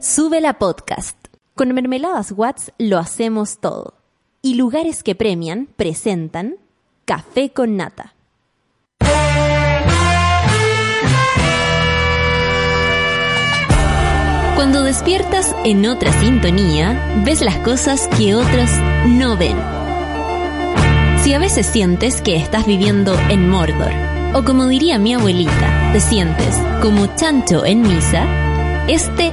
Sube la podcast. Con Mermeladas Watts lo hacemos todo. Y lugares que premian presentan Café con Nata. Cuando despiertas en otra sintonía, ves las cosas que otros no ven. Si a veces sientes que estás viviendo en Mordor, o como diría mi abuelita, te sientes como chancho en misa, este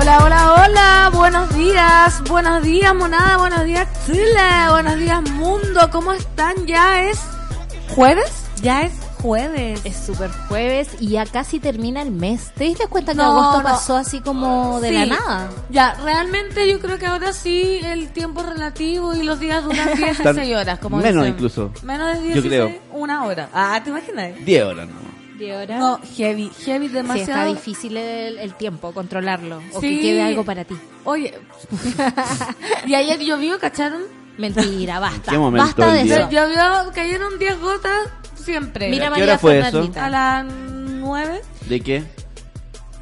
Hola, hola, hola, buenos días, buenos días monada, buenos días Chile, buenos días mundo, ¿cómo están? ¿Ya es jueves? Ya es jueves. Es súper jueves y ya casi termina el mes. ¿Te diste cuenta que No, agosto no. pasó así como de Sí. la nada? Ya, realmente yo creo que ahora sí el tiempo relativo y los días duran 16 horas, como Menos dicen. incluso. Menos de Yo 16, creo. una hora. Ah, ¿te imaginas? 10 horas no. ¿De? No, heavy, heavy Sí, está demasiado. difícil el, el tiempo, controlarlo. O Sí. que quede algo para ti. Oye, y ayer llovió, ¿cacharon? Mentira, basta. qué momento Basta de eso. Llovió, cayeron 10 gotas siempre. Mira ¿A qué María hora fue eso? Fernandita. a las 9 ¿De qué?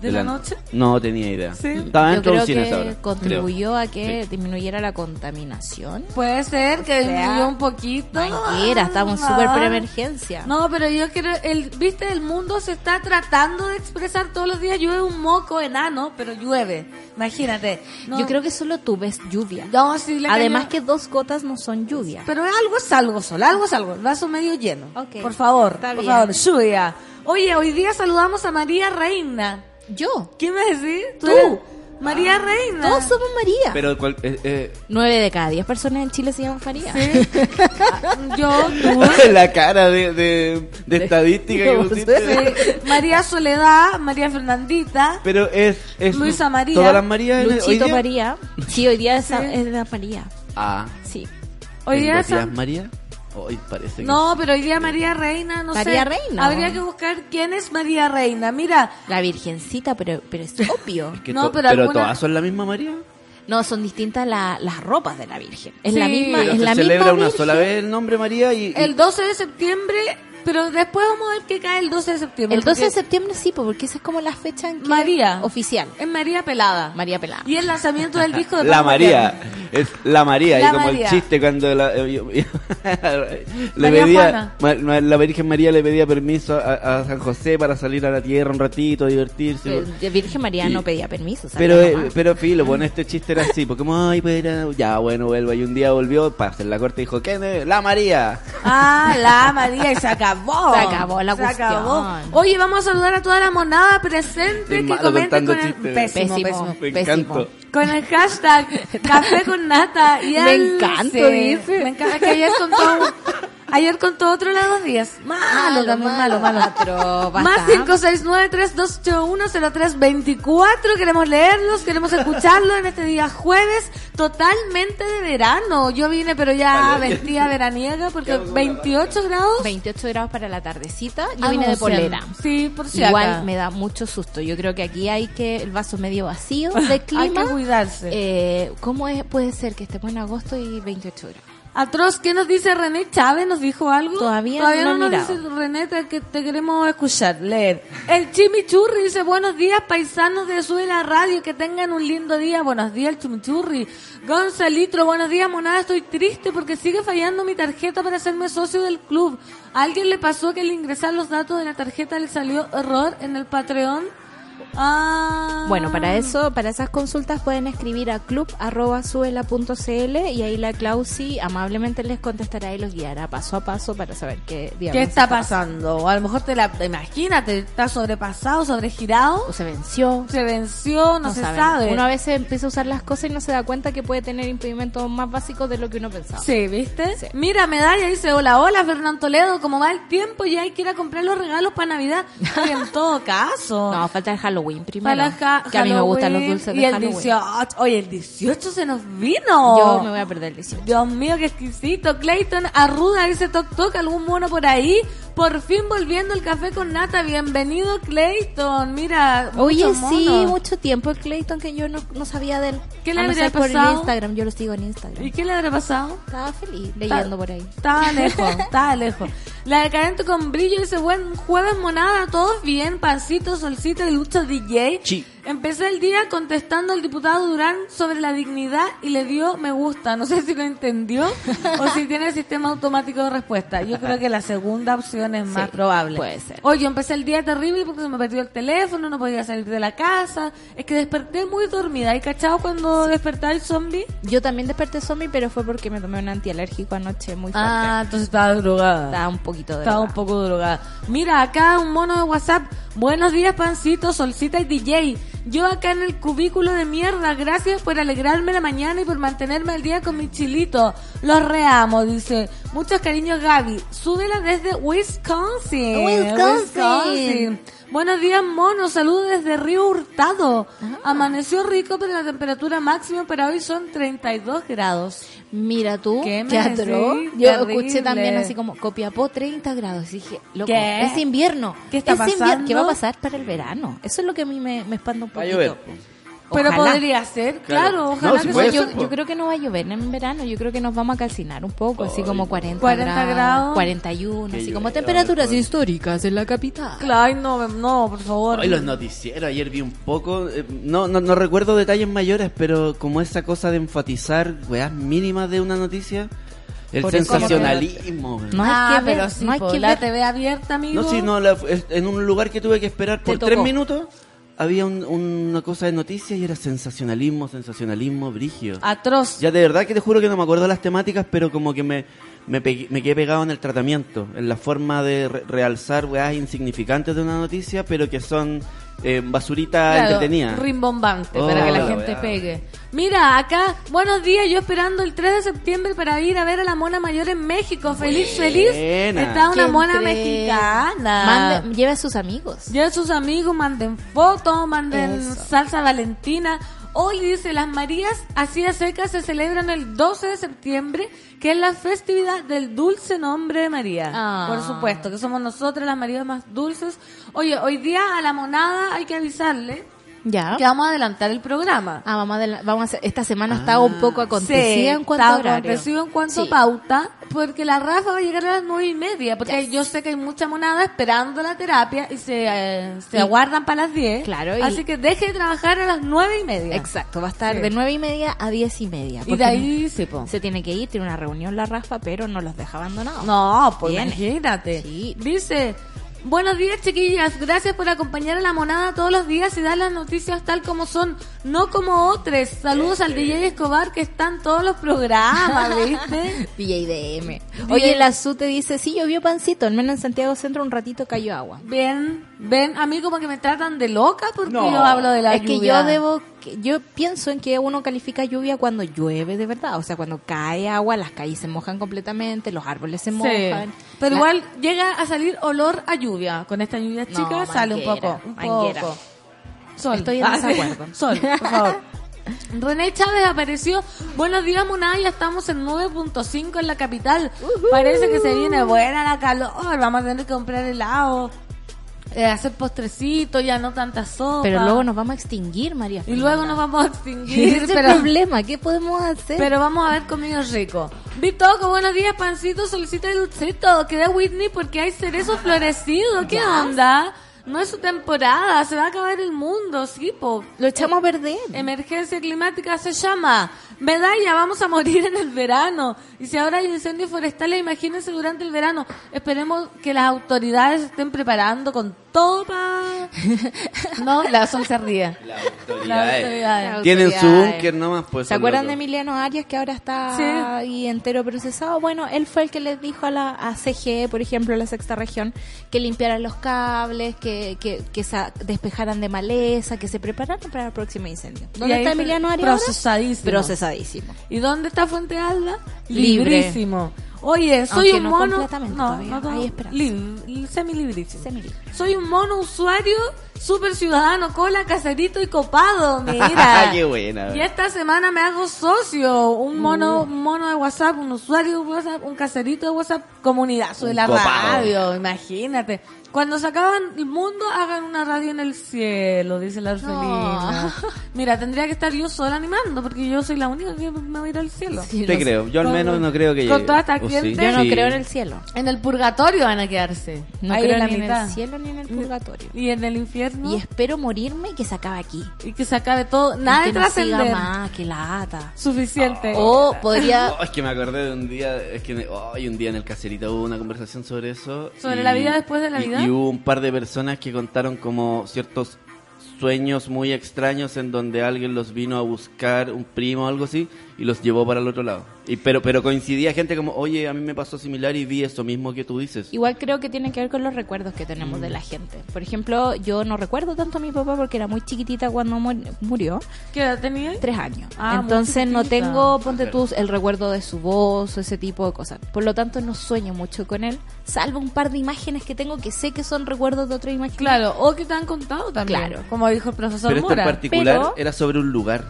De la noche. No tenía idea. Sí. Estaba Yo creo un cine que esa hora. contribuyó a que Sí. disminuyera la contaminación. Puede ser que sea, disminuyó un poquito. Tranquila, estamos Ah. súper preemergencia. No, pero yo creo, el, viste, el mundo se está tratando de expresar todos los días. Llueve un moco enano, pero llueve. Imagínate. No, Yo creo que solo tú ves lluvia. No, sí, le Además cayó- que dos gotas no son lluvia. Pero algo es algo, Sol, algo es algo. El vaso medio lleno. Ok. Por favor, Está por bien. favor, lluvia. Oye, hoy día saludamos a María Reina. Yo. ¿Quién me decís? Tú. María Reina. Todos somos María. Pero cual- eh, eh, Nueve de cada diez personas en Chile se llaman María. Sí. Ah, Yo, tú. la cara de, de, de estadística que pusiste. Sí. María Soledad, María Fernandita. Pero es, es Luisa María. ¿Todas las Marías hoy Luchito día? María. Sí, hoy día es, Sí. es de la María. Ah. Sí. Hoy día ¿en esa- dos días María? Hoy parece que No, pero hoy día María Reina, no sé. María Reina. Habría que buscar quién es María Reina. Mira, La virgencita, pero, pero es obvio. que No, to- pero pero, alguna- todas son la misma María. No, son distintas la- las ropas de la Virgen. Es Sí. la misma, Pero es se la celebra misma una Virgen. sola vez el nombre María y, y- el 12 de septiembre, pero después vamos a ver qué cae el 12 de septiembre. El 12 de septiembre sí, pues, porque esa es como la fecha en que María. oficial. Es María Pelada. María Pelada. Y el lanzamiento del disco de la María es la María La y como María. el chiste cuando la, eh, yo- le María pedía ma- la Virgen María le pedía permiso a, a San José para salir a la tierra un ratito divertirse Eh, Virgen María Y- no pedía permiso. pero La eh, pero filo bueno este chiste era así porque como ay pues era- ya bueno vuelvo y un día volvió para hacer la corte y dijo ¿quién es? la María Ah, la María y se acabó. Se acabó la Se cuestión. acabó. Oye, vamos a saludar a toda la monada presente que contando con el pésimo, Pésimo. pésimo. me Pésimo. encanto Con el hashtag café con nata. Y Me el- encanto, dice. Me encanta. Es que ayer contó, ayer contó otro lado dos días. Malo, también, malo, malo. Basta. Más 569-3281-0324. Queremos leerlos, queremos escucharlos en este día jueves, totalmente de verano. Yo vine, pero ya Vale. vestida veraniega porque 28 grados. 28 grados para la tardecita. Yo Ah, vine de polera. Sí, por si Igual acá. me da mucho susto. Yo creo que aquí hay que el vaso medio vacío de clima. Hay que cuidarse. Eh, ¿Cómo es, puede ser que estemos en agosto y 28 grados? Atroz, ¿qué nos dice René Chávez? ¿Nos dijo algo? Todavía Todavía no no, nos dice René, te, que te queremos escuchar, leer. El Chimichurri dice, buenos días, paisanos de Sube la Radio, que tengan un lindo día. Buenos días, el Chimichurri. Gonzalitro, buenos días, monada, estoy triste porque sigue fallando mi tarjeta para hacerme socio del club. ¿A alguien le pasó que al ingresar los datos de la tarjeta le salió error en el Patreon? Ah. Bueno, para eso, para esas consultas pueden escribir a club.suela.cl y ahí la Clausi amablemente les contestará y los guiará paso a paso para saber qué ¿Qué está pasando? O a lo mejor te la, imagínate, está sobrepasado, sobregirado. O se venció. se venció, no, se saben. sabe. Uno a veces empieza a usar las cosas y no se da cuenta que puede tener impedimentos más básicos de lo que uno pensaba. Sí, ¿viste? Sí. Mira, medalla dice, hola, hola, Fernán Toledo, como va el tiempo ya hay que ir a comprar los regalos para Navidad. En todo caso. No, falta el Halloween primero. para Que a mí me gustan los Halloween dulces de Y el Halloween. 18, oye, el 18 se nos vino. Yo me voy a perder el 18. Dios mío, qué exquisito. Clayton Arruda dice toc toc, algún mono por ahí. Por fin volviendo el café con nata. Bienvenido, Clayton. Mira, Oye, sí, mucho tiempo el Clayton que yo no, no sabía de él. ¿Qué le A no habría ser por el pasado? Instagram, yo lo sigo en Instagram. ¿Y qué le habrá pasado? Estaba feliz leyendo por ahí. Estaba lejos, estaba lejos. La decadente con brillo dice, buen jueves monada, todos bien, pancito, solcita y lucha DJ. Sí. Empecé el día contestando al diputado Durán sobre la dignidad y le dio me gusta. No sé si lo entendió o si tiene sistema automático de respuesta. Yo creo que la segunda opción es más Sí, probable. puede ser. Yo empecé el día terrible porque se me perdió el teléfono, no podía salir de la casa. Es que desperté muy dormida. ¿Y cachado cuando despertáis zombie? Yo también desperté zombie, pero fue porque me tomé un antialérgico anoche muy fuerte. Ah, entonces estaba drogada. Estaba un poquito de Estaba un poco drogada. Mira, acá un mono de WhatsApp. Buenos días, pancito, solcita y DJ. Yo acá en el cubículo de mierda. Gracias por alegrarme la mañana y por mantenerme al día con mi chilito. Los reamo, dice. Muchos cariños, Gaby. Súbela desde Wisconsin. Wisconsin. Buenos días, mono. Saludos desde Río Hurtado. Amaneció rico, pero la temperatura máxima para hoy son 32 grados. Mira tú, ¿Qué decís? Yo Terrible. escuché también así como Copiapó 30 grados. Y dije, loco, ¿Qué? es invierno. ¿Qué está Es pasando? ¿Qué va a pasar para el verano? Eso es lo que a mí me, me espanta un Va a poquito. Pero Ojalá. podría ser, claro, Claro. ojalá No, sí que puede yo, yo creo que no va a llover en verano, yo creo que nos vamos a calcinar un poco, así como 40, 40 grados, grados. 41, Que así como temperaturas históricas en la capital. Ay, no, no, por favor. Hoy los noticieros, ayer vi un poco, eh, no, no, no recuerdo detalles mayores, pero como esa cosa de enfatizar weas mínimas de una noticia, el Por sensacionalismo. No hay ah, que ver, pero sí, no hay po, que la ver. TV abierta, amigo. No, si no, la- es- en un lugar que tuve que esperar por tres minutos, había un- una cosa de noticias y era sensacionalismo, sensacionalismo, brigio. Atroz. Ya de verdad que te juro que no me acuerdo las temáticas, pero como que me, me, pegué- me quedé pegado en el tratamiento, en la forma de re- realzar weas insignificantes de una noticia, pero que son eh, basurita Claro, entretenida. rimbombante Oh, para que la la gente weá. pegue. Mira, acá, buenos días, yo esperando el 3 de septiembre para ir a ver a la mona mayor en México. Feliz, feliz. Está una mona entre- mexicana. Mande- lleve a sus amigos. Ya a sus amigos manden fotos, manden Eso. salsa valentina. Hoy dice, las Marías así a secas se celebran el 12 de septiembre, que es la festividad del dulce nombre de María. Ah. Por supuesto, que somos nosotras las Marías más dulces. Oye, hoy día a la monada hay que avisarle Ya. que vamos a adelantar el programa. Ah, vamos a, vamos a hacer, esta semana está un poco acontecida Sí, en cuanto a en cuanto Sí. a pauta, porque la Rafa va a llegar a las nueve y media, porque yo sé que hay mucha monada esperando la terapia y se, eh, se aguardan para las diez. Claro, y- Así que deje de trabajar a las nueve y media. Exacto, va a estar de nueve y media a diez y media. Y de ahí po. se tiene que ir, tiene una reunión la Rafa, pero no los deja abandonados. No, pues Viene. imagínate. Sí. Dice, buenos días chiquillas, gracias por acompañar a la monada todos los días y dar las noticias tal como son, no como otros. Saludos al DJ Escobar que está en todos los programas, ¿viste? DJDM. Oye, la Su te dice, sí, llovió pancito, al menos en Santiago Centro un ratito cayó agua. Ven, ven, a mí como que me tratan de loca porque No. yo hablo de la es que lluvia. yo debo, que- yo pienso en que uno califica lluvia cuando llueve de verdad, o sea, cuando cae agua, las calles se mojan completamente, los árboles se Sí. mojan. Pero La- igual llega a salir olor a lluvia. Con esta lluvia No, chica sale un poco. Un manguera. poco. Sol. Estoy en Ah, desacuerdo. Sol, por favor. René Chávez apareció. Buenos días, Monada. Ya estamos en 9.5 en la capital. Parece que se viene buena la calor. Vamos a tener que comprar helado. Eh, hacer postrecitos, ya no tanta sopa. Pero luego nos vamos a extinguir, María. Y luego nos vamos a extinguir. Es pero, el problema, ¿qué podemos hacer? pero vamos a ver comido rico. Vitoco, buenos días, pancito, solicita y dulcito. Queda Whitney porque hay cerezo florecido. ¿Qué onda? No es su temporada, se va a acabar el mundo, sí, po. lo echamos a perder. Emergencia climática se llama. Medalla, vamos a morir en el verano. Y si ahora hay incendios forestales, imagínense durante el verano. Esperemos que las autoridades estén preparando con todo pa... No, la Sol se ríe. Las Las autoridades. autoridades. Tienen su búnker nomás, pues. ¿Se son acuerdan de. Emiliano Arias que ahora está Sí. ahí entero procesado? Bueno, él fue el que les dijo a la a CGE, por ejemplo, a la sexta región, que limpiaran los cables, que, que, que sa- despejaran de maleza, que se prepararan para el próximo incendio. Y ¿Dónde está Emiliano Arias? procesadísimo. Procesadísimo. ¿Y dónde está Fuente Alda? Libre. Librísimo. Oye, soy Aunque un no mono. no, no todo- hay esperanza. lib- semi-librísimo. Semilibre. Soy un mono usuario Super ciudadano, cola, caserito y copado, mira. Qué buena. Y esta semana me hago socio, un mono, Uh. un mono de WhatsApp, un usuario de WhatsApp, un caserito de WhatsApp, comunidad, soy Un la copado. radio, imagínate. Cuando se acaban el mundo, hagan una radio en el cielo, dice la Orfelina. Mira, tendría que estar yo sola animando, porque yo soy la única que me va a ir al cielo. Sí, Te no creo. Yo al Con- menos no creo que con llegue. toda esta gente- Yo no Sí. creo en el cielo. En el purgatorio van a quedarse. No ahí creo en la ni en el cielo ni en el purgatorio. Y en el infierno. Y espero morirme y que se acabe aquí. Y que se acabe todo. Nada Y de que no siga trascender. más, que lata. Suficiente. O podría... Oh, es que me acordé de un día, es que oh, hay un día en el caserito hubo una conversación sobre eso. ¿Sobre la vida después de la y- Y hubo un par de personas que contaron como ciertos sueños muy extraños en donde alguien los vino a buscar, un primo o algo así, y los llevó para el otro lado. Y pero pero coincidía gente como, oye, a mí me pasó similar y vi eso mismo que tú dices. Igual creo que tiene que ver con los recuerdos que tenemos de la gente. Por ejemplo, yo no recuerdo tanto a mi papá porque era muy chiquitita cuando mu- murió. ¿Qué edad tenía? Tres años. Ah, Entonces no tengo, ponte tú, el recuerdo de su voz o ese tipo de cosas. Por lo tanto, no sueño mucho con él, salvo un par de imágenes que tengo que sé que son recuerdos de otra imagen. Claro, o que te han contado también. Claro. Como dijo el profesor Pero esto en particular Pero- era sobre un lugar.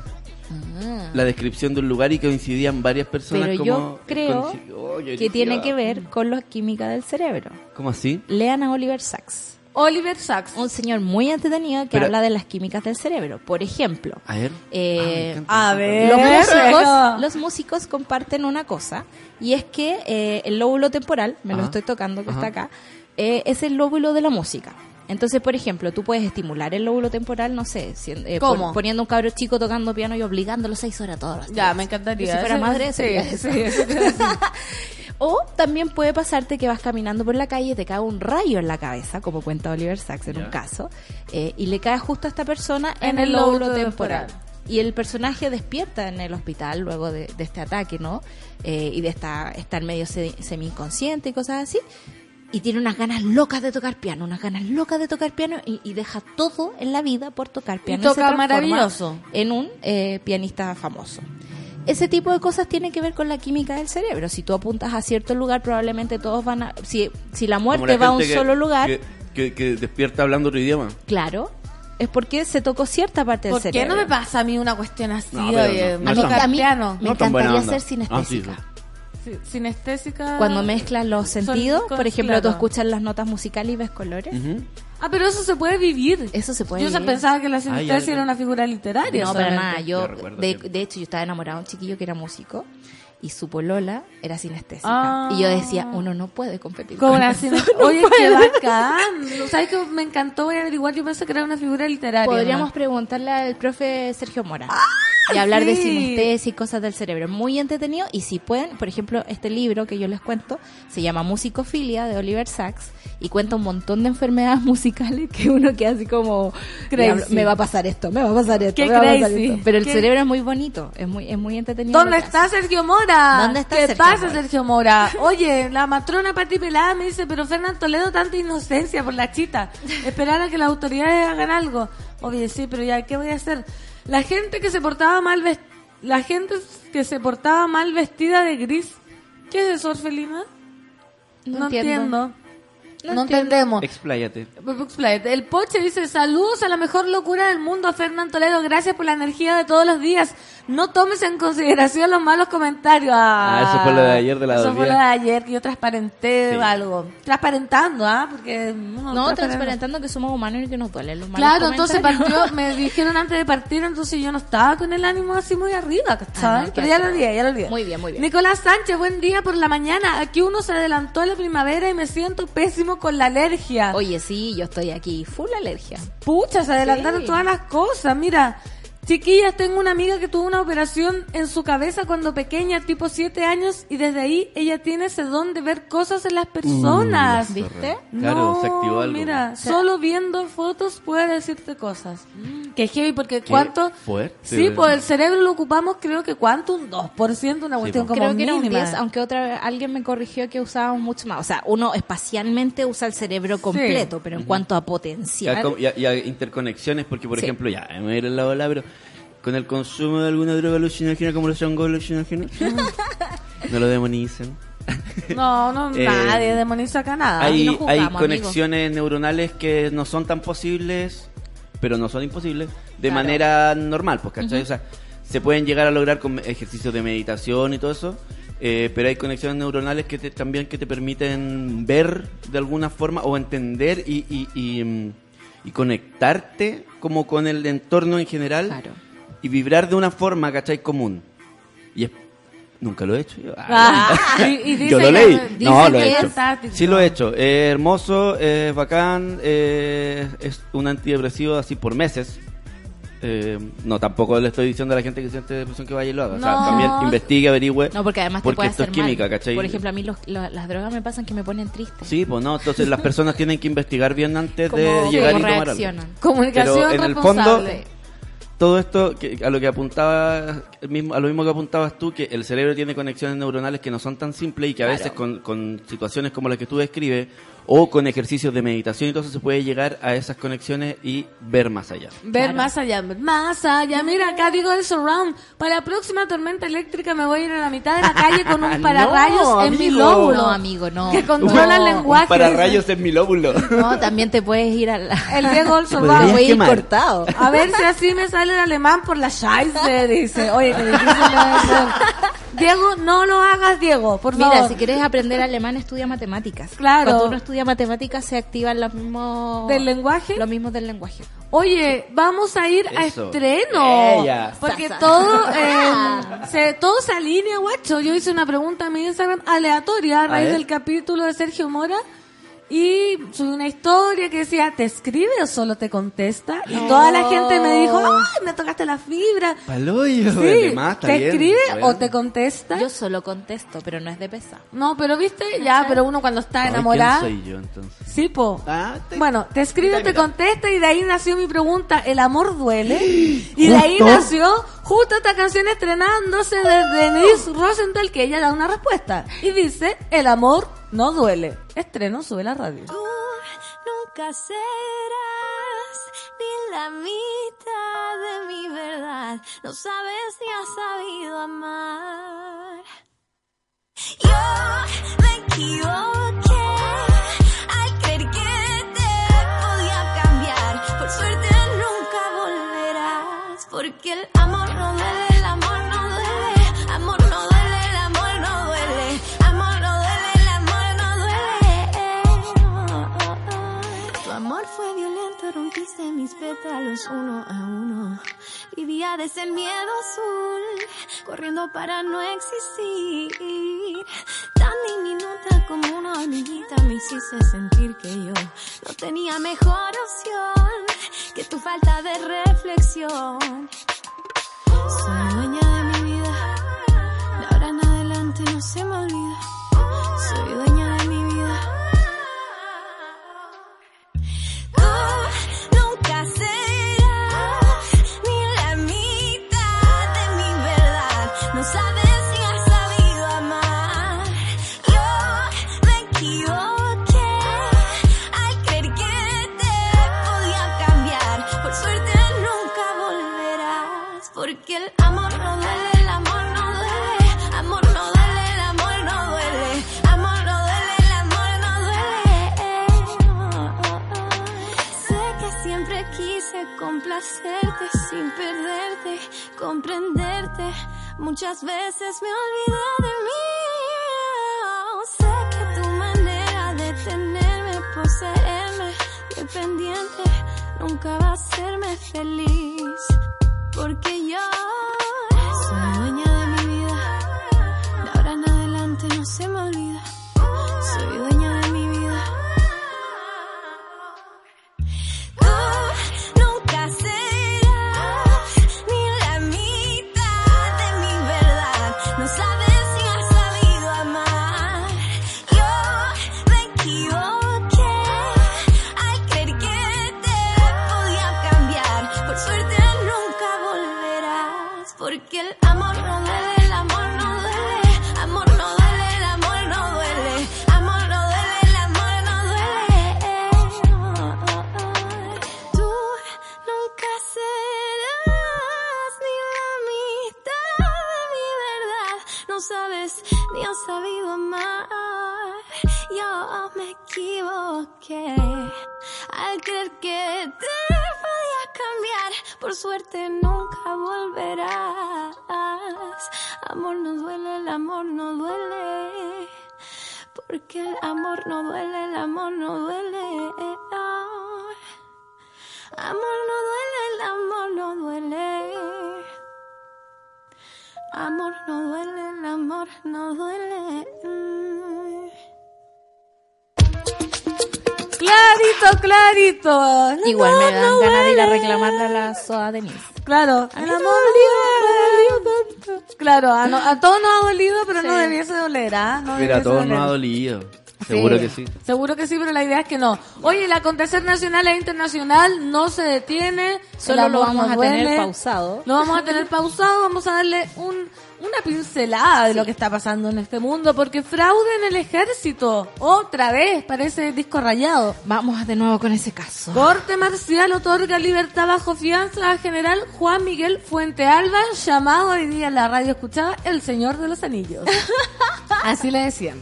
Ah. La descripción de un lugar y coincidían varias personas Pero como... yo creo Oh, yo que tiene que ver con la química del cerebro. ¿Cómo así? Lean a Oliver Sacks. Oliver Sacks. Un señor muy entretenido que Pero- habla de las químicas del cerebro. Por ejemplo, A ver. Eh, Ah, a ver. los músicos, no. los músicos comparten una cosa y es que eh, el lóbulo temporal, me lo estoy tocando que Ajá. está acá, eh, es el lóbulo de la música. Entonces, por ejemplo, tú puedes estimular el lóbulo temporal, no sé, si- eh, ¿Cómo? pon- poniendo un cabro chico tocando piano y obligándolo seis horas todos los días. Ya, me encantaría. Yo si fuera Ese- madre, sí, sería sí, eso. eso. O también puede pasarte que vas caminando por la calle y te cae un rayo en la cabeza, como cuenta Oliver Sacks en un caso, eh, y le cae justo a esta persona en, En el el lóbulo lóbulo temporal. temporal. Y el personaje despierta en el hospital luego de, de este ataque, ¿no? Eh, y de esta, estar medio se- semi-inconsciente y cosas así. Y tiene unas ganas locas de tocar piano, unas ganas locas de tocar piano y, y deja todo en la vida por tocar piano. toca se transforma maravilloso. En un eh, pianista famoso. Ese tipo de cosas tienen que ver con la química del cerebro. Si tú apuntas a cierto lugar, probablemente todos van a... Si, si la muerte la va a un que- solo lugar, Que, que- que despierta hablando otro idioma. claro, es porque se tocó cierta parte ¿Por del qué cerebro. no me pasa a mí una cuestión así? No, oye, no, no A es mí, tan- tocar a mí piano. me encantaría ser Ah, sí, sinestésica. Sí, Sinestésica. Cuando mezclas los sentidos, por ejemplo, tú claro. escuchas las notas musicales y ves colores. Ujú. Ah, pero eso se puede vivir. Eso se puede Yo vivir. pensaba que la sinestesia ya. era una figura literaria. No, para nada. Yo, Yo de, que- de hecho, yo estaba enamorada de un chiquillo que era músico y su polola era sinestésica. Ah. Y yo decía, uno no puede competir Con con una eso. Oye, qué bacán. ¿Sabes que me encantó? Voy a averiguar. Yo pensé que era una figura literaria. Podríamos ¿no? preguntarle al profe Sergio Mora y hablar de sinestesia y cosas del cerebro. Muy entretenido. Y si pueden, por ejemplo, este libro que yo les cuento se llama Musicofilia de Oliver Sacks y cuenta un montón de enfermedades musicales que uno queda así como Crazy. "Diablo, me va a pasar esto, me va a pasar esto, Qué me va a pasar crazy. esto". Pero el Qué- cerebro es muy bonito, es muy, es muy entretenido. ¿Dónde está. Sergio Mora? ¿Dónde está ¿Qué Sergio pasa, Mora? Sergio Mora? Oye, la matrona Pati Pelada me dice, pero Fernán Toledo, tanta inocencia por la chita. Esperar a que las autoridades hagan algo. Oye, sí, pero ya, ¿qué voy a hacer? La gente que se portaba mal vestida, la gente que se portaba mal vestida de gris. ¿Qué es eso, Orfelina? No No, entiendo. entiendo. No No, entiendo. entendemos. Expláyate. El Poche dice, saludos a la mejor locura del mundo, Fernán Toledo, gracias por la energía de todos los días. No tomes en consideración los malos comentarios. Ah, eso fue lo de ayer de la Eso fue lo de ayer, que yo transparenté Sí. algo. Transparentando, ¿ah? Porque No, transparenta. transparentando que somos humanos y que nos duelen los malos Claro, entonces comentarios. partió, me dijeron antes de partir, entonces yo no estaba con el ánimo así muy arriba, ¿cachai? Ah, no, Pero qué ya lo olvidé, ya lo olvidé. Muy bien, muy bien. Nicolás Sánchez, buen día por la mañana. Aquí uno se adelantó a la primavera y me siento pésimo con la alergia. Oye, sí, yo estoy aquí full alergia. Pucha, se adelantaron Sí. todas las cosas. Mira, chiquillas, tengo una amiga que tuvo una operación en su cabeza cuando pequeña, tipo 7 años, y desde ahí ella tiene ese don de ver cosas en las personas. Mm, ¿Viste? Claro, no, se activó algo. mira, sea- solo viendo fotos puede decirte cosas. Que heavy, porque Qué cuánto... fuerte. Sí, pues el cerebro lo ocupamos creo que cuánto, un 2%, una cuestión pues. como Creo que era un mínima. 10, aunque otra vez alguien me corrigió que usábamos mucho más. O sea, uno espacialmente usa el cerebro completo, pero en cuanto a potencial. ya- ya interconexiones, porque por Sí. ejemplo, ya, me voy a ir al lado del lado, pero con el consumo de alguna droga alucinógena como los hongos alucinógenos, no lo demonicen. No, no, Eh, nadie demoniza acá nada. hay, no hay juzgamos, conexiones neuronales que no son tan posibles pero no son imposibles, de Claro. manera normal, pues, ¿cachai? O sea, se pueden llegar a lograr con ejercicios de meditación y todo eso, eh, pero hay conexiones neuronales que te, también que te permiten ver de alguna forma o entender y, y, y, mm, y conectarte como con el entorno en general Claro. Y vibrar de una forma, ¿cachai? Común. Y es- nunca lo he hecho. yo. Ah, y- y dice Yo lo que- leí. dice No, lo que he hecho. Sí lo he hecho. Hermoso, es bacán, eh, es un antidepresivo así por meses. Eh, no, tampoco le estoy diciendo a la gente que siente depresión que vaya y lo haga. O sea, también investigue, averigüe. No, porque además te porque puede esto hacer es química, mal. ¿cachai? Por ejemplo, a mí los- lo- las drogas me pasan que me ponen triste. Sí, pues no, entonces las personas tienen que investigar bien antes de llegar y tomar algo. Comunicación Pero en el fondo, responsable. Todo esto, que, a lo que apuntaba, mismo, a lo mismo que apuntabas tú, que el cerebro tiene conexiones neuronales que no son tan simples y que a Claro. veces con, con situaciones como las que tú describes o con ejercicios de meditación, entonces se puede llegar a esas conexiones y ver más allá. Ver Claro. más allá, más allá. Mira, acá digo el surround. Para la próxima tormenta eléctrica me voy a ir a la mitad de la calle con un No, pararrayos en mi lóbulo. No, amigo, no. Que controla el No. lenguaje. Para rayos en mi lóbulo. No, también te puedes ir a la... El Diego el Podrías surround. Voy a ir cortado. A ver si así me sale el alemán por la Scheisse, dice. Oye, qué difícil es. Diego, no lo hagas, Diego, por Mira, favor. si quieres aprender alemán, estudia matemáticas. Claro. Cuando uno estudia matemáticas, se activan los mismos... ¿Del lenguaje? Los mismos del lenguaje. Oye, vamos a ir a estreno. Ella. Porque todo, eh, se, todo se alinea, guacho. Yo hice una pregunta en mi Instagram aleatoria a raíz del capítulo de Sergio Mora. Y subí una historia que decía, ¿te escribe o solo te contesta? Y toda la gente me dijo, ¡ay, me tocaste la fibra! Paloyo, Sí, además, ¿te bien, escribe o te contesta? Yo solo contesto, pero no es de pesa. No, pero viste, ya, pero uno cuando está Ay, enamorado... ¿Quién soy yo entonces? Sí, po. Ah, te- Bueno, te escribe, Mira, te contesta y de ahí nació mi pregunta, ¿el amor duele? Y de ahí nació justo esta canción estrenándose de Denise Rosenthal que ella da una respuesta. Y dice, el amor no duele. Estreno, sube la radio. Tú nunca serás ni la mitad de mi verdad. No sabes ni has sabido amar. Yo me equivoqué uno a uno. Vivía desde el miedo azul, corriendo para no existir. Tan diminuta como una hormiguita me hiciste sentir que yo no tenía mejor opción que tu falta de reflexión. Soy dueña de mi vida, de ahora en adelante no se me olvida. Complacerte sin perderte, comprenderte. Muchas veces me olvidé de mí. Sé que tu manera de tenerme, poseerme, dependiente, nunca va a hacerme feliz. Porque yo soy dueña de mi vida. De ahora en adelante no se me olvida. Por suerte nunca volverás. Amor no duele, el amor no duele. Porque el amor no duele, el amor no duele. Amor no duele, el amor no duele. Amor no duele, el amor no duele. Clarito, clarito. El Igual me dan no ganas de ir a reclamarle a la soda Denise. Claro, el mí amor no me no duele tanto. Claro, a, no- a todos nos ha dolido, pero no debiese doler, ¿ah? No Mira, a todos doler. nos ha dolido. Seguro que sí. Seguro que sí, pero la idea es que no. Oye, el acontecer nacional e internacional no se detiene. Solo el lo vamos a tener pausado. Lo vamos a tener pausado, vamos a darle un, una pincelada de lo que está pasando en este mundo, porque fraude en el ejército, otra vez, parece disco rayado. Vamos de nuevo con ese caso. Corte marcial otorga libertad bajo fianza a general Juan Miguel Fuente Alba, llamado hoy día en la radio escuchada el Señor de los Anillos. Así le decían.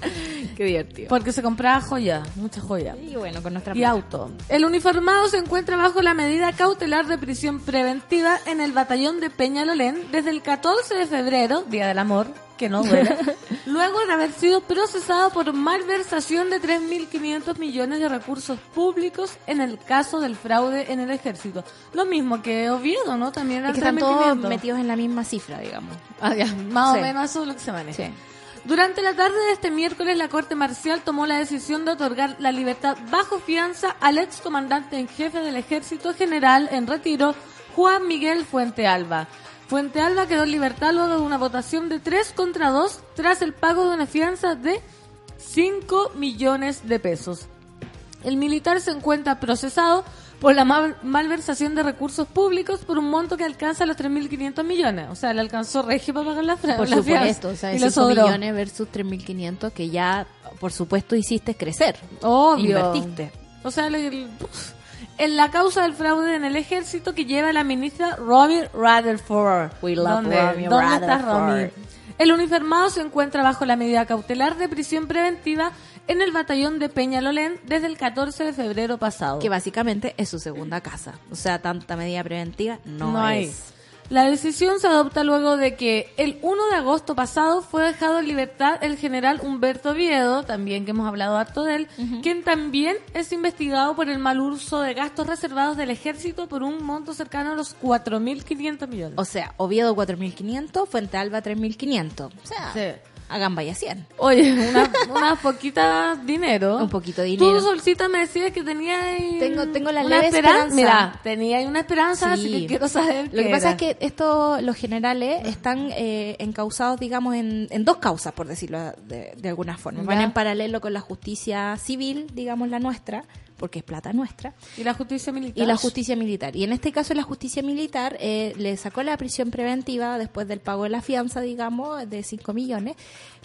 Qué divertido. Porque se compraba joya, mucha joya. Y bueno, con nuestra Y auto. El uniformado se encuentra bajo la medida cautelar de prisión preventiva en el batallón de Peñalolén desde el 14 de febrero, Día del Amor, que no duele, luego de haber sido procesado por malversación de 3.500 millones de recursos públicos en el caso del fraude en el ejército. Lo mismo que Oviedo, ¿no? También Es que están todos 3.500. metidos en la misma cifra, digamos. Ah, ya, más Sí. o menos eso es lo que se maneja. Sí. Durante la tarde de este miércoles, la Corte Marcial tomó la decisión de otorgar la libertad bajo fianza al ex comandante en jefe del Ejército General en retiro, Juan Miguel Fuente Alba. Fuente Alba quedó en libertad luego de una votación de 3 contra 2 tras el pago de una fianza de 5 millones de pesos. El militar se encuentra procesado por la mal- malversación de recursos públicos por un monto que alcanza los 3.500 millones. O sea, le alcanzó regio para pagar la, Por la fianza. supuesto, o sea, y le 5 sobró. millones versus 3.500 que ya, por supuesto, hiciste crecer. Obvio. Invertiste. O sea, le- el- en la causa del fraude en el ejército que lleva la ministra Robbie Rutherford. We love ¿Dónde, Robbie ¿dónde está. Robbie? El uniformado se encuentra bajo la medida cautelar de prisión preventiva en el batallón de Peñalolén desde el 14 de febrero pasado. Que básicamente es su segunda casa. O sea, tanta medida preventiva no, No hay. La decisión se adopta luego de que el 1 de agosto pasado fue dejado en libertad el general Humberto Viedo, también que hemos hablado harto de él, quien también es investigado por el mal uso de gastos reservados del ejército por un monto cercano a los 4.500 millones. O sea, Oviedo 4.500, Fuente Alba 3.500. O sea, Sí. Hagan vaya 100. Oye, una, una poquita dinero. Un poquito de dinero. Tú, Solcita, me decías que tenía Tengo- tengo la una leve esperanza. Mira, tenía una esperanza, así Sí. que quiero saber Lo que pasa era. es que esto, los generales están eh, encausados, digamos, en, en dos causas, por decirlo de, de alguna forma. Van Ya. en paralelo con la justicia civil, digamos, la nuestra, porque es plata nuestra, ¿Y la justicia militar? y la justicia militar. Y en este caso la justicia militar eh, le sacó la prisión preventiva después del pago de la fianza, digamos, de 5 millones.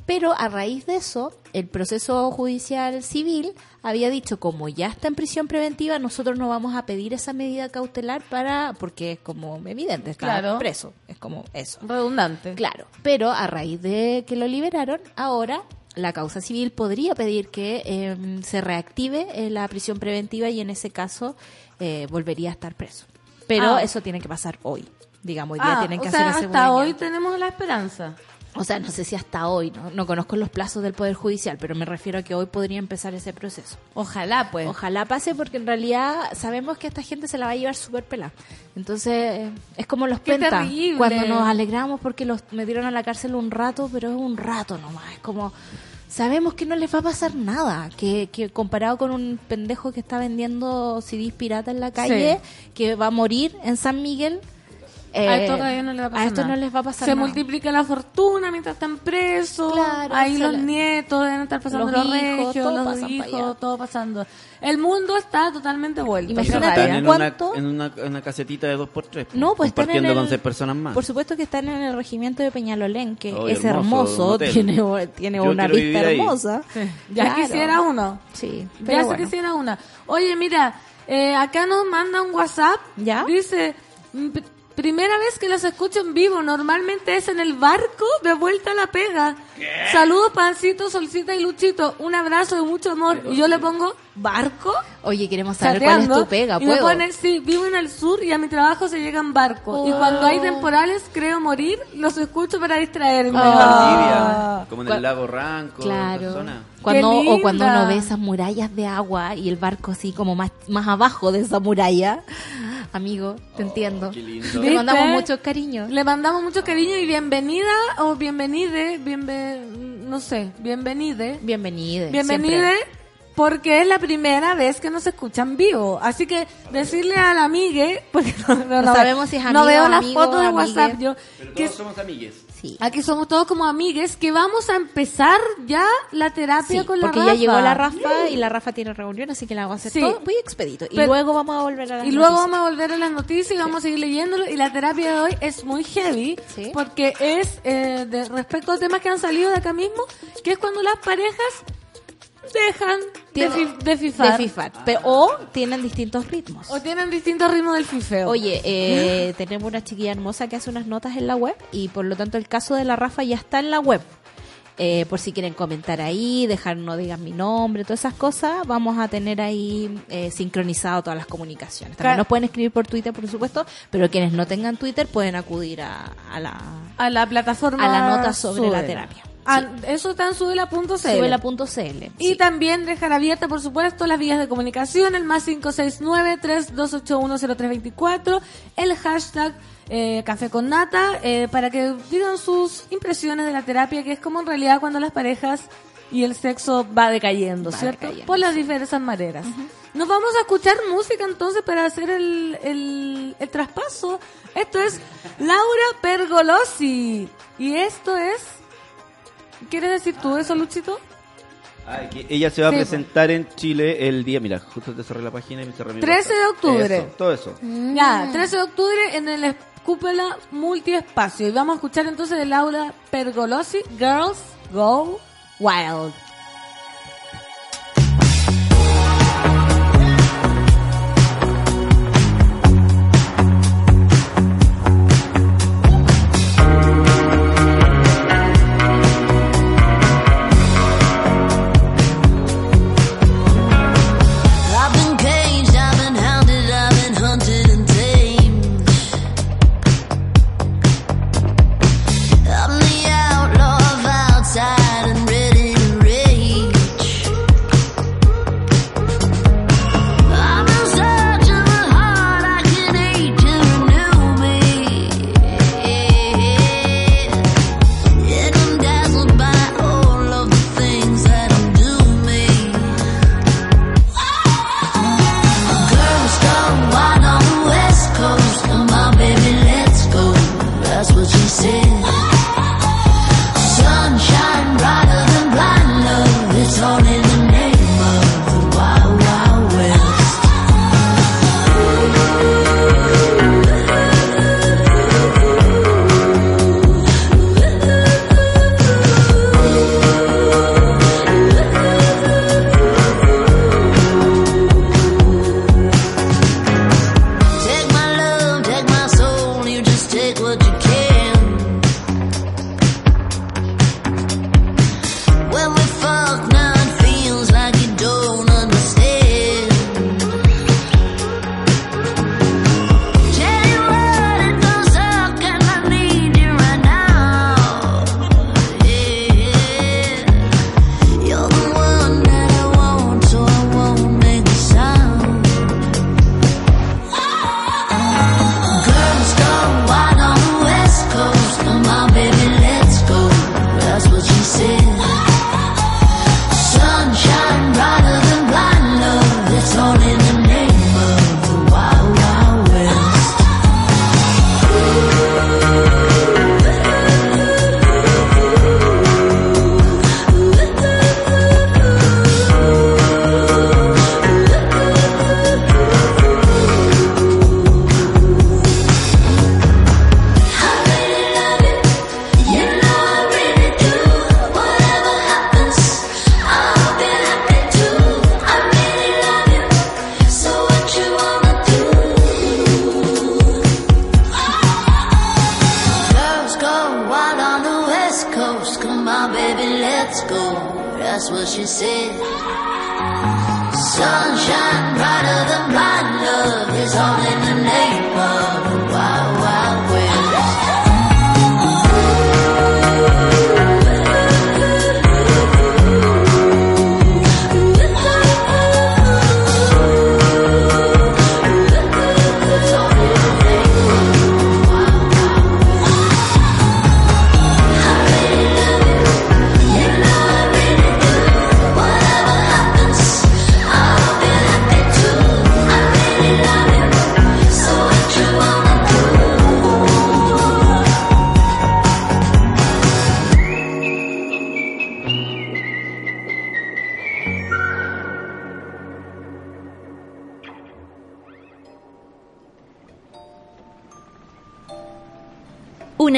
Pero a raíz de eso, el proceso judicial civil había dicho, como ya está en prisión preventiva, nosotros no vamos a pedir esa medida cautelar para, porque es como evidente, está Claro. preso, es como eso. Redundante. Claro, pero a raíz de que lo liberaron, ahora la causa civil podría pedir que eh, se reactive eh, la prisión preventiva y en ese caso eh, volvería a estar preso. Pero Ah. eso tiene que pasar hoy. Digamos, hoy día Ah, tienen que o sea, hacer ese hasta hoy tenemos la esperanza. O sea, no sé si hasta hoy, ¿no? no conozco los plazos del Poder Judicial, pero me refiero a que hoy podría empezar ese proceso. Ojalá, pues. Ojalá pase porque en realidad sabemos que esta gente se la va a llevar súper pelada. Entonces, es como los Qué pentas. terrible. Cuando nos alegramos porque los metieron a la cárcel un rato, pero es un rato nomás. Es como, sabemos que no les va a pasar nada. Que, que comparado con un pendejo que está vendiendo CDs pirata en la calle, que va a morir en San Miguel. Eh, a esto todavía no le va a pasar a esto nada. no les va a pasar Se nada. multiplica la fortuna mientras están presos. Claro, Ahí se los la- nietos deben estar pasando Los los, hijos, regios, todo los hijos, todo pasando. El mundo está totalmente vuelto. Imagínate. Están en ¿Cuánto? en una, en una casetita de 2x3. No, pues están en el- con seis personas más. Por supuesto que están en el regimiento de Peñalolén, que Oh, es hermoso, hermoso, tiene, tiene Yo una vista hermosa. Ya Claro. quisiera uno. Sí, Ya pero se bueno. quisiera una. Oye, mira, eh, acá nos manda un WhatsApp. ¿Ya? Dice, "Mm, Primera vez que los escucho en vivo, normalmente es en el barco de vuelta a la pega. Saludos, Pancito, Solcita y Luchito. Un abrazo de mucho amor. Y yo le pongo, ¿barco? Oye, queremos saber cuál es Chateando. tu pega, y me ¿puedo? pone, sí, vivo en el sur y a mi trabajo se llega en barco. Y cuando hay temporales, creo morir, los escucho para distraerme. Oh. Valdivia, como en Cua- el lago Ranco, esa Claro. zona. Cuando, o cuando uno ve esas murallas de agua y el barco así como más, más abajo de esa muralla. Amigo, te entiendo. Oh, qué lindo. Te ¿Viste? mandamos muchos cariños. Le mandamos mucho cariño y bienvenida o bienvenide, bienve, no sé, bienvenide. Bienvenida. Bienvenide porque es la primera vez que nos escuchan vivo. Así que decirle a la amigue, porque no, no- No sabemos si es no amigo, veo las amigo, fotos de amigue. WhatsApp yo. Pero que todos somos amigues. Sí. aquí somos todos como amigues que vamos a empezar ya la terapia Sí, con la porque Rafa. ya llegó la Rafa y la Rafa tiene reunión, así que la vamos a hacer Sí. todo muy expedito. Y Pero- luego vamos a volver a las Y luego noticias. vamos a volver a las noticias y vamos a seguir leyéndolo. Y la terapia de hoy es muy heavy Sí. porque es eh, de respecto a temas que han salido de acá mismo, que es cuando las parejas dejan de, Tienen- fi- de fifar. de fifar. Pe- o tienen distintos ritmos. O tienen distintos ritmos del fifeo. Oye, eh, tenemos una chiquilla hermosa que hace unas notas en la web y por lo tanto el caso de la Rafa ya está en la web. Eh, por si quieren comentar ahí, dejar no digan mi nombre, todas esas cosas, vamos a tener ahí eh, sincronizado todas las comunicaciones. También Claro. nos pueden escribir por Twitter, por supuesto, pero quienes no tengan Twitter pueden acudir a, a la a la plataforma. a la nota sobre la terapia. Ah, Eso está en subela.cl. subela.cl. Y también dejar abierta, por supuesto, las vías de comunicación, el más 569-3281-0324, el hashtag eh, Café con Nata, eh, para que digan sus impresiones de la terapia, que es como en realidad cuando las parejas y el sexo va decayendo, Va ¿cierto? decayendo, Por las diversas maneras. Nos vamos a escuchar música entonces para hacer el, el, el traspaso. Esto es Laura Pergolosi. Y esto es... ¿Quieres decir tú eso, Luchito? Ah, que ella se va a Sí, presentar en Chile el día, mira, justo te cerré la página y me cerré mi 13 de octubre. Eso, todo eso. Ya, 13 de octubre en el Cúpula Multiespacio. Y vamos a escuchar entonces de Laura Pergolosi, Girls Go Wild.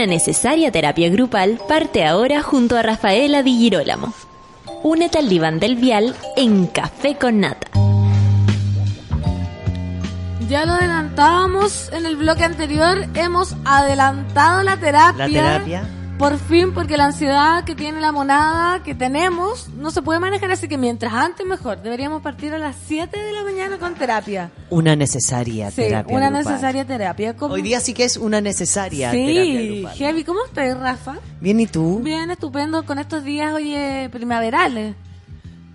Una necesaria terapia grupal parte ahora junto a Rafaela Di Girolamo. Únete al diván del vial en Café con Nata. Ya lo adelantábamos en el bloque anterior, hemos adelantado la terapia. La terapia. Por fin, porque la ansiedad que tiene la monada, que tenemos, no se puede manejar, así que mientras antes mejor. Deberíamos partir a las 7 de la mañana con terapia. Una necesaria Sí, terapia una grupal. necesaria terapia. ¿Cómo- Hoy día sí que es una necesaria terapia Sí, heavy. ¿Cómo estás, Rafa? Bien, ¿y tú? Bien, estupendo con estos días, oye, primaverales.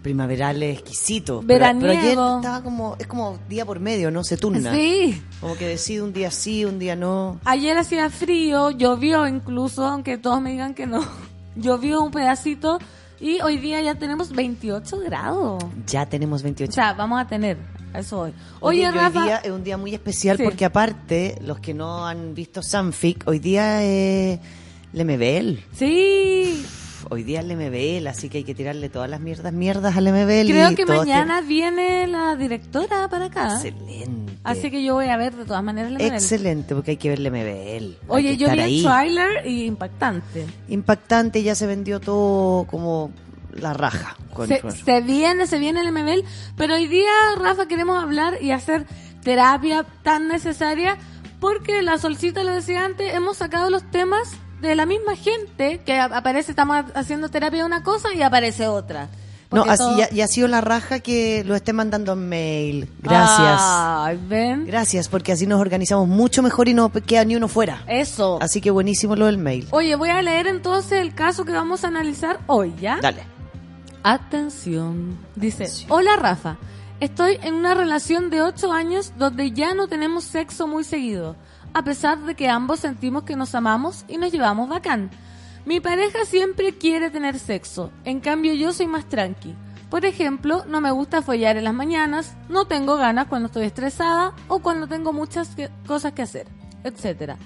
Primaveral es exquisito. Pero, pero ayer Veraniego. estaba como, es como día por medio, ¿no? Se turna. Sí. Como que decide un día sí, un día no. Ayer hacía frío, llovió incluso, aunque todos me digan que no. Llovió un pedacito y hoy día ya tenemos 28 grados. Ya tenemos 28. O sea, vamos a tener, eso hoy. Oye, Oye, Rafa, hoy día es un día muy especial Sí. porque aparte, los que no han visto Sanfic, hoy día es Lemebel. sí, Hoy día es Lemebel, así que hay que tirarle todas las mierdas, mierdas a Lemebel. creo que todos mañana viene la directora para acá. Excelente. Así que yo voy a ver de todas maneras la novela. Excelente, porque hay que ver Lemebel. hay Oye, yo vi ahí. el trailer y impactante. Impactante, ya se vendió todo como la raja. con- Se, con- se viene, se viene el MBL, pero hoy día, Rafa, queremos hablar y hacer terapia tan necesaria porque la Solcita lo decía antes, hemos sacado los temas de la misma gente que aparece, estamos haciendo terapia de una cosa y aparece otra. No, así todo- ya ha sido la raja que lo esté mandando en mail. Gracias. Ay, ven. Gracias, porque así nos organizamos mucho mejor y no queda ni uno fuera. Eso. Así que buenísimo lo del mail. Oye, voy a leer entonces el caso que vamos a analizar hoy, ¿ya? Dale. Atención. Dice, hola Rafa, estoy en una relación de 8 años donde ya no tenemos sexo muy seguido, a pesar de que ambos sentimos que nos amamos y nos llevamos bacán. Mi pareja siempre quiere tener sexo, en cambio yo soy más tranqui. Por ejemplo, no me gusta follar en las mañanas, no tengo ganas cuando estoy estresada o cuando tengo muchas cosas que hacer, etcétera.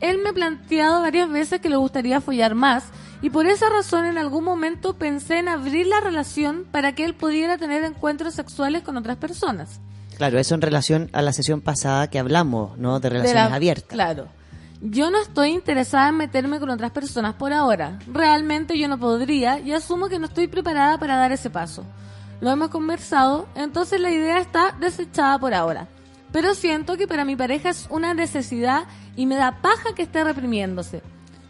Él me ha planteado varias veces que le gustaría follar más y por esa razón en algún momento pensé en abrir la relación para que él pudiera tener encuentros sexuales con otras personas. Claro, eso en relación a la sesión pasada que hablamos, ¿no? De De relaciones la- abiertas. Claro. Yo no estoy interesada en meterme con otras personas por ahora. Realmente yo no podría y asumo que no estoy preparada para dar ese paso. Lo hemos conversado, entonces la idea está desechada por ahora. Pero siento que para mi pareja es una necesidad y me da paja que esté reprimiéndose.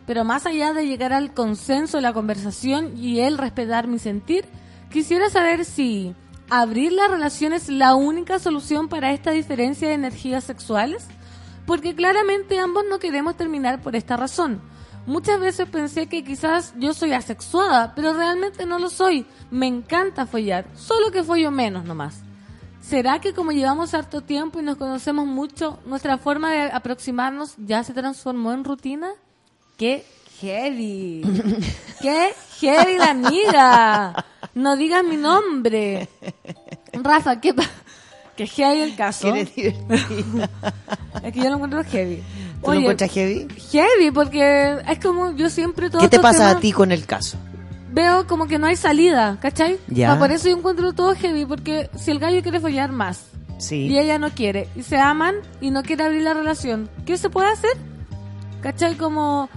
Pero más allá de llegar al consenso la conversación y él respetar mi sentir, quisiera saber si abrir la relación es la única solución para esta diferencia de energías sexuales. Porque claramente ambos no queremos terminar por esta razón. Muchas veces pensé que quizás yo soy asexuada, pero realmente no lo soy. Me encanta follar, solo que follo menos nomás. ¿Será que como llevamos harto tiempo y nos conocemos mucho, nuestra forma de aproximarnos ya se transformó en rutina? ¡Qué heavy! ¡Qué heavy la amiga! No digas mi nombre. Rafa, ¿qué pa- ¡Qué heavy el caso! Es que yo lo encuentro heavy. ¿Tú lo encuentras heavy? heavy, porque es como yo siempre todo ¿Qué te pasa a ti con el caso? Veo como que no hay salida, ¿cachai? Ya. O sea, por eso yo encuentro todo heavy, porque si el gallo quiere follar más Sí. y ella no quiere, y se aman y no quiere abrir la relación, ¿qué se puede hacer? ¿Cachai? Como,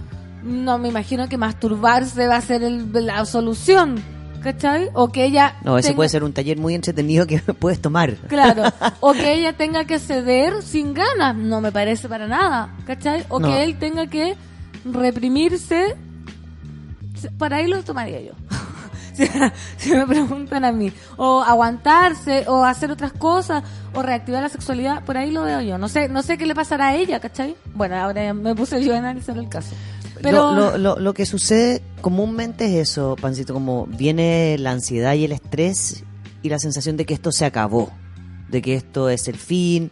no me imagino que masturbarse va a ser el- la solución, ¿cachai? O que ella... No, ese tenga- puede ser un taller muy entretenido que puedes tomar. Claro, o que ella tenga que ceder sin ganas, no me parece para nada, ¿cachai? O No. que él tenga que reprimirse, para ahí lo tomaría yo. si, me preguntan a mí. O aguantarse, o hacer otras cosas, o reactivar la sexualidad, por ahí lo veo yo. No sé, no sé qué le pasará a ella, ¿cachai? Bueno, ahora me puse yo a analizar el caso. Lo, lo- lo- lo que sucede comúnmente es eso, Pancito, como viene la ansiedad y el estrés y la sensación de que esto se acabó, de que esto es el fin.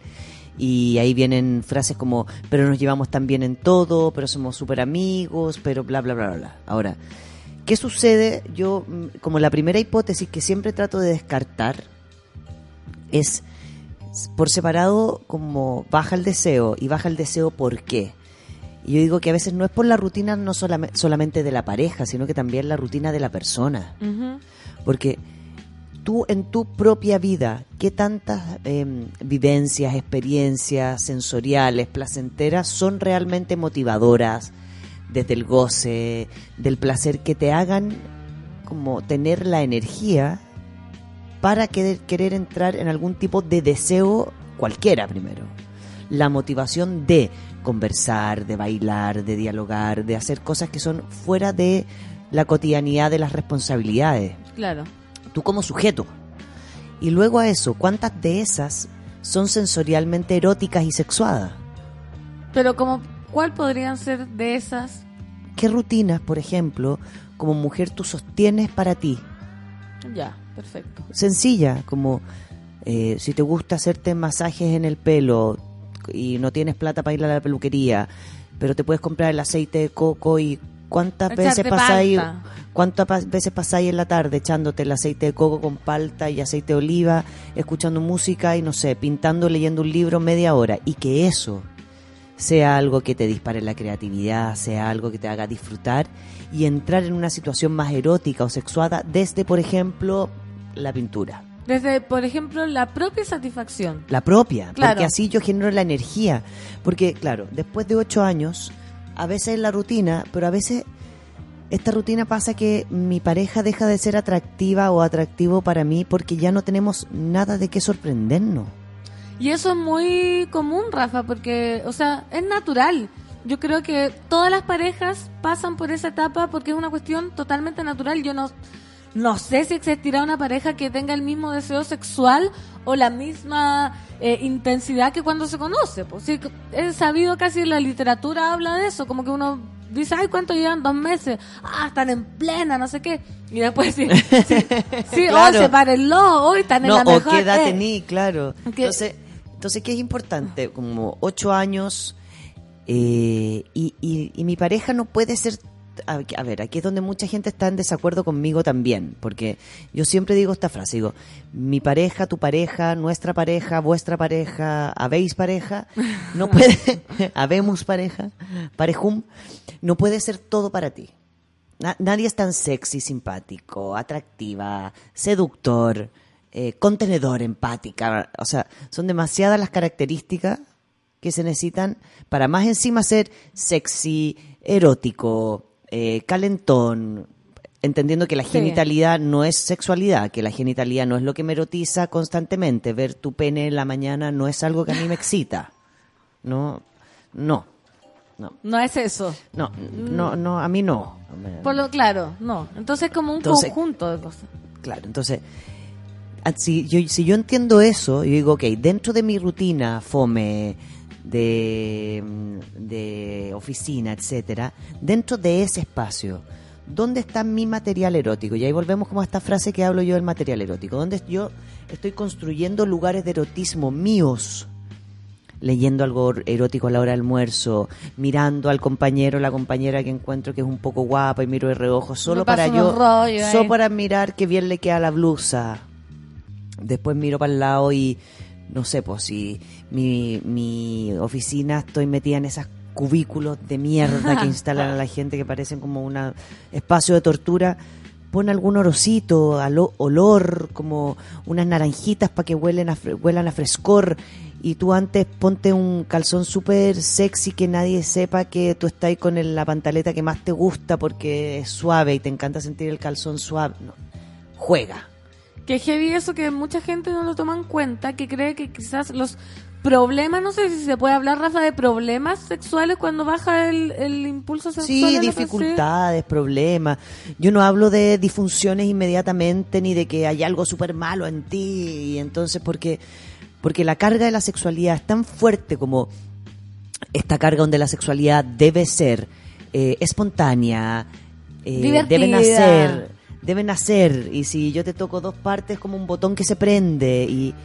Y ahí vienen frases como, pero nos llevamos tan bien en todo, pero somos súper amigos, pero bla, bla, bla, bla, bla. Ahora, ¿qué sucede? Yo, mm, como la primera hipótesis que siempre trato de descartar es por separado como baja el deseo y baja el deseo ¿por qué? Y yo digo que a veces no es por la rutina no solame- solamente de la pareja, sino que también la rutina de la persona. Porque tú en tu propia vida, ¿qué tantas em, vivencias, experiencias sensoriales, placenteras son realmente motivadoras desde el goce, del placer que te hagan como tener la energía para querer, querer entrar en algún tipo de deseo cualquiera primero? La motivación de conversar, de bailar, de dialogar, de hacer cosas que son fuera de la cotidianidad de las responsabilidades claro. tú como sujeto. Y luego a eso, ¿cuántas de esas son sensorialmente eróticas y sexuadas? Pero como, ¿cuál podrían ser de esas? ¿Qué rutinas, por ejemplo, como mujer tú sostienes para ti? Ya, perfecto. Sencilla, como eh, si te gusta hacerte masajes en el pelo y no tienes plata para ir a la peluquería, pero te puedes comprar el aceite de coco y cuántas Echarte veces pasáis cuántas veces pasáis en la tarde echándote el aceite de coco con palta y aceite de oliva, escuchando música y no sé, pintando, leyendo un libro media hora y que eso sea algo que te dispare la creatividad, sea algo que te haga disfrutar y entrar en una situación más erótica o sexuada desde, por ejemplo, la pintura. Desde, por ejemplo, la propia satisfacción. La propia, Claro. porque así yo genero la energía. Porque, claro, después de ocho años, a veces es la rutina, pero a veces esta rutina pasa que mi pareja deja de ser atractiva o atractivo para mí porque ya no tenemos nada de qué sorprendernos. Y eso es muy común, Rafa, porque, o sea, es natural. Yo creo que todas las parejas pasan por esa etapa porque es una cuestión totalmente natural. Yo no, no sé si existirá una pareja que tenga el mismo deseo sexual o la misma eh, intensidad que cuando se conoce. Pues sí, es sabido casi la literatura habla de eso, como que uno dice, ay, ¿cuánto llevan? Dos meses. Ah, están en plena, no sé qué. Y después sí, sí, sí Claro. oh, sepárenlo, hoy están en No, la o mejor. qué edad eh. tení, claro. Entonces, entonces, ¿qué es importante? Como ocho años eh, y, y- y mi pareja no puede ser... A, ver, aquí es donde mucha gente está en desacuerdo conmigo también, porque yo siempre digo esta frase, digo, mi pareja, tu pareja, nuestra pareja, vuestra pareja, habéis pareja, no puede, habemos pareja, parejum, no puede ser todo para ti. Na- nadie es tan sexy, simpático, atractiva, seductor, eh, contenedor, empática. O sea, son demasiadas las características que se necesitan para más encima ser sexy, erótico, eh, calentón, entendiendo que la genitalidad no es sexualidad, que la genitalidad no es lo que me erotiza constantemente. Ver tu pene en la mañana no es algo que a mí me excita. No, no, no. No es eso. No, no, no, a mí no. Por lo claro, no. Entonces como un Entonces- conjunto de cosas. Claro, entonces, ah, si yo, si yo entiendo eso, yo digo, ok, dentro de mi rutina fome de, mm, de oficina, etcétera, dentro de ese espacio, ¿dónde está mi material erótico? Y ahí volvemos como a esta frase que hablo yo del material erótico, donde yo estoy construyendo lugares de erotismo míos, leyendo algo erótico a la hora del almuerzo, mirando al compañero la compañera que encuentro que es un poco guapa y miro de reojo, solo para yo, solo para mirar qué bien le queda la blusa. Después miro para el lado y no sé, pues si mi, mi oficina estoy metida en esas cubículos de mierda que instalan a la gente que parecen como un espacio de tortura. Pon algún orocito, alo- olor, como unas naranjitas para que huelen a, huelan a frescor. Y tú antes ponte un calzón súper sexy que nadie sepa que tú estás ahí con el- la pantaleta que más te gusta porque es suave y te encanta sentir el calzón suave. No. Juega. Que heavy eso que mucha gente no lo toma en cuenta, que cree que quizás los problemas, no sé si se puede hablar, Rafa, de problemas sexuales cuando baja el, el impulso sexual. Sí, dificultades, problemas. Yo no hablo de disfunciones inmediatamente ni de que hay algo súper malo en ti. Y entonces, porque, porque la carga de la sexualidad es tan fuerte como esta carga donde la sexualidad debe ser eh, espontánea, eh, debe nacer, debe nacer. Y si yo te toco dos partes, como un botón que se prende y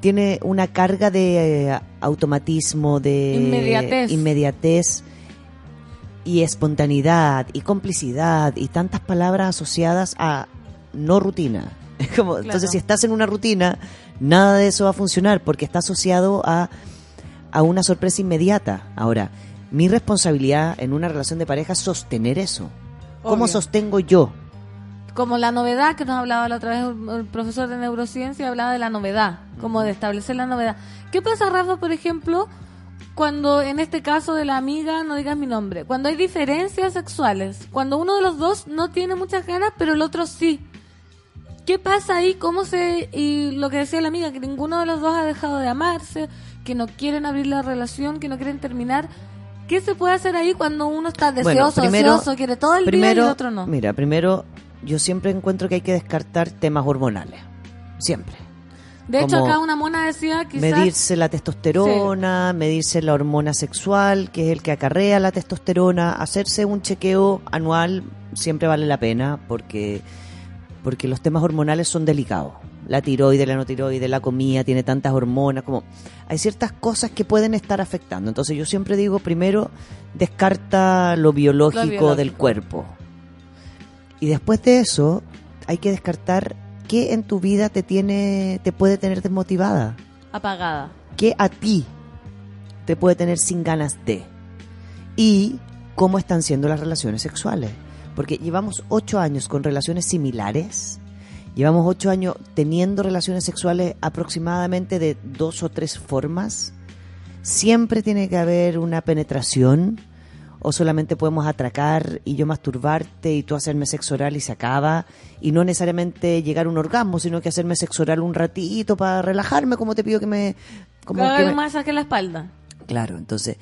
tiene una carga de eh, automatismo, de Inmediatez. inmediatez y espontaneidad y complicidad y tantas palabras asociadas a no rutina. Como, Entonces, si estás en una rutina, nada de eso va a funcionar porque está asociado a, a una sorpresa inmediata. Ahora, mi responsabilidad en una relación de pareja es sostener eso. ¿Cómo sostengo yo? Como la novedad que nos hablaba la otra vez el- profesor de neurociencia hablaba de la novedad, como de establecer la novedad. ¿Qué pasa, Rafa, por ejemplo, cuando en este caso de la amiga, no digas mi nombre, cuando hay diferencias sexuales, cuando uno de los dos no tiene muchas ganas, pero el otro sí? ¿Qué pasa ahí? ¿Cómo se...? Y lo que decía la amiga, que ninguno de los dos ha dejado de amarse, que no quieren abrir la relación, que no quieren terminar. ¿Qué se puede hacer ahí cuando uno está deseoso, ansioso, quiere todo el día y el otro no? Mira, primero, yo siempre encuentro que hay que descartar temas hormonales. Siempre. De hecho, acá una mona decía quizás... Medirse la testosterona, medirse la hormona sexual, que es el que acarrea la testosterona, hacerse un chequeo anual siempre vale la pena porque, porque los temas hormonales son delicados. La tiroide, la no tiroide, la comida, tiene tantas hormonas, como hay ciertas cosas que pueden estar afectando. Entonces yo siempre digo, primero, descarta lo biológico, biológico. del cuerpo. Y después de eso, hay que descartar qué en tu vida te tiene, te puede tener desmotivada. Apagada. ¿Qué a ti te puede tener sin ganas de? Y cómo están siendo las relaciones sexuales. Porque llevamos ocho años con relaciones similares. Llevamos ocho años teniendo relaciones sexuales aproximadamente de dos o tres formas. Siempre tiene que haber una penetración. O solamente podemos atracar y yo masturbarte y tú hacerme sexo oral y se acaba. Y no necesariamente llegar a un orgasmo, sino que hacerme sexo oral un ratito para relajarme, como te pido que me... Como Como que me- un masaje en la espalda. Claro, entonces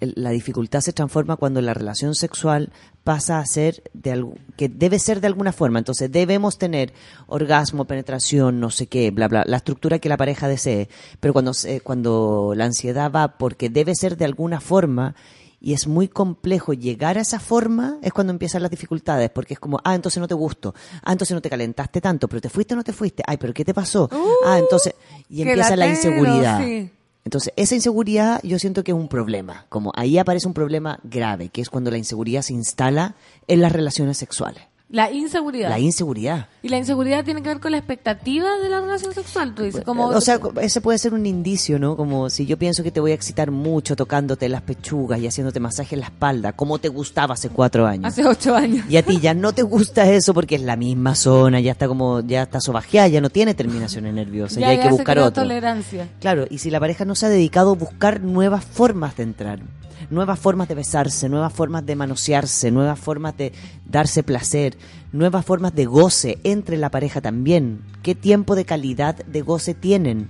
la dificultad se transforma cuando la relación sexual pasa a ser de algo que debe ser de alguna forma. Entonces debemos tener orgasmo, penetración, no sé qué, bla bla, la estructura que la pareja desee. Pero cuando se- cuando la ansiedad va porque debe ser de alguna forma y es muy complejo llegar a esa forma, es cuando empiezan las dificultades, porque es como, ah, entonces no te gusto, ah, entonces no te calentaste tanto, pero te fuiste o no te fuiste, ay, pero ¿qué te pasó? ah, entonces, y Uh, empieza la inseguridad. sí. Entonces, esa inseguridad yo siento que es un problema. Como ahí aparece un problema grave, que es cuando la inseguridad se instala en las relaciones sexuales. La inseguridad. La inseguridad. y la inseguridad tiene que ver con la expectativa de la relación sexual, tú dices. Como, o sea, ese puede ser un indicio, ¿no? Como si yo pienso que te voy a excitar mucho tocándote las pechugas y haciéndote masaje en la espalda, como te gustaba hace cuatro años. hace ocho años. Y a ti ya no te gusta eso porque es la misma zona, ya está como, ya está sobajeada, ya no tiene terminaciones nerviosas, ya, hay que buscar otro. tolerancia. Claro, y si la pareja no se ha dedicado a buscar nuevas formas de entrar, nuevas formas de besarse, nuevas formas de manosearse, nuevas formas de darse placer, nuevas formas de goce entre la pareja también. ¿Qué tiempo de calidad de goce tienen?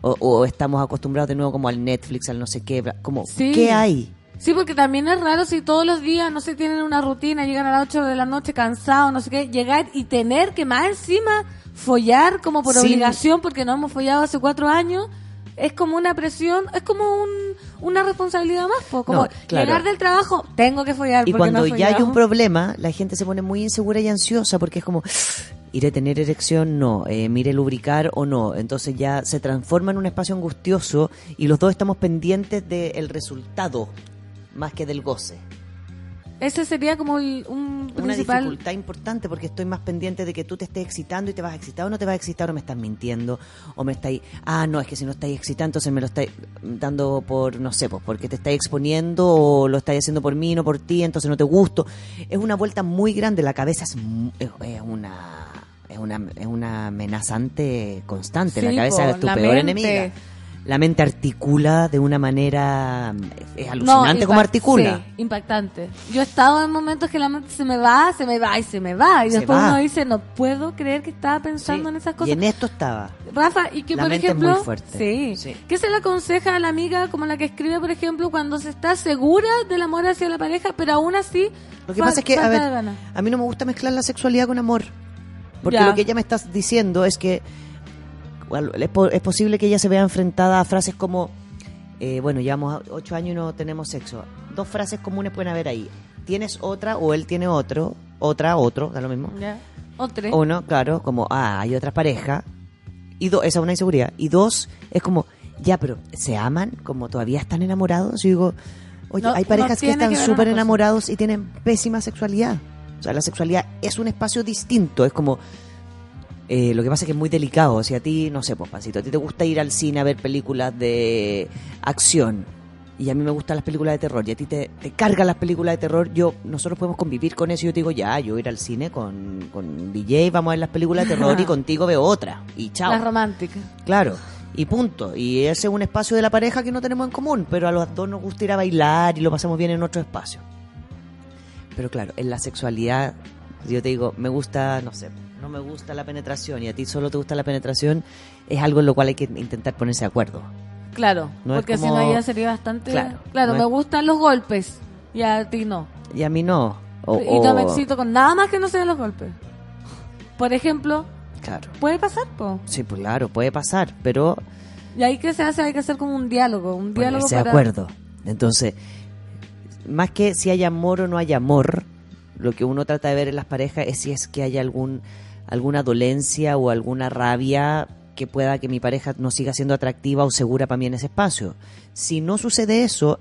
O, o estamos acostumbrados de nuevo como al Netflix, al no sé qué, como, Sí. ¿qué hay? Sí, porque también es raro si todos los días, no sé, tienen una rutina, llegan a las 8 de la noche cansados, no sé qué, llegar y tener que más encima follar como por obligación, porque no hemos follado hace cuatro años, es como una presión, es como un, una responsabilidad más, po, como No, claro. llegar del trabajo, tengo que follar. Y porque cuando ya hay un problema, la gente se pone muy insegura y ansiosa porque es como, ¿iré a tener erección? No. Eh, ¿Mire lubricar o no? Entonces ya se transforma en un espacio angustioso y los dos estamos pendientes del resultado más que del goce. Ese sería como el- un Una principal... dificultad importante porque estoy más pendiente de que tú te estés excitando y te vas a excitar o no te vas a excitar o me estás mintiendo o me estáis, ah, no, es que si no estáis excitando entonces me lo estáis dando por, no sé, pues porque te estáis exponiendo o lo estáis haciendo por mí, no por ti, entonces no te gusto. Es una vuelta muy grande, la cabeza es, es, es una... Es una, es una amenazante constante, Sí, la cabeza po, es tu la peor mente. enemiga. La mente articula de una manera es alucinante No, como articula. sí, impactante. Yo he estado en momentos que la mente se me va, se me va y se me va. Y Se después va. uno dice, no puedo creer que estaba pensando Sí, en esas Y cosas. en esto estaba. Rafa, y que La por mente es ejemplo, muy fuerte. Sí, Sí. ¿qué se le aconseja a la amiga como la que escribe, por ejemplo, cuando se está segura del amor hacia la pareja, pero aún así Lo que pasa es que, a ver, a mí no me gusta mezclar la sexualidad con amor. Porque Ya. lo que ella me está diciendo es que es, po- es posible que ella se vea enfrentada a frases como, eh, bueno, llevamos ocho años y no tenemos sexo. Dos frases comunes pueden haber ahí. Tienes otra o él tiene otro, otra, otro, da lo mismo. Ya. O tres. Uno, claro, como, ah, hay otra pareja. Y dos, esa es una inseguridad. Y dos, es como, ya, pero ¿se aman? Como todavía están enamorados. Yo digo, oye, No, hay no parejas que están súper enamorados y tienen pésima sexualidad. O sea, la sexualidad es un espacio distinto. Es como, eh, lo que pasa es que es muy delicado. Si a ti, no sé, pues, Pancito, a ti te gusta ir al cine a ver películas de acción. Y a mí me gustan las películas de terror. Y a ti te, te cargan las películas de terror. Yo, nosotros podemos convivir con eso. Y yo te digo, ya, yo ir al cine con, con DJ, vamos a ver las películas de terror y contigo veo otra. Y chao. Las románticas. Claro, y punto. Y ese es un espacio de la pareja que no tenemos en común, pero a los dos nos gusta ir a bailar y lo pasamos bien en otro espacio. Pero claro, en la sexualidad, yo te digo, me gusta, no sé, no me gusta la penetración y a ti solo te gusta la penetración, es algo en lo cual hay que intentar ponerse de acuerdo. Claro, No es porque si como- no ya sería bastante... Claro, Claro, no me es- gustan los golpes y a ti no. Y a mí no. O, y no me excito con nada más que no sean los golpes. Por ejemplo, Claro. puede pasar, po. Sí, pues claro, puede pasar, pero Y ahí que se hace, hay que hacer como un diálogo, un diálogo ponerse de acuerdo. Entonces, más que si hay amor o no hay amor, lo que uno trata de ver en las parejas es si es que hay algún alguna dolencia o alguna rabia que pueda que mi pareja no siga siendo atractiva o segura para mí en ese espacio. Si no sucede eso,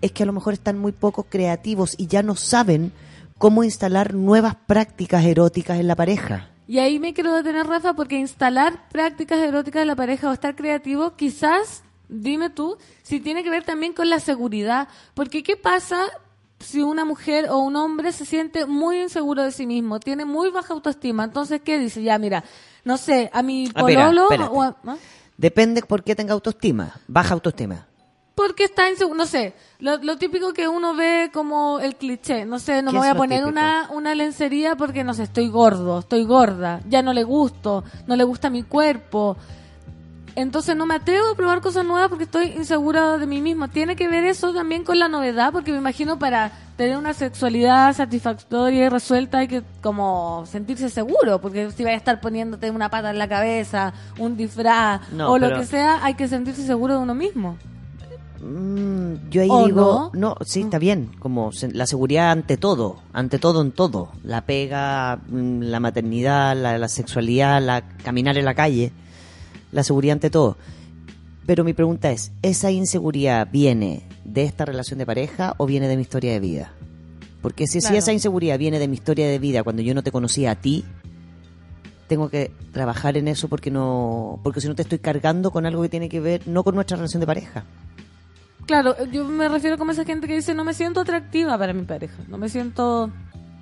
es que a lo mejor están muy poco creativos y ya no saben cómo instalar nuevas prácticas eróticas en la pareja. Y ahí me quiero detener, Rafa, porque instalar prácticas eróticas de la pareja o estar creativo, quizás, dime tú, si tiene que ver también con la seguridad. Porque ¿qué pasa si una mujer o un hombre se siente muy inseguro de sí mismo, tiene muy baja autoestima? Entonces, ¿qué dice? Ya, mira, no sé, a mi Ah, pololo... o a- ¿ah? Depende por qué tenga autoestima, baja autoestima. Porque está inseguro, no sé, lo, lo típico que uno ve como el cliché, no sé, no ¿Qué me voy a poner típico? una, una lencería porque, no sé, estoy gordo, estoy gorda, ya no le gusto, no le gusta mi cuerpo. Entonces no me atrevo a probar cosas nuevas porque estoy insegura de mí misma. Tiene que ver eso también con la novedad, porque me imagino para tener una sexualidad satisfactoria y resuelta hay que como sentirse seguro, porque si vas a estar poniéndote una pata en la cabeza, un disfraz No, o lo que sea, hay que sentirse seguro de uno mismo. Mm, yo ahí ¿O digo, no? sí, está bien, como se- la seguridad ante todo, ante todo en todo, la pega, mm, la maternidad, la, la sexualidad, la caminar en la calle, la seguridad ante todo. Pero mi pregunta es, ¿esa inseguridad viene de esta relación de pareja o viene de mi historia de vida? Porque si, si esa inseguridad viene de mi historia de vida cuando yo no te conocía a ti, tengo que trabajar en eso porque no porque si no te estoy cargando con algo que tiene que ver no con nuestra relación de pareja. Claro, yo me refiero como esa gente que dice no me siento atractiva para mi pareja, no me siento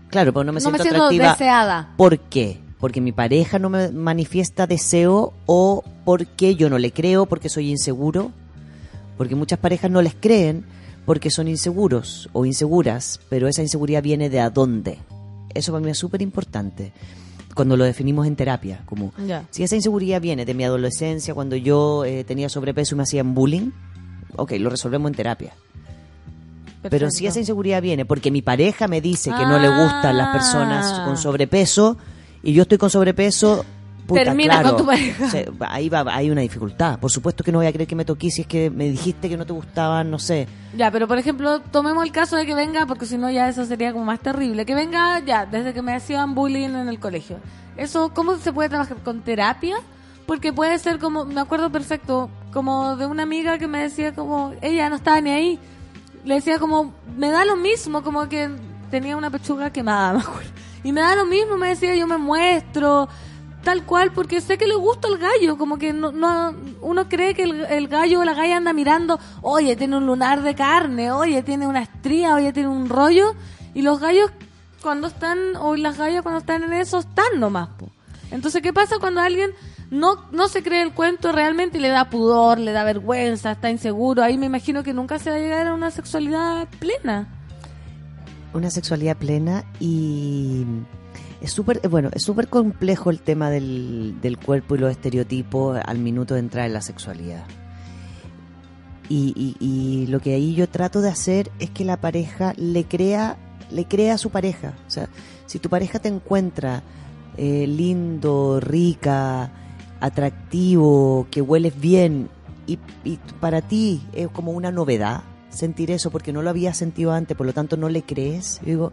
Claro, pero no me no me siento siento atractiva. deseada. ¿Por qué? Porque mi pareja no me manifiesta deseo o porque yo no le creo, porque soy inseguro. Porque muchas parejas no les creen porque son inseguros o inseguras, pero esa inseguridad viene de a dónde. Eso para mí es súper importante cuando lo definimos en terapia, como si esa inseguridad viene de mi adolescencia, cuando yo eh, tenía sobrepeso y me hacían bullying, ok, lo resolvemos en terapia. Pero si esa inseguridad viene porque mi pareja me dice que no le gustan las personas Ah. con sobrepeso y yo estoy con sobrepeso, puta, Termina claro, con tu pareja. o sea, ahí va, hay una dificultad. Por supuesto que no voy a creer que me toqué si es que me dijiste que no te gustaban, no sé. Ya, pero por ejemplo, tomemos el caso de que venga, porque si no ya eso sería como más terrible, que venga ya, desde que me hacían bullying en el colegio. Eso, ¿cómo se puede trabajar? ¿Con terapia? Porque puede ser como, me acuerdo perfecto, como de una amiga que me decía como, ella no estaba ni ahí. Le decía como, me da lo mismo, como que tenía una pechuga quemada, me acuerdo. Y me da lo mismo, me decía, yo me muestro, tal cual, porque sé que le gusta el gallo, como que no, no uno cree que el, gallo o la galla anda mirando, oye, tiene un lunar de carne, oye, tiene una estría, oye, tiene un rollo, y los gallos cuando están, o las gallas cuando están en eso, están nomás. po. Entonces, ¿qué pasa cuando alguien no, no se cree el cuento realmente y le da pudor, le da vergüenza, está inseguro. Ahí me imagino que nunca se va a llegar a una sexualidad plena. Una sexualidad plena y es súper eh, bueno es súper complejo el tema del, del cuerpo y los estereotipos al minuto de entrar en la sexualidad. Y, y- y lo que ahí yo trato de hacer es que la pareja le crea le crea a su pareja. O sea si tu pareja te encuentra eh, lindo rica atractivo que hueles bien y, y para ti es como una novedad sentir eso porque no lo habías sentido antes, por lo tanto no le crees. Yo digo,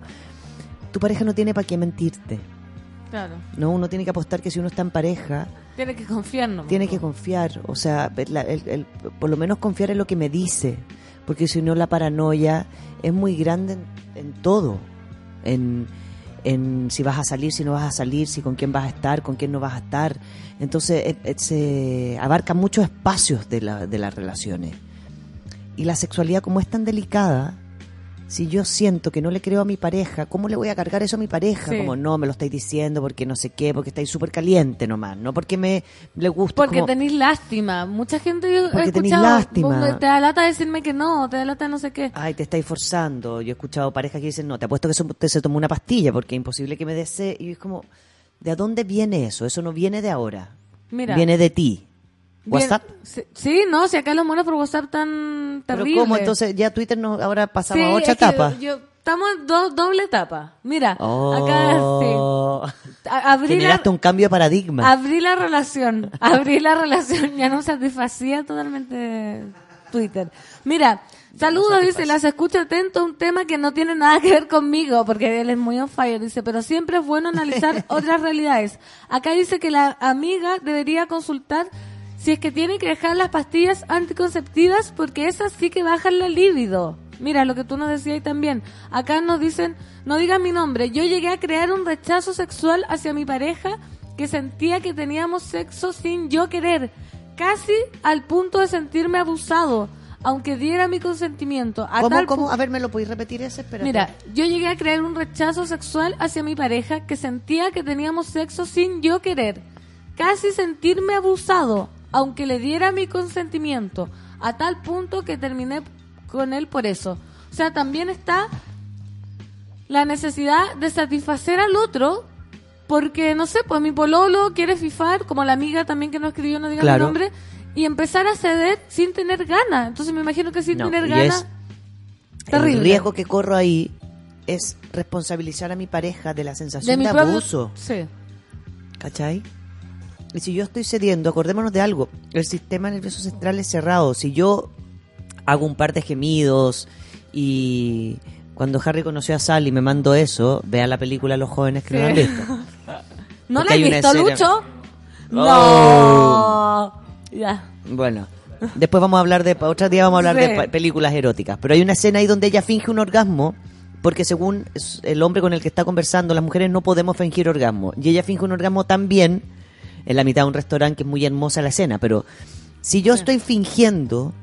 tu pareja no tiene para qué mentirte. Claro. No, uno tiene que apostar que si uno está en pareja, Tiene que confiar, ¿no? tiene que confiar. O sea, la- el- el- por lo menos confiar en lo que me dice. Porque si no, la paranoia es muy grande en, en todo. En, en si vas a salir, si no vas a salir, si con quién vas a estar, con quién no vas a estar. Entonces, eh, eh, se abarca muchos espacios de, la- de las relaciones. Y la sexualidad, como es tan delicada, si yo siento que no le creo a mi pareja, ¿cómo le voy a cargar eso a mi pareja? Sí. Como no, me lo estáis diciendo porque no sé qué, porque estáis súper caliente nomás, no porque me le gusta. Porque como- tenéis lástima. Mucha gente yo he Porque tenéis escuchado, lástima. vos te da lata decirme que no, te da lata no sé qué. Ay, te estáis forzando. Yo he escuchado parejas que dicen, no, te apuesto que eso- usted se tomó una pastilla porque es imposible que me desee. Y es como, ¿de dónde viene eso? Eso no viene de ahora. Mira. Viene de ti. ¿WhatsApp? Sí, sí, no, si acá los monos por WhatsApp tan Pero terrible. ¿cómo? Entonces ya Twitter no, ahora pasamos Sí, a otra es que etapa. yo- estamos en do- doble etapa. Mira, Oh. acá sí. A- Abrí la, Generaste un cambio de paradigma. abrí la relación. Abrí la relación. Ya no satisfacía totalmente Twitter. Mira, saludos, dice, las escucho atento a un tema que no tiene nada que ver conmigo, porque él es muy on fire, dice, pero siempre es bueno analizar otras realidades. Acá dice que la amiga debería consultar si es que tiene que dejar las pastillas anticonceptivas, porque esas sí que bajan la libido. Mira, lo que tú nos decías también. Acá nos dicen, no digan mi nombre, yo llegué a crear un rechazo sexual hacia mi pareja que sentía que teníamos sexo sin yo querer, casi al punto de sentirme abusado, aunque diera mi consentimiento. A ¿Cómo, tal cómo? A ver, ¿me lo podéis repetir ese? Espérate. Mira, yo llegué a crear un rechazo sexual hacia mi pareja que sentía que teníamos sexo sin yo querer. Casi sentirme abusado, aunque le diera mi consentimiento, a tal punto que terminé con él por eso. O sea, también está la necesidad de satisfacer al otro, porque no sé, pues mi pololo quiere fifar, como la amiga también que no escribió, no diga Claro. mi nombre, y empezar a ceder sin tener ganas. Entonces me imagino que sin No, tener ganas... terrible. El riesgo que corro ahí es responsabilizar a mi pareja de la sensación de, propio- abuso. Sí. ¿Cachai? Y si yo estoy cediendo, acordémonos de algo, el sistema nervioso central es cerrado. Si yo hago un par de gemidos y cuando Harry conoció a Sally me mando eso, vean la película Los jóvenes que no la han visto. ¿No Porque la has visto, escena- Lucho? Oh. No. Ya. Bueno, después vamos a hablar de, otro día vamos a hablar Sí. de películas eróticas, pero hay una escena ahí donde ella finge un orgasmo, porque según el hombre con el que está conversando, las mujeres no podemos fingir orgasmo, y ella finge un orgasmo también en la mitad de un restaurante, que es muy hermosa la escena, pero si yo estoy fingiendo,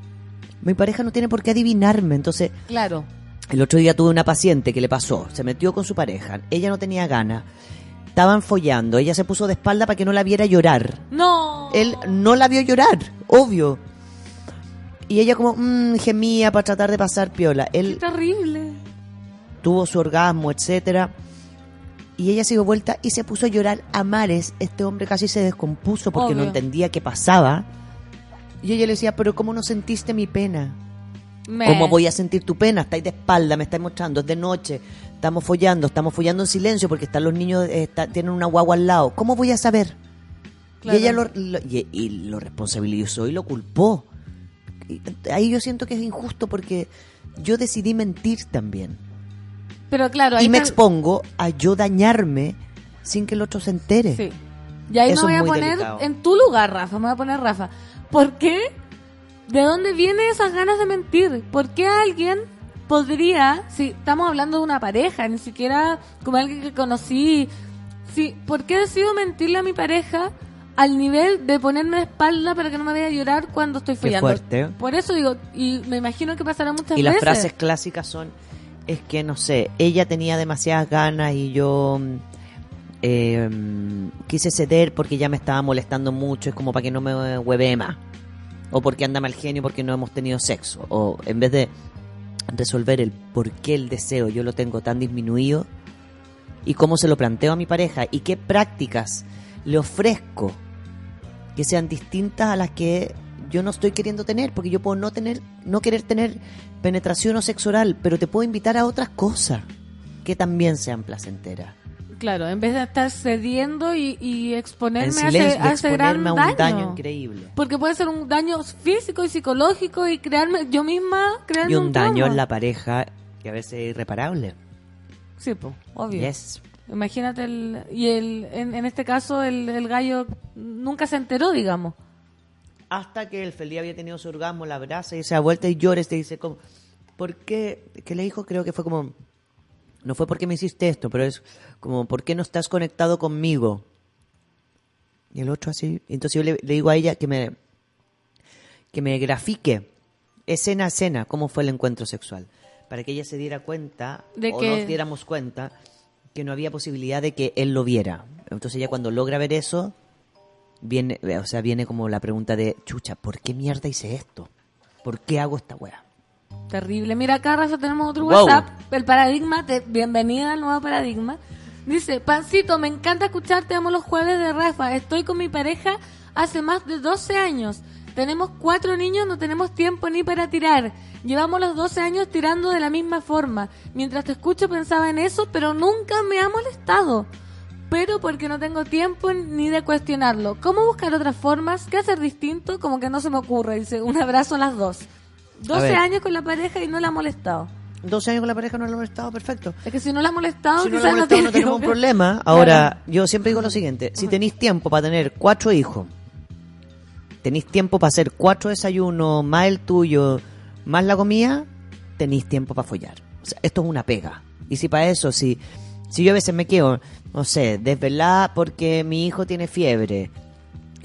mi pareja no tiene por qué adivinarme, entonces Claro. el otro día tuve una paciente que le pasó, se metió con su pareja, ella no tenía ganas, estaban follando, ella se puso de espalda para que no la viera llorar. No. Él no la vio llorar, obvio. Y ella como mm, gemía para tratar de pasar piola. Qué terrible. tuvo su orgasmo, etcétera. Y ella se dio vuelta y se puso a llorar a mares. Este hombre casi se descompuso porque no entendía qué pasaba. Y ella le decía, pero ¿cómo no sentiste mi pena? Me- ¿Cómo voy a sentir tu pena? Estáis de espalda, me estáis mostrando, es de noche, estamos follando, estamos follando en silencio porque están los niños, eh, está- tienen una guagua al lado. ¿Cómo voy a saber? Claro. Y ella lo, lo- y, y lo responsabilizó y lo culpó. Y ahí yo siento que es injusto porque yo decidí mentir también. Pero claro, ahí Y me expongo a yo dañarme sin que el otro se entere. Sí. Y ahí Eso me voy a poner delicado. en tu lugar, Rafa. Me voy a poner Rafa. ¿Por qué? ¿De dónde vienen esas ganas de mentir? ¿Por qué alguien podría, si estamos hablando de una pareja, ni siquiera como alguien que conocí, si, ¿por qué decido mentirle a mi pareja al nivel de ponerme de espalda para que no me vaya a llorar cuando estoy Qué follando? fuerte. Por eso digo, y me imagino que pasará muchas Y veces. las frases clásicas son, es que no sé, ella tenía demasiadas ganas y yo mm, eh, quise ceder porque ya me estaba molestando mucho, es como para que no me hueve más. O porque anda mal genio, porque no hemos tenido sexo. O en vez de resolver el por qué el deseo yo lo tengo tan disminuido y cómo se lo planteo a mi pareja y qué prácticas le ofrezco que sean distintas a las que yo no estoy queriendo tener, porque yo puedo no tener, no querer tener penetración o sexo oral, pero te puedo invitar a otras cosas que también sean placenteras. Claro, en vez de estar cediendo y, exponerme a silencio, a ese gran exponerme a un daño. daño increíble. Porque puede ser un daño físico y psicológico y crearme, yo misma crearme Y un daño en la pareja que a veces es irreparable. Sí, pues, obvio. Yes. Imagínate, el, y el, en, en este caso el, el gallo nunca se enteró, digamos. Hasta que el Feliz había tenido su orgasmo, la abraza y se da vuelta y llora y te dice como, ¿por qué? ¿Qué le dijo? Creo que fue como, no fue porque me hiciste esto, pero es como, ¿por qué no estás conectado conmigo? Y el otro así, entonces yo le, le digo a ella que me, que me grafique escena a escena cómo fue el encuentro sexual, para que ella se diera cuenta, De o que- nos diéramos cuenta, que no había posibilidad de que él lo viera. Entonces ella cuando logra ver eso, viene, o sea, viene como la pregunta de, chucha, ¿por qué mierda hice esto? ¿Por qué hago esta wea? Terrible. Mira, acá, Rafa, tenemos otro Wow. WhatsApp. El paradigma, te- bienvenida al nuevo paradigma. Dice, Pancito, me encanta escucharte, amo los jueves de Rafa. Estoy con mi pareja hace más de 12 años. Tenemos cuatro niños, no tenemos tiempo ni para tirar. Llevamos los 12 años tirando de la misma forma. Mientras te escucho pensaba en eso, pero nunca me ha molestado. Pero porque no tengo tiempo ni de cuestionarlo. ¿Cómo buscar otras formas? ¿Qué hacer distinto? Como que no se me ocurre. Dice, un abrazo a las dos. 12 ver. años con la pareja y no la ha molestado. 12 años con la pareja no lo hemos estado perfecto. Es que si no la ha molestado, Si no, quizás lo hemos no, molestado, no tenemos un problema. Ahora, yo siempre digo lo siguiente, si tenéis tiempo para tener cuatro hijos, tenéis tiempo para hacer cuatro desayunos, más el tuyo, más la comida, tenéis tiempo para follar. O sea, esto es una pega. Y si para eso, si, si yo a veces me quedo, no sé, desvelada porque mi hijo tiene fiebre,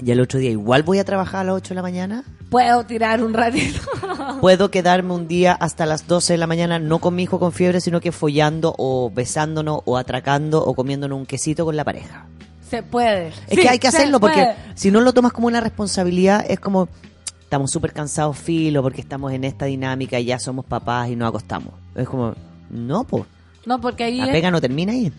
y el otro día igual voy a trabajar a las 8 de la mañana, Puedo tirar un ratito. puedo quedarme un día hasta las 12 de la mañana, no con mi hijo con fiebre, sino que follando o besándonos o atracando o comiéndonos un quesito con la pareja. se puede. Es Sí, que hay que hacerlo porque puede. si no lo tomas como una responsabilidad, es como estamos súper cansados, filo, porque estamos en esta dinámica y ya somos papás y nos acostamos. Es como, no, pues, No, porque ahí, la es- pega no termina ahí.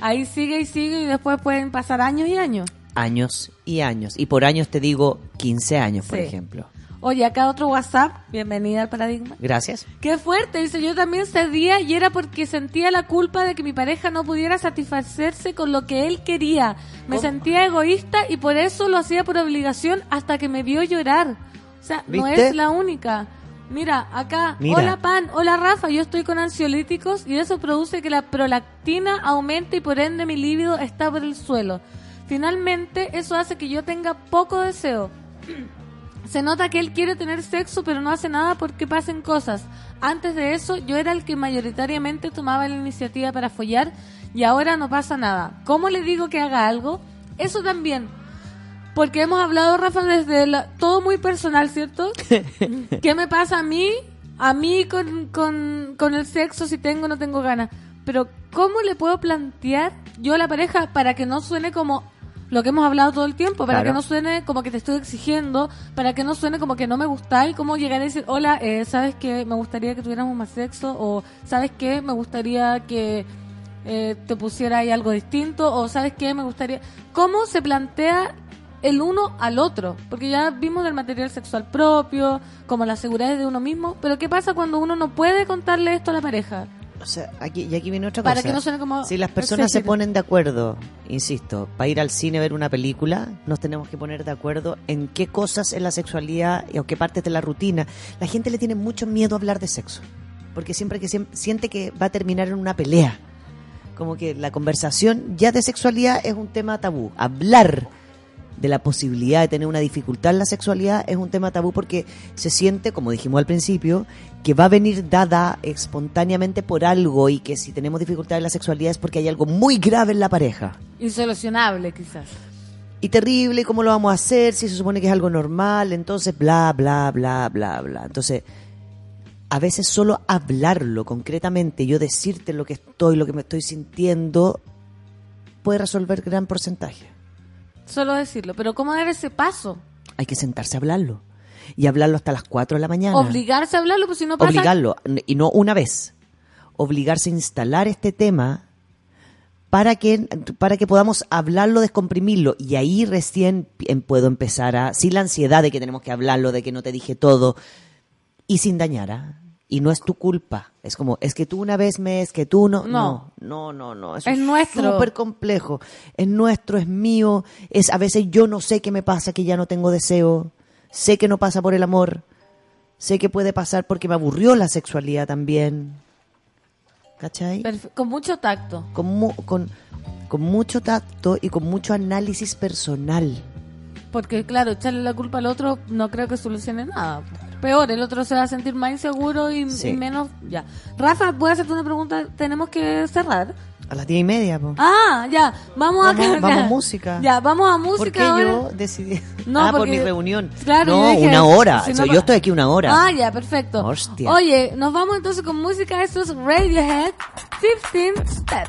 Ahí sigue y sigue y después pueden pasar años y años. Años y años. Y por años te digo 15 años, por Sí. ejemplo. Oye, acá otro WhatsApp. Bienvenida al paradigma. Gracias. Qué fuerte, dice, yo también cedía y era porque sentía la culpa de que mi pareja no pudiera satisfacerse con lo que él quería. Me sentía egoísta y por eso lo hacía por obligación hasta que me vio llorar. O sea, no es la única. Mira, acá, Mira. hola Pan, hola Rafa, yo estoy con ansiolíticos y eso produce que la prolactina aumente y por ende mi líbido está por el suelo. Finalmente, eso hace que yo tenga poco deseo. Se nota que él quiere tener sexo, pero no hace nada porque pasen cosas. Antes de eso, yo era el que mayoritariamente tomaba la iniciativa para follar y ahora no pasa nada. ¿Cómo le digo que haga algo? Eso también. Porque hemos hablado, Rafa, desde la- todo muy personal, ¿cierto? ¿Qué me pasa a mí? A mí con, con, con el sexo, si tengo o no tengo ganas. Pero, ¿cómo le puedo plantear yo a la pareja para que no suene como lo que hemos hablado todo el tiempo? Para Claro. que no suene como que te estoy exigiendo, para que no suene como que no me gusta y cómo llegar a decir, hola, eh, ¿sabes que me gustaría que tuviéramos más sexo? O ¿sabes qué? Me gustaría que eh, te pusiera ahí algo distinto o sabes qué me gustaría cómo se plantea el uno al otro porque ya vimos del material sexual propio como la seguridad de uno mismo pero qué pasa cuando uno no puede contarle esto a la pareja O sea, aquí, y aquí viene otra Para cosa. que no suene como si las personas se ponen de acuerdo, insisto, para ir al cine a ver una película, nos tenemos que poner de acuerdo en qué cosas en la sexualidad o qué partes de la rutina. La gente le tiene mucho miedo a hablar de sexo, porque siempre que siente que va a terminar en una pelea. Como que la conversación ya de sexualidad es un tema tabú. Hablar de la posibilidad de tener una dificultad en la sexualidad es un tema tabú porque se siente, como dijimos al principio, que va a venir dada espontáneamente por algo y que si tenemos dificultad en la sexualidad es porque hay algo muy grave en la pareja. insolucionable quizás Y terrible, ¿cómo lo vamos a hacer? Si se supone que es algo normal, entonces bla, bla, bla, bla, bla. Entonces, a veces solo hablarlo concretamente, yo decirte lo que estoy, lo que me estoy sintiendo, puede resolver gran porcentaje. Solo decirlo. Pero ¿cómo dar ese paso? Hay que sentarse a hablarlo. Y hablarlo hasta las 4 de la mañana. Obligarse a hablarlo, pues si no pasa... Obligarlo, y no una vez. Obligarse a instalar este tema para que, para que podamos hablarlo, descomprimirlo. Y ahí recién em- puedo empezar a, sin la ansiedad de que tenemos que hablarlo, de que no te dije todo, y sin dañar. ¿ah? Y no es tu culpa. Es como, es que tú una vez me, es que tú no. No. No, no, no. no. Es nuestro. súper complejo. Es nuestro, es mío. Es, a veces yo no sé qué me pasa, que ya no tengo deseo. Sé que no pasa por el amor. Sé que puede pasar porque me aburrió la sexualidad también. ¿Cachai? Perfe- Con mucho tacto. Con, mu- con, con mucho tacto y con mucho análisis personal. Porque, claro, echarle la culpa al otro no creo que solucione nada. Peor, el otro se va a sentir más inseguro y, Sí. y menos... Ya. Rafa, voy a hacerte una pregunta. Tenemos que cerrar. A las diez y media, po. Ah, ya. Vamos, a... Vamos- ya. vamos a música. Ya, vamos a música ¿Por qué ahora. yo decidí? No, ah, por mi reunión. Claro, no, dije, una hora. si O sea, no- yo estoy aquí una hora. Ah, ya, perfecto. Hostia. Oye, nos vamos entonces con música. Esto es Radiohead 15 Step.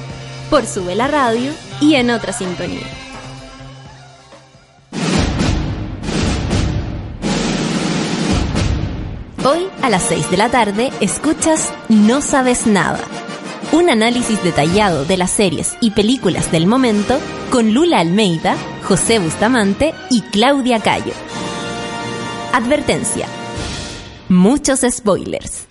por Sube la Radio y en otra sintonía. Hoy a las 6 de la tarde escuchas No Sabes Nada. Un análisis detallado de las series y películas del momento con Lula Almeida, José Bustamante y Claudia Cayo. Advertencia. Muchos spoilers.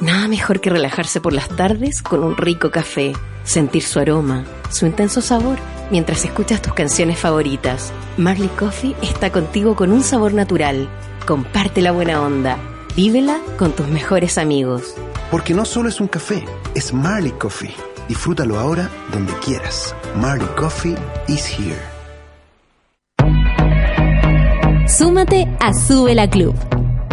Nada mejor que relajarse por las tardes con un rico café, sentir su aroma, su intenso sabor, mientras escuchas tus canciones favoritas. Marley Coffee está contigo con un sabor natural. Comparte la buena onda. Vívela con tus mejores amigos. Porque no solo es un café, es Marley Coffee. Disfrútalo ahora donde quieras. Marley Coffee is here. Súmate a Sube la Club.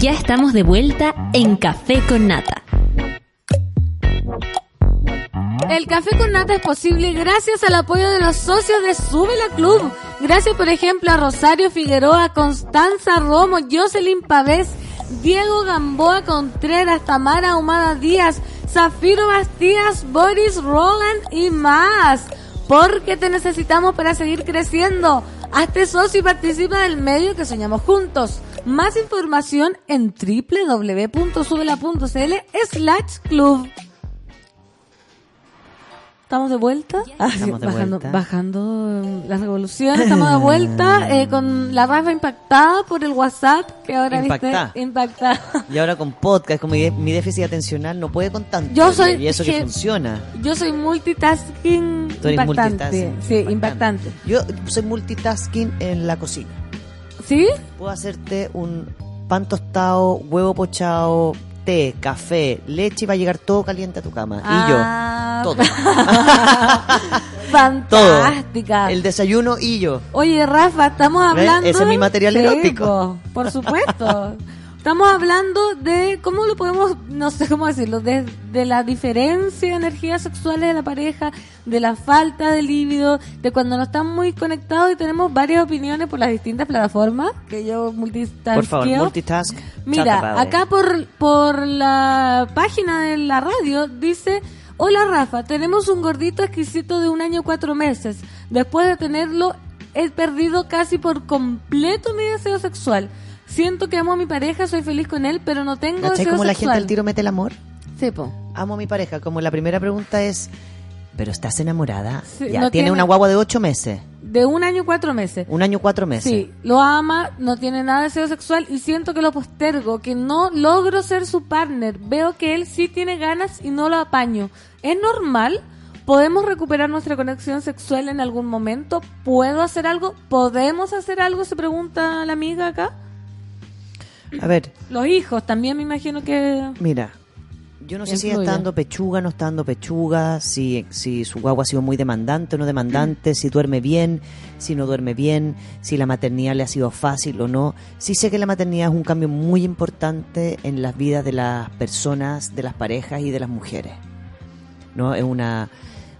Ya estamos de vuelta en Café con Nata. El café con nata es posible gracias al apoyo de los socios de Sube la Club. Gracias, por ejemplo, a Rosario Figueroa, Constanza Romo, Jocelyn Pavés, Diego Gamboa Contreras, Tamara Humada Díaz, Zafiro Bastías, Boris Roland y más. Porque te necesitamos para seguir creciendo. Hazte socio y participa del medio que soñamos juntos. Más información en www.subela.cl slash club. ¿Estamos de vuelta? Ah, Estamos de bajando, vuelta. bajando las revoluciones. Estamos de vuelta eh, con la Rafa impactada por el WhatsApp. Que ahora Impactada. viste impactada. Y ahora con podcast, como mi, déficit atencional no puede con tanto. Yo soy- Y eso que que- funciona. Yo soy multitasking Tú eres impactante. multitasking. Sí, impactante. Yo soy multitasking en la cocina. ¿Sí? Puedo hacerte un pan tostado, huevo pochado, té, café, leche y va a llegar todo caliente a tu cama. Ah. Y yo. Todo. Fantástica. Todo. El desayuno y yo. Oye, Rafa, estamos ¿Ves? hablando... Ese es mi material erótico. po, por supuesto. Estamos hablando de cómo lo podemos, no sé cómo decirlo, de, de la diferencia de energías sexuales de la pareja, de la falta de líbido, de cuando no están muy conectados y tenemos varias opiniones por las distintas plataformas, que yo multitaskeo. Por favor, multitask. Mira, acá por, por la página de la radio dice, hola Rafa, tenemos un gordito exquisito de un año cuatro meses. Después de tenerlo, he perdido casi por completo mi deseo sexual. Siento que amo a mi pareja, soy feliz con él, pero no tengo ¿Cachai deseo cómo la gente al tiro mete el amor? Sí, po. Amo a mi pareja. Como la primera pregunta es, ¿pero estás enamorada? Sí, ya, no tiene, tiene- una guagua de ocho meses. De un año cuatro meses. Un año cuatro meses. Sí, lo ama, no tiene nada de deseo sexual y siento que lo postergo, que no logro ser su partner. Veo que él sí tiene ganas y no lo apaño. ¿Es normal? ¿Podemos recuperar nuestra conexión sexual en algún momento? ¿Puedo hacer algo? ¿Podemos hacer algo? Se pregunta la amiga acá. A ver, Los hijos también me imagino que... mira, yo no sé si está dando pechuga, no está dando pechuga, si, si su guagua ha sido muy demandante o no demandante, si duerme bien, si no duerme bien, si la maternidad le ha sido fácil o no. Sí sé que la maternidad es un cambio muy importante en las vidas de las personas, de las parejas y de las mujeres. ¿no? Es una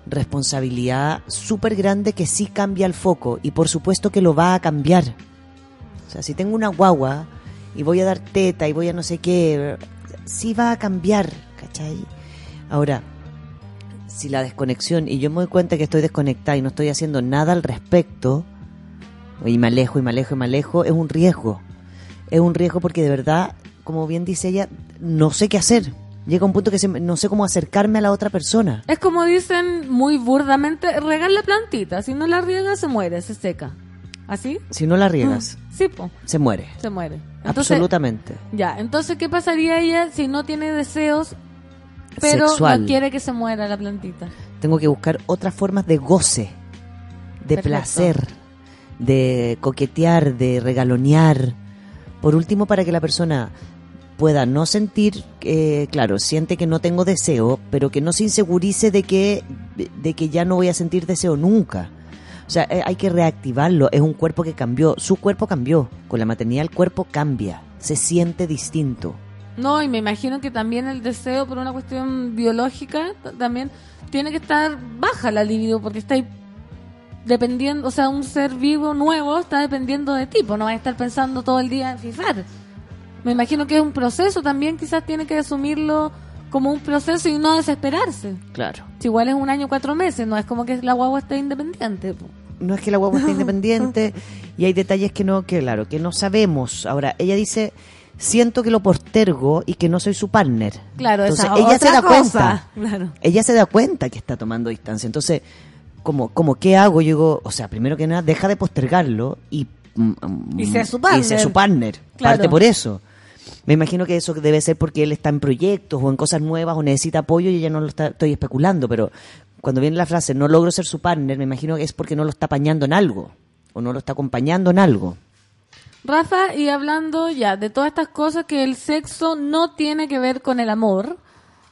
responsabilidad súper grande que sí cambia el foco y por supuesto que lo va a cambiar. O sea, si tengo una guagua y voy a dar teta y voy a no sé qué, sí va a cambiar, ¿cachai? Ahora, si la desconexión, y yo me doy cuenta que estoy desconectada y no estoy haciendo nada al respecto, y me alejo y me alejo y me alejo, es un riesgo. Es un riesgo porque de verdad, como bien dice ella, no sé qué hacer. Llega un punto que se no sé cómo acercarme a la otra persona. Es como dicen muy burdamente, regar la plantita. Si no la riega, se muere, se seca. ¿Así? Si no la riegas, Sí, po, se muere. se muere. Entonces, Absolutamente. Ya, entonces, ¿qué pasaría ella si no tiene deseos, pero Sexual. no quiere que se muera la plantita? Tengo que buscar otras formas de goce, de Perfecto. placer, de coquetear, de regalonear. Por último, para que la persona pueda no sentir, eh, claro, siente que no tengo deseo, pero que no se insegurice de que, de que ya no voy a sentir deseo nunca. O sea, eh, hay que reactivarlo. Es un cuerpo que cambió. Su cuerpo cambió. Con la maternidad el cuerpo cambia. Se siente distinto. No, y me imagino que también el deseo, por una cuestión biológica, también tiene que estar baja la libido, porque está ahí dependiendo, o sea, un ser vivo nuevo está dependiendo de ti, pues no vas a estar pensando todo el día en fijar. Me imagino que es un proceso también, quizás tiene que asumirlo como un proceso y no desesperarse. Claro. Si igual es un año cuatro meses, no es como que la guagua esté independiente. po. No es que la guagua esté independiente y hay detalles que no, que claro, que no sabemos. Ahora, ella dice, siento que lo postergo y que no soy su partner. Claro, Entonces, esa ella se otra da cosa. cuenta. Claro. Ella se da cuenta que está tomando distancia. Entonces, como, como ¿qué hago? Yo digo, o sea, primero que nada, deja de postergarlo y... mm, mm, Y sea su partner. Y sea su partner. Claro. Parte por eso. Me imagino que eso debe ser porque él está en proyectos o en cosas nuevas o necesita apoyo y ella no lo está, estoy especulando, pero cuando viene la frase no logro ser su partner, me imagino que es porque no lo está apañando en algo o no lo está acompañando en algo. Rafa, y hablando ya de todas estas cosas que el sexo no tiene que ver con el amor,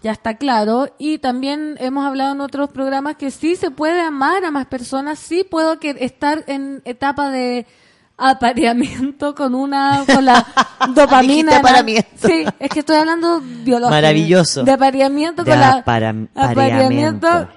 ya está claro, y también hemos hablado en otros programas que sí se puede amar a más personas, sí puedo que estar en etapa de apareamiento con una con la dopamina apareamiento. sí es que estoy hablando biológico Maravilloso. de apareamiento De con la apareamiento.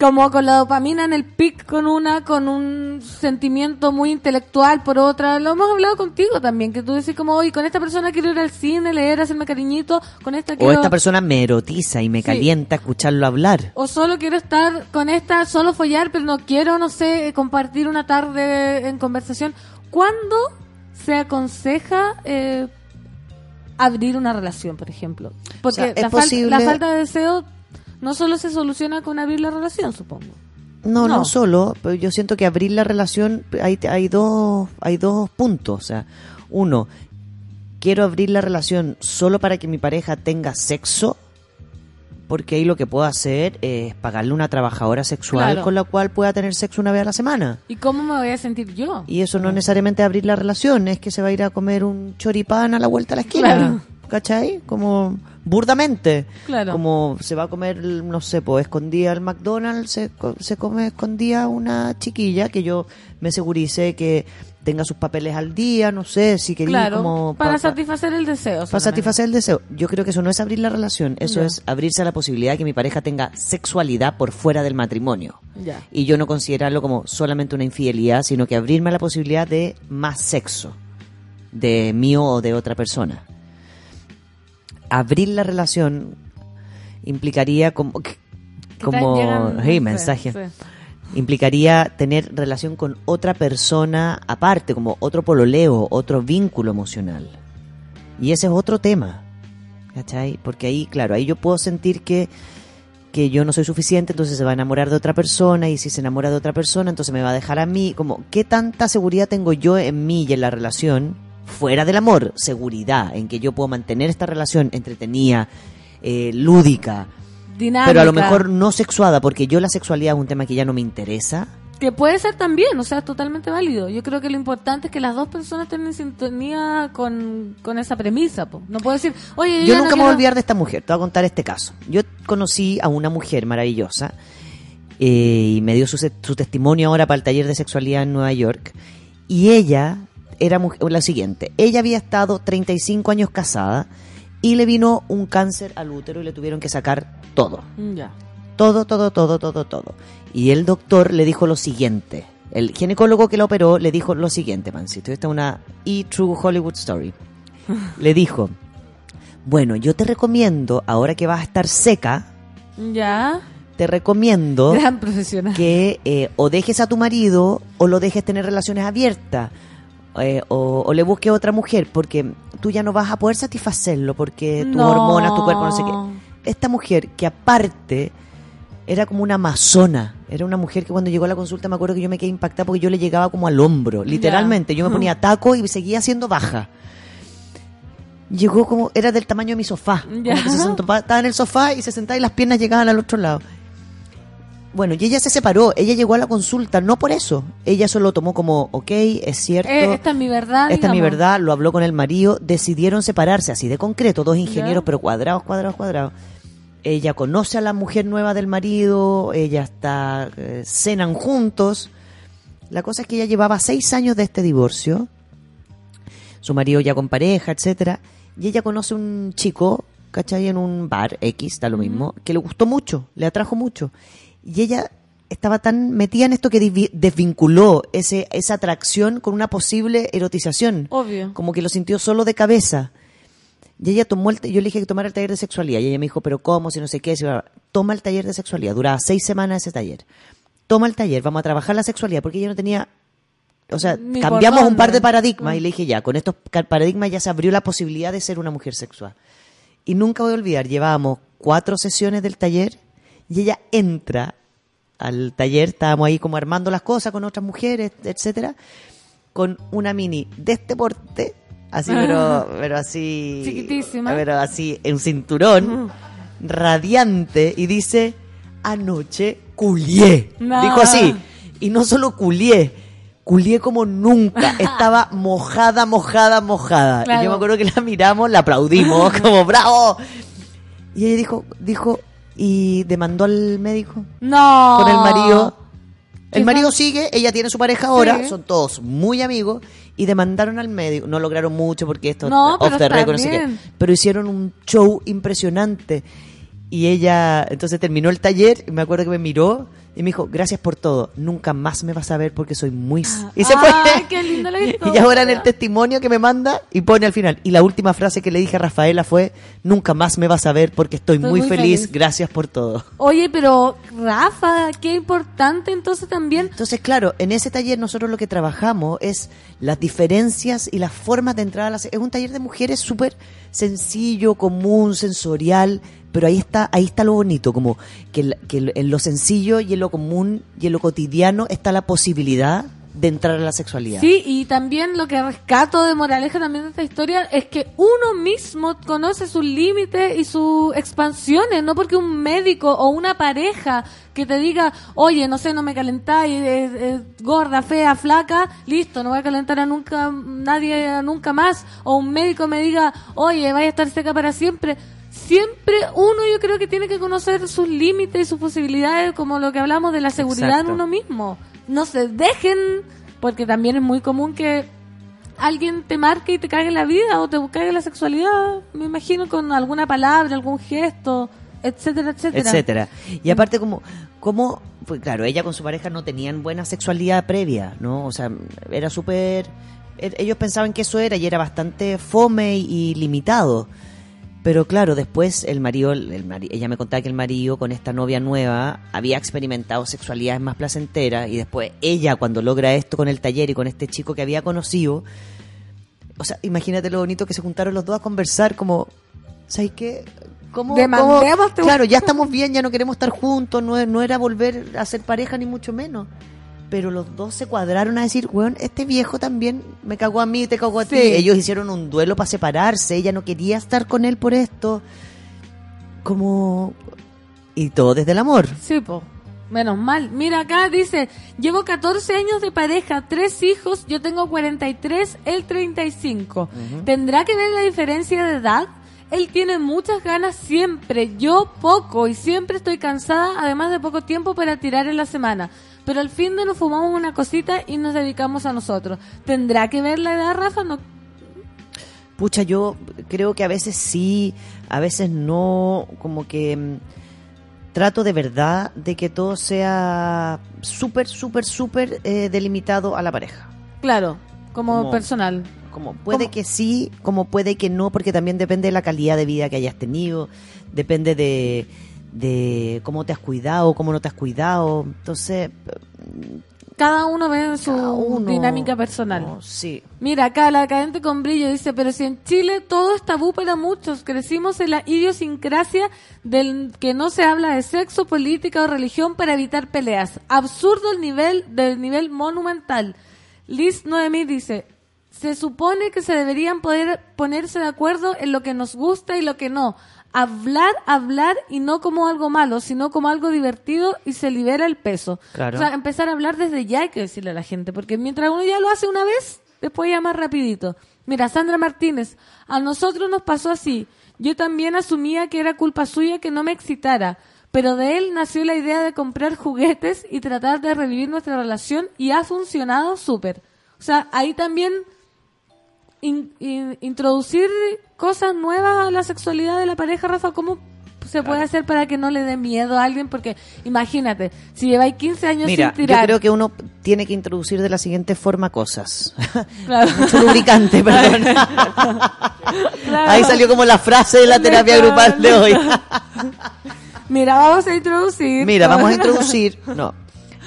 Como con la dopamina en el pic con una, con un sentimiento muy intelectual por otra. Lo hemos hablado contigo también, que tú decís como, oye, con esta persona quiero ir al cine, leer, hacerme cariñito, con esta O quiero... esta persona me erotiza y me Sí. calienta escucharlo hablar. O solo quiero estar con esta, solo follar, pero no quiero, no sé, compartir una tarde en conversación. ¿Cuándo se aconseja eh, abrir una relación, por ejemplo? Porque O sea, es la, fal- posible- la falta de deseo no solo se soluciona con abrir la relación, supongo. No, no, No. solo, pero yo siento que abrir la relación hay, hay dos hay dos puntos, o sea, uno, quiero abrir la relación solo para que mi pareja tenga sexo, porque ahí lo que puedo hacer es pagarle una trabajadora sexual Claro. con la cual pueda tener sexo una vez a la semana. ¿Y cómo me voy a sentir yo? Y eso no necesariamente abrir la relación, es que se va a ir a comer un choripán a la vuelta a la esquina. Claro. ¿Cachai? Como burdamente. Claro. Como se va a comer, no sé, pues escondida al McDonald's, se, se come escondida una chiquilla que yo me segurice que tenga sus papeles al día, no sé, si quería Claro, como... para pa- pa- satisfacer el deseo. para satisfacer el deseo. Yo creo que eso no es abrir la relación, eso Ya. es abrirse a la posibilidad de que mi pareja tenga sexualidad por fuera del matrimonio Ya. y yo no considerarlo como solamente una infidelidad, sino que abrirme a la posibilidad de más sexo, de mío o de otra persona. Abrir la relación implicaría como como llegan, hey, sí, mensaje sí. implicaría tener relación con otra persona aparte, como otro pololeo, otro vínculo emocional. Y ese es otro tema, ¿cachai? Porque ahí, claro, ahí yo puedo sentir que, que yo no soy suficiente, entonces se va a enamorar de otra persona, y si se enamora de otra persona, entonces me va a dejar a mí, como, ¿qué tanta seguridad tengo yo en mí y en la relación? Fuera del amor, seguridad en que yo puedo mantener esta relación entretenida, eh, lúdica, dinámica. pero a lo mejor no sexuada, porque yo la sexualidad es un tema que ya no me interesa. Que puede ser también, o sea, totalmente válido. Yo creo que lo importante es que las dos personas estén en sintonía con, con esa premisa. po. No puedo decir, oye, Yo ya nunca no me voy a olvidar de esta mujer, te voy a contar este caso. Yo conocí a una mujer maravillosa eh, y me dio su, su testimonio ahora para el taller de sexualidad en Nueva York. Y ella era la siguiente, ella había estado 35 años casada y le vino un cáncer al útero y le tuvieron que sacar todo. Mm, Ya. Todo, todo, todo, todo, todo. Y el doctor le dijo lo siguiente. El ginecólogo que la operó le dijo lo siguiente, Mancito. Esta es una E-True Hollywood Story. Le dijo, bueno, yo te recomiendo, ahora que vas a estar seca, Ya. te recomiendo Gran profesional. que eh, o dejes a tu marido o lo dejes tener relaciones abiertas. Eh, o, o le busques otra mujer, porque tú ya no vas a poder satisfacerlo, porque tus No. hormonas, tu cuerpo, no sé qué esta mujer que aparte era como una amazona, era una mujer que cuando llegó a la consulta me acuerdo que yo me quedé impactada porque yo le llegaba como al hombro, literalmente, yo me ponía taco y seguía siendo baja. Llegó como, era del tamaño de mi sofá, como Ya. que se sentó, estaba en el sofá y se sentaba y las piernas llegaban al otro lado. Bueno, y ella se separó, ella llegó a la consulta, no por eso, ella solo tomó como, ok, es cierto, Eh, esta es mi verdad. esta es mi verdad, lo habló con el marido, decidieron separarse así de concreto, dos ingenieros, pero cuadrados, cuadrados, cuadrados. Ella conoce a la mujer nueva del marido, ella está, eh, cenan juntos. La cosa es que ella llevaba seis años de este divorcio, su marido ya con pareja, etcétera, y ella conoce un chico, ¿cachai? En un bar X, está lo mismo, que le gustó mucho, le atrajo mucho. Y ella estaba tan metida en esto que desvinculó ese, esa atracción con una posible erotización. Obvio. Como que lo sintió solo de cabeza. Y ella tomó el, yo le dije que tomara el taller de sexualidad. Y ella me dijo, pero ¿cómo? Si no sé qué. Si. Toma el taller de sexualidad. Duraba seis semanas ese taller. Toma el taller, vamos a trabajar la sexualidad. Porque ella no tenía... O sea, Ni cambiamos un par de paradigmas. Mm. Y le dije, ya, con estos paradigmas ya se abrió la posibilidad de ser una mujer sexual. Y nunca voy a olvidar, llevábamos cuatro sesiones del taller y ella entra al taller, estábamos ahí como armando las cosas con otras mujeres, etcétera, con una mini de este porte, así, pero, pero así. Chiquitísima. Pero así, en cinturón, radiante, y dice: Anoche culié. No. Dijo así. Y no solo culié, culié como nunca. Estaba mojada, mojada, mojada. Y yo me acuerdo que la miramos, la aplaudimos, como bravo. Y ella dijo, dijo, y demandó al médico No. con el marido. El ¿Qué marido sigue, ella tiene su pareja ahora, Sí. son todos muy amigos y demandaron al médico. No lograron mucho porque esto No, off pero the está record, no sé qué. bien. Pero hicieron un show impresionante. Y ella, entonces terminó el taller, y me acuerdo que me miró y me dijo, gracias por todo, nunca más me vas a ver porque soy muy... s-". Y se fue. Ay, qué linda la Y historia. ahora en el testimonio que me manda y pone al final. Y la última frase que le dije a Rafaela fue, nunca más me vas a ver porque estoy, Estoy muy, muy feliz, feliz". gracias por todo. Oye, pero Rafa, qué importante entonces también. Entonces, claro, en ese taller nosotros lo que trabajamos es las diferencias y las formas de entrar a la... se- Es un taller de mujeres súper sencillo, común, sensorial, pero ahí está ahí está lo bonito, como que, que en lo sencillo y en lo común y en lo cotidiano está la posibilidad de entrar a la sexualidad. Sí, y también lo que rescato de moraleja también de esta historia es que uno mismo conoce sus límites y sus expansiones, no porque un médico o una pareja que te diga, oye, no sé, no me calentáis, eh, eh, gorda, fea, flaca, listo, no voy a calentar a nunca, nadie nunca más, o un médico me diga, oye, vaya a estar seca para siempre. Siempre uno yo creo que tiene que conocer sus límites y sus posibilidades, como lo que hablamos de la seguridad Exacto. en uno mismo. No se dejen, porque también es muy común que alguien te marque y te cague la vida o te cague la sexualidad, me imagino con alguna palabra, algún gesto, etcétera, etcétera. etcétera. Y aparte como, como, pues claro, ella con su pareja no tenían buena sexualidad previa, ¿no? O sea, era súper, er- ellos pensaban que eso era y era bastante fome y limitado. Pero claro, después el marido, el mari- ella me contaba que el marido con esta novia nueva había experimentado sexualidades más placenteras y después ella cuando logra esto con el taller y con este chico que había conocido, o sea, imagínate lo bonito que se juntaron los dos a conversar como, ¿sabes qué? ¿Cómo, cómo- Claro, ya estamos bien, ya no queremos estar juntos, no, no era volver a ser pareja ni mucho menos. Pero los dos se cuadraron a decir, weón, este viejo también me cagó a mí, te cagó a ti. Ellos hicieron un duelo para separarse, ella no quería estar con él por esto. Como... Y todo desde el amor. Sí, po. Menos mal. Mira acá dice, llevo 14 años de pareja, tres hijos, yo tengo 43, él 35. ¿Tendrá que ver la diferencia de edad? Él tiene muchas ganas siempre, yo poco y siempre estoy cansada, además de poco tiempo para tirar en la semana. Pero al fin de nos fumamos una cosita y nos dedicamos a nosotros. ¿Tendrá que ver la edad, Rafa? No. Pucha, yo creo que a veces sí, a veces no, como que mm, trato de verdad de que todo sea súper, súper, súper eh, delimitado a la pareja. Claro, como, Como- personal. Como puede que sí, como puede que no, porque también depende de la calidad de vida que hayas tenido, depende de, de cómo te has cuidado, cómo no te has cuidado. Entonces, Cada uno ve su uno- dinámica personal. no, sí. Mira, acá la cadente con brillo dice, pero si en Chile todo es tabú para muchos, crecimos en la idiosincrasia del que no se habla de sexo, política o religión para evitar peleas. Absurdo el nivel del nivel monumental. Liz Noemí dice, se supone que se deberían poder ponerse de acuerdo en lo que nos gusta y lo que no. Hablar, hablar y no como algo malo, sino como algo divertido y se libera el peso. Claro. O sea, empezar a hablar desde ya hay que decirle a la gente, porque mientras uno ya lo hace una vez, después ya más rapidito. Mira, Sandra Martínez, a nosotros nos pasó así. Yo también asumía que era culpa suya que no me excitara, pero de él nació la idea de comprar juguetes y tratar de revivir nuestra relación y ha funcionado súper. O sea, ahí también in- in- introducir cosas nuevas a la sexualidad de la pareja, Rafa, ¿cómo se puede hacer para que no le dé miedo a alguien? Porque imagínate, si lleváis 15 años Mira, sin yo tirar... creo que uno tiene que introducir de la siguiente forma cosas. Claro. Mucho lubricante, perdón. Claro. Ahí salió como la frase de la terapia Claro. grupal de hoy. Mira, vamos a introducir. Mira, vamos a introducir. No,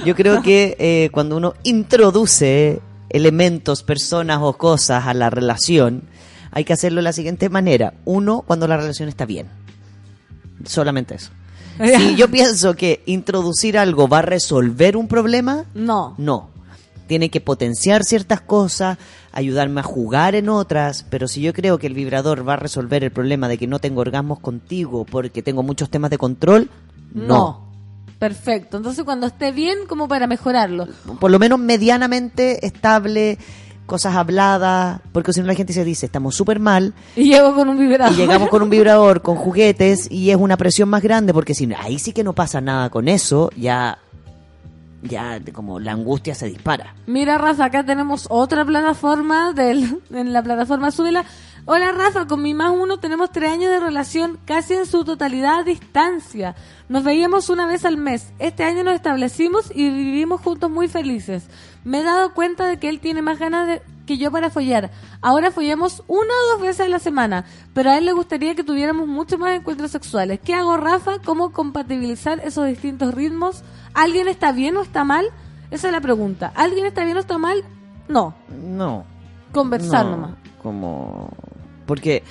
yo creo que eh, cuando uno introduce elementos, personas o cosas a la relación, hay que hacerlo de la siguiente manera. Uno, cuando la relación está bien. Solamente eso. Si yo pienso que introducir algo va a resolver un problema, No. no. Tiene que potenciar ciertas cosas, ayudarme a jugar en otras, pero si yo creo que el vibrador va a resolver el problema de que no tengo orgasmos contigo porque tengo muchos temas de control, no. No. Perfecto. Entonces, cuando esté bien, como para mejorarlo. Por lo menos medianamente estable, cosas habladas, porque si no la gente se dice, estamos súper mal, Y llego con un vibrador. y llegamos con un vibrador, con juguetes, y es una presión más grande, porque si no- ahí sí que no pasa nada con eso, ya, ya como la angustia se dispara. Mira, Rafa, acá tenemos otra plataforma del, en la plataforma Súbela. Hola, Rafa, con mi más uno tenemos tres años de relación casi en su totalidad a distancia. Nos veíamos una vez al mes. Este año nos establecimos y vivimos juntos muy felices. Me he dado cuenta de que él tiene más ganas de, que yo para follar. Ahora follamos una o dos veces a la semana, pero a él le gustaría que tuviéramos mucho más encuentros sexuales. ¿Qué hago, Rafa? ¿Cómo compatibilizar esos distintos ritmos? ¿Alguien está bien o está mal? Esa es la pregunta. ¿Alguien está bien o está mal? No. No. Conversar no, nomás. Como. Porque.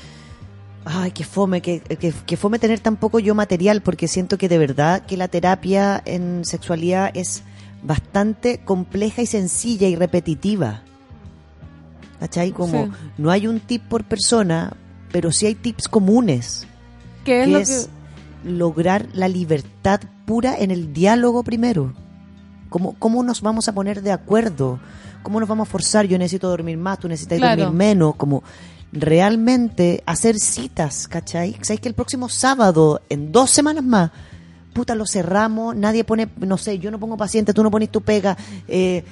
Ay, que fome, que, que, que fome tener tan poco yo material, porque siento que de verdad que la terapia en sexualidad es bastante compleja y sencilla y repetitiva. ¿Cachai? Como Sí. no hay un tip por persona, pero sí hay tips comunes. ¿Qué es que lo es lograr la libertad pura en el diálogo primero. ¿Cómo, ¿Cómo nos vamos a poner de acuerdo? ¿Cómo nos vamos a forzar? Yo necesito dormir más, tú necesitas Claro. dormir menos. Como realmente hacer citas, ¿cachai? ¿Sabes que el próximo sábado, en dos semanas más, puta, lo cerramos, nadie pone, no sé, yo no pongo paciente, tú no pones tu pega, eh,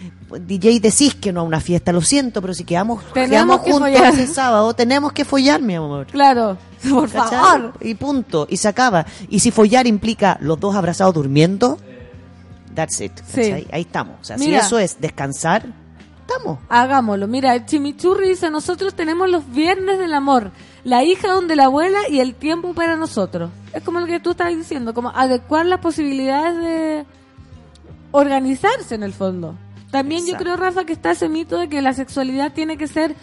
DJ decís que no a una fiesta, lo siento, pero si quedamos, quedamos que juntos follar. ese sábado, tenemos que follar, mi amor. Claro, por ¿Cachai? favor. Y punto. Y se acaba. Y si follar implica los dos abrazados durmiendo, that's it. Ahí estamos. O sea, Mira. si eso es descansar, estamos. Hagámoslo. Mira, chimichurri dice, nosotros tenemos los viernes del amor, la hija donde la abuela y el tiempo para nosotros. Es como lo que tú estabas diciendo, como adecuar las posibilidades de organizarse en el fondo. También yo creo, Rafa, que está ese mito de que la sexualidad tiene que ser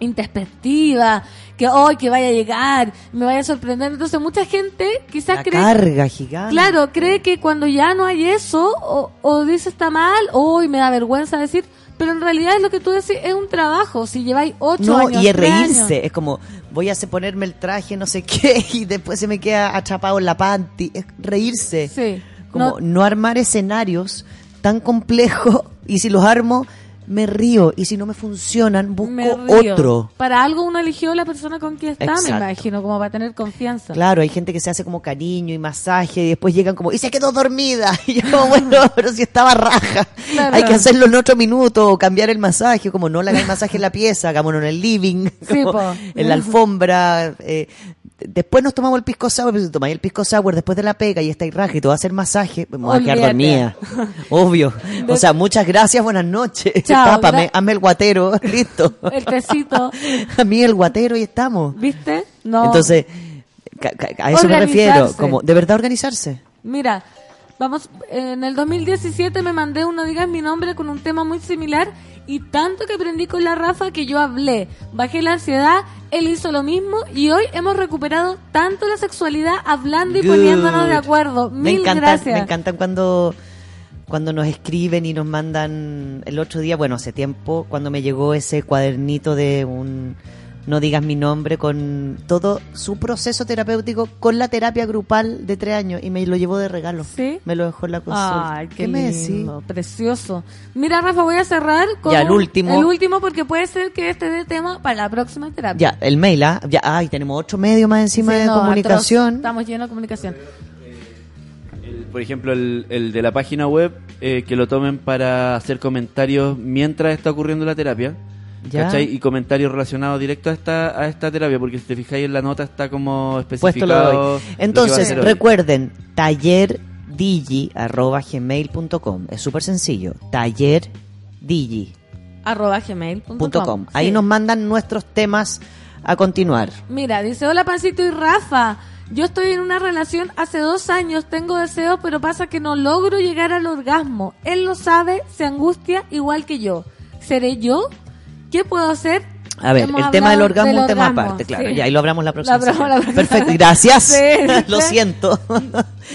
introspectiva, que hoy que vaya a llegar, me vaya a sorprender. Entonces mucha gente quizás La cree... carga gigante. Claro, cree que cuando ya no hay eso, o, o dice está mal, hoy me da vergüenza decir, Pero en realidad es lo que tú decís, es un trabajo. Si lleváis ocho No, años, y es reírse. años. Es como, voy a hacer ponerme el traje, no sé qué, y después se me queda atrapado en la panty. Es reírse. Sí. Como No- no, armar escenarios tan complejos, y si los armo, me río. Y si no me funcionan, busco Me otro. Para algo uno eligió la persona con quien está, me imagino, como para tener confianza. Claro, hay gente que se hace como cariño y masaje y después llegan como, y se quedó dormida. Y yo como, bueno, pero si estaba raja. Claro. Hay que hacerlo en otro minuto o cambiar el masaje, como no le hagáis masaje en la pieza, hagámoslo en el living, como en la alfombra. eh, después nos tomamos el pisco sour, pero si tomáis el pisco sour después de la pega y estáis raja y te va a hacer masaje, me voy a quedar dormida. Obvio. O sea, muchas gracias, buenas noches. Chao, Tápame, hazme el guatero, listo. El tecito, A mí el guatero y estamos. ¿viste? No. Entonces, a eso me refiero, como de verdad organizarse. Mira, vamos, en el 2017 me mandé un No digas mi nombre con un tema muy similar y tanto que aprendí con la Rafa que yo hablé, bajé la ansiedad, él hizo lo mismo y hoy hemos recuperado tanto la sexualidad hablando y Good. poniéndonos de acuerdo. Me Mil encantan, gracias. me encantan cuando cuando nos escriben y nos mandan el otro día, bueno, hace tiempo, cuando me llegó ese cuadernito de un no digas mi nombre con todo su proceso terapéutico con la terapia grupal de tres años y me lo llevó de regalo. ¿Sí? Me lo dejó en la consulta. Ay, qué, me lindo, precioso. Mira, Rafa, voy a cerrar con Ya, el último. el último porque puede ser que este dé tema para la próxima terapia. Ya, el mail, ¿ah? Ya, ay, tenemos otro medio más encima Sí, de no, comunicación. atroz. Estamos llenos de comunicación. El- por ejemplo, el, el de la página web, eh, que lo tomen para hacer comentarios mientras está ocurriendo la terapia. Ya. ¿Cachai? Y comentarios relacionados directo a esta, a esta terapia, porque si te fijáis en la nota está como especificado. Entonces, hacer hoy. recuerden, tallerdigi.gmail.com. Es súper sencillo. Tallerdigi.com. Arroba gmail.com. Ahí Sí. nos mandan nuestros temas a continuar. Mira, dice, hola Pancito y Rafa. Yo estoy en una relación hace dos años, tengo deseos, pero pasa que no logro llegar al orgasmo. Él lo sabe, se angustia igual que yo. ¿Seré yo? ¿Qué puedo hacer? A ver, Hemos el tema del orgasmo es un tema orgasmo, aparte, claro. sí. Ya, ahí lo hablamos la próxima la próxima Perfecto, gracias. Sí. lo siento.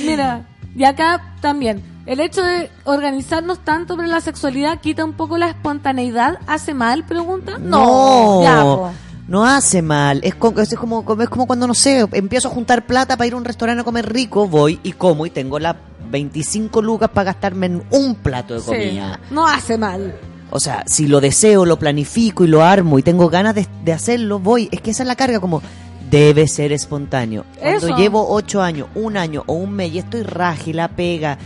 Mira, y acá también, el hecho de organizarnos tanto para la sexualidad quita un poco la espontaneidad, ¿hace mal? Pregunta. No, ya, po. no hace mal. Es, co- es como, es como cuando, no sé, empiezo a juntar plata para ir a un restaurante a comer rico, voy y como y tengo las 25 lucas para gastarme en un plato de Sí, comida. no hace mal. O sea, si lo deseo, lo planifico y lo armo y tengo ganas de, de hacerlo, voy. Es que esa es la carga, como debe ser espontáneo. Cuando Eso. llevo ocho años, un año o un mes y estoy raja y la pega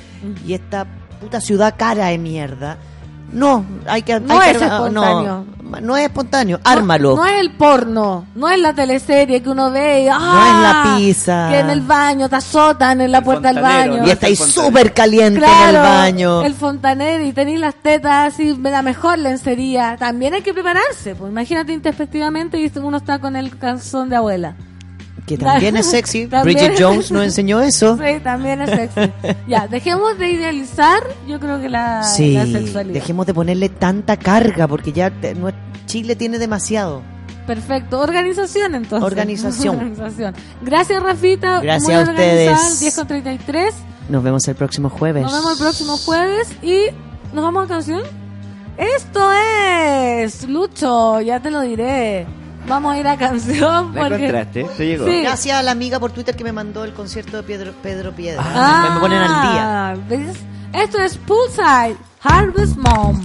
y esta puta ciudad cara de mierda, no, hay que... No hay es que- espontáneo. No, no es espontáneo, ármalo. No, no es el porno, no es la teleserie que uno ve y, ¡ah! es la pizza. Que en el baño te azotan en la puerta del baño. y no estáis es el fontanero. súper caliente en el baño. El fontanero y tenéis las tetas así, la mejor lencería. También hay que prepararse. Pues imagínate introspectivamente y uno está con el calzón de abuela. Que también es sexy. También Bridget es- Jones nos enseñó eso. Sí, también es sexy. ya, dejemos de idealizar, yo creo que la, Sí, la sexualidad. dejemos de ponerle tanta carga porque ya te- nue- Chile tiene demasiado. Perfecto. Organización, entonces. Organización. Organización. Gracias, Rafita. Gracias Muy a ustedes. 10 con 33. Nos vemos el próximo jueves. Nos vemos el próximo jueves y nos vamos a canción. Esto es Lucho, ya te lo diré. Vamos a ir a canción ¿La porque encontraste? ¿Te llegó? Sí. Gracias a la amiga por Twitter que me mandó el concierto de Pedro, Pedro Piedra. Ah, me, me ponen al día. ¿ves? Esto es Poolside Harvest Mom.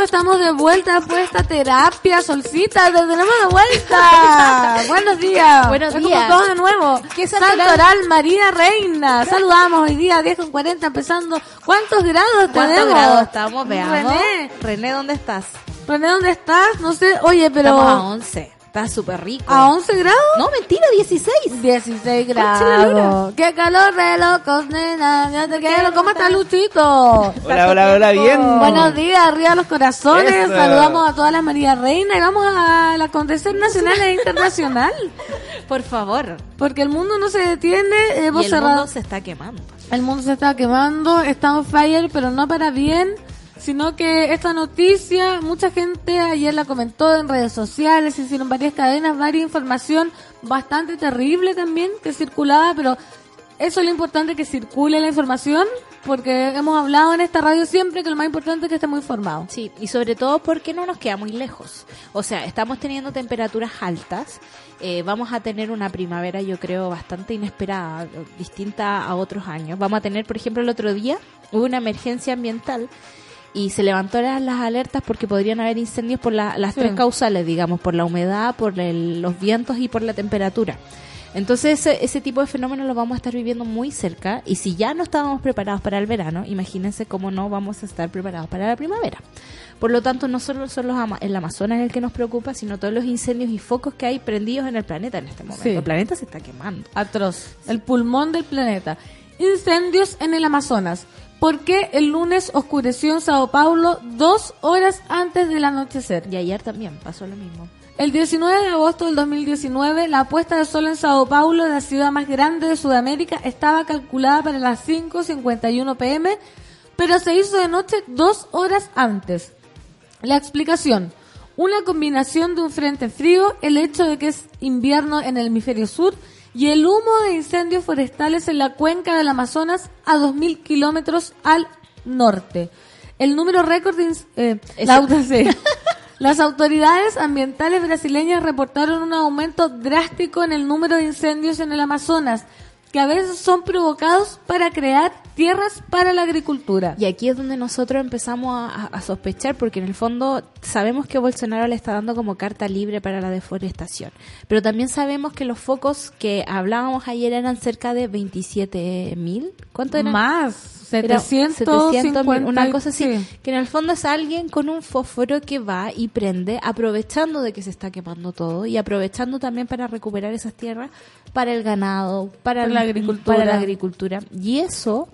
40 minutos, estamos de vuelta de esta terapia, Solcita, te tenemos de vuelta. Buenos días. Buenos días. como todo de nuevo. ¿Qué Santoral? María Reina. Saludamos hoy día, 10 con 40, empezando. ¿Cuántos grados ¿Cuántos tenemos? grados estamos? Veamos. René, René, ¿dónde estás? René, ¿dónde estás? No sé, oye, pero... Estamos a 11. Está súper rico. ¿A 11 grados? No, mentira, 16. 16 Concha la grados. ¡Qué calor de locos, nena! Ya te quiero. ¿Cómo está Luchito? Hola, hola, hola, bien. Buenos días, arriba los corazones. Eso. Saludamos a todas las María Reina y vamos al acontecer nacional e internacional. Por favor. Porque el mundo no se detiene. Y Hemos el cerrado. mundo se está quemando. El mundo se está quemando, está on fire, pero no para bien, sino que esta noticia, mucha gente ayer la comentó en redes sociales, hicieron varias cadenas, varias información bastante terrible también que circulaba, pero eso es lo importante que circule la información, porque hemos hablado en esta radio siempre que lo más importante es que estemos informados. Sí, y sobre todo porque no nos queda muy lejos. O sea, estamos teniendo temperaturas altas. eh, vamos a tener una primavera, yo creo, bastante inesperada, distinta a otros años. Vamos a tener, por ejemplo, el otro día hubo una emergencia ambiental y se levantaron las alertas porque podrían haber incendios por la- las Sí. tres causales, digamos, por la humedad, por el- los vientos y por la temperatura. Entonces ese, ese tipo de fenómenos lo vamos a estar viviendo muy cerca y si ya no estábamos preparados para el verano, imagínense cómo no vamos a estar preparados para la primavera. Por lo tanto, no solo son los ama- el Amazonas el que nos preocupa, sino todos los incendios y focos que hay prendidos en el planeta en este momento. Sí. El planeta se está quemando. Atroz. El pulmón del planeta. Incendios en el Amazonas. ¿Por qué el lunes oscureció en Sao Paulo dos horas antes del anochecer? Y ayer también pasó lo mismo. El 19 de agosto del 2019, la puesta de sol en Sao Paulo, la ciudad más grande de Sudamérica, estaba calculada para las 5.51 pm, pero se hizo de noche dos horas antes. La explicación. Una combinación de un frente frío, el hecho de que es invierno en el hemisferio sur y el humo de incendios forestales en la cuenca del Amazonas a 2.000 kilómetros al norte. El número récord de... eh, la-. Las autoridades ambientales brasileñas reportaron un aumento drástico en el número de incendios en el Amazonas, que a veces son provocados para crear tierras para la agricultura. Y aquí es donde nosotros empezamos a, sospechar, porque en el fondo sabemos que Bolsonaro le está dando como carta libre para la deforestación. Pero también sabemos que los focos que hablábamos ayer eran cerca de 27 mil. ¿Cuánto eran? Más, Era 750, 700.000, una cosa así. sí. Que en el fondo es alguien con un fósforo que va y prende, aprovechando de que se está quemando todo y aprovechando también para recuperar esas tierras para el ganado, para, Para el- la agricultura. para la agricultura. Y eso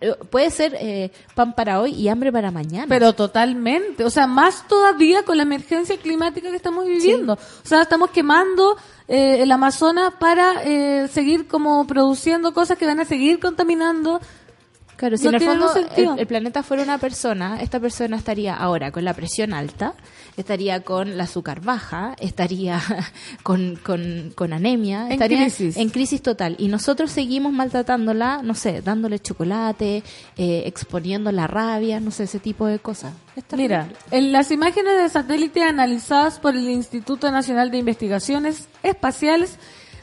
eh, puede ser eh, pan para hoy y hambre para mañana. Pero totalmente, o sea, más todavía con la emergencia climática que estamos viviendo. O sea, estamos quemando eh, el Amazonas para eh, seguir como produciendo cosas que van a seguir contaminando. Claro, si No en el fondo el, el planeta fuera una persona, esta persona estaría ahora con la presión alta, estaría con la azúcar baja, estaría con, con, con anemia, En estaría crisis. en crisis total. Y nosotros seguimos maltratándola, no sé, dándole chocolate, eh, exponiendo la rabia, no sé, ese tipo de cosas. Mira, en las imágenes de satélite analizadas por el Instituto Nacional de Investigaciones Espaciales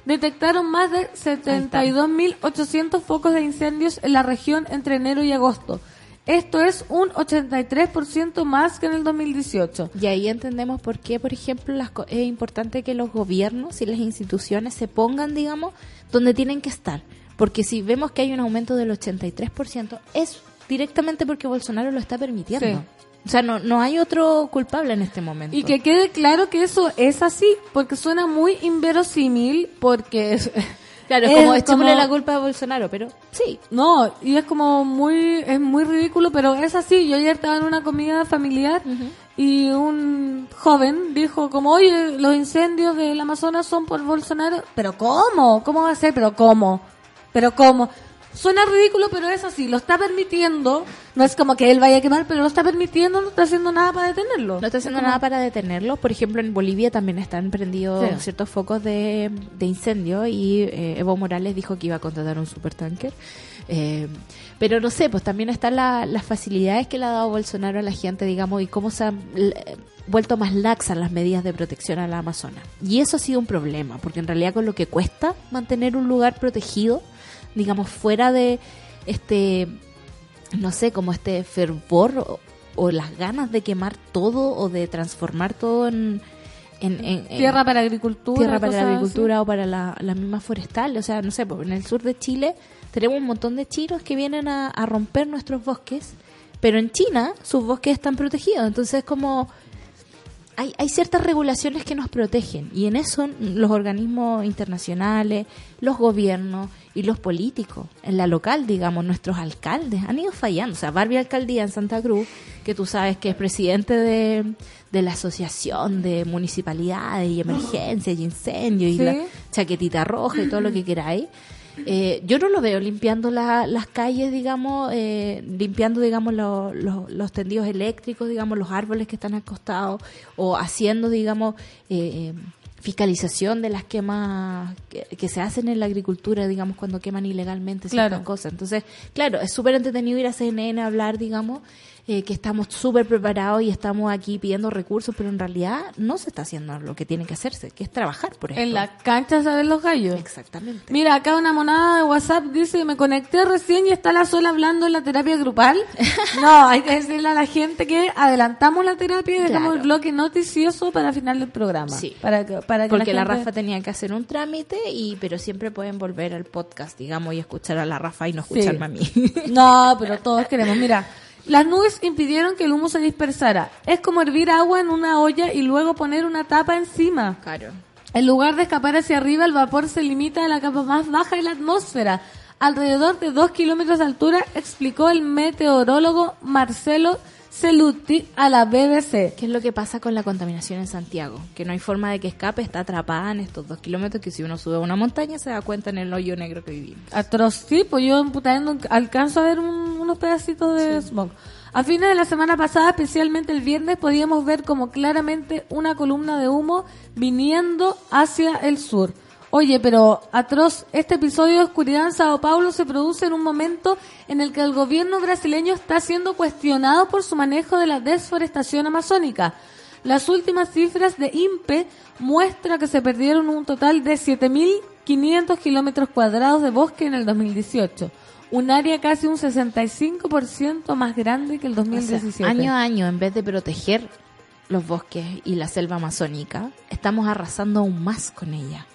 detectaron más de 72.800 focos de incendios en la región entre enero y agosto. Esto es un 83% más que en el 2018. Y ahí entendemos por qué, por ejemplo, las co- es importante que los gobiernos y las instituciones se pongan, digamos, donde tienen que estar. Porque si vemos que hay un aumento del 83%, es directamente porque Bolsonaro lo está permitiendo. Sí. O sea, no, no hay otro culpable en este momento. Y que quede claro que eso es así, porque suena muy inverosímil, porque es... Claro, es es como echémosle como- la culpa a Bolsonaro, pero sí. No, y es como muy, es muy ridículo, pero es así. Yo ayer estaba en una comida familiar y un joven dijo como, oye, los incendios del Amazonas son por Bolsonaro. ¿Pero cómo? ¿Cómo va a ser? ¿Pero cómo? ¿Pero cómo? Suena ridículo, pero es así. Lo está permitiendo. No es como que él vaya a quemar, pero lo está permitiendo, no está haciendo nada para detenerlo. No está haciendo nada para detenerlo. Por ejemplo, en Bolivia también están prendidos Sí. ciertos focos de, de incendio y eh, Evo Morales dijo que iba a contratar un supertanker. Eh, pero no sé, pues también están la- las facilidades que le ha dado Bolsonaro a la gente, digamos, y cómo se han vuelto más laxas las medidas de protección a la Amazona. Y eso ha sido un problema, porque en realidad con lo que cuesta mantener un lugar protegido, digamos, fuera de este, no sé, como este fervor o las ganas de quemar todo o de transformar todo en, en- en- en- Tierra para agricultura. tierra para la así. agricultura o para la, la misma forestal. O sea, no sé, pues, en el sur de Chile tenemos un montón de chinos que vienen a, a romper nuestros bosques, pero en China sus bosques están protegidos. Entonces, como hay, hay ciertas regulaciones que nos protegen y en eso los organismos internacionales, los gobiernos y los políticos, en la local, digamos, nuestros alcaldes han ido fallando. O sea, Barbie Alcaldía en Santa Cruz, que tú sabes que es presidente de, de la Asociación de Municipalidades y Emergencias y Incendios y la chaquetita roja y todo lo que queráis. Eh, yo no lo veo limpiando la- las calles, digamos, eh, limpiando, digamos, lo- lo- los tendidos eléctricos, digamos, los árboles que están acostados, o haciendo, digamos, eh, eh, fiscalización de las quemas que, que se hacen en la agricultura, digamos, cuando queman ilegalmente ciertas Claro. cosas. Entonces, claro, es súper entretenido ir a CNN a hablar, digamos, eh, que estamos súper preparados y estamos aquí pidiendo recursos, pero en realidad no se está haciendo lo que tiene que hacerse, que es trabajar por esto. En la cancha se ven los gallos. Exactamente. Mira, acá una monada de WhatsApp dice, me conecté recién y está la sola hablando en la terapia grupal. no, hay que decirle a la gente que adelantamos la terapia y dejamos Claro. el bloque noticioso para final del programa. Sí. Para que, para que Porque la, gente- Rafa tenía que hacer un trámite, y pero siempre pueden volver al podcast, digamos, y escuchar a la Rafa y no escucharme a mí. No, pero todos queremos. Mira, las nubes impidieron que el humo se dispersara. Es como hervir agua en una olla y luego poner una tapa encima. Claro. En lugar de escapar hacia arriba, el vapor se limita a la capa más baja de la atmósfera, alrededor de dos kilómetros de altura, explicó el meteorólogo Marcelo Celuti a la BBC. ¿Qué es lo que pasa con la contaminación en Santiago? Que no hay forma de que escape, está atrapada en estos dos kilómetros que si uno sube a una montaña se da cuenta en el hoyo negro que vivimos. Atroz, sí, pues yo no alcanzo a ver un- unos pedacitos de smog. A fines de la semana pasada, especialmente el viernes, podíamos ver como claramente una columna de humo viniendo hacia el sur. Oye, pero atroz, este episodio de oscuridad en Sao Paulo se produce en un momento en el que el gobierno brasileño está siendo cuestionado por su manejo de la desforestación amazónica. Las últimas cifras de INPE muestra que se perdieron un total de 7.500 kilómetros cuadrados de bosque en el 2018, un área casi un 65% más grande que el O sea, 2017. año a año, en vez de proteger los bosques y la selva amazónica, estamos arrasando aún más con ella.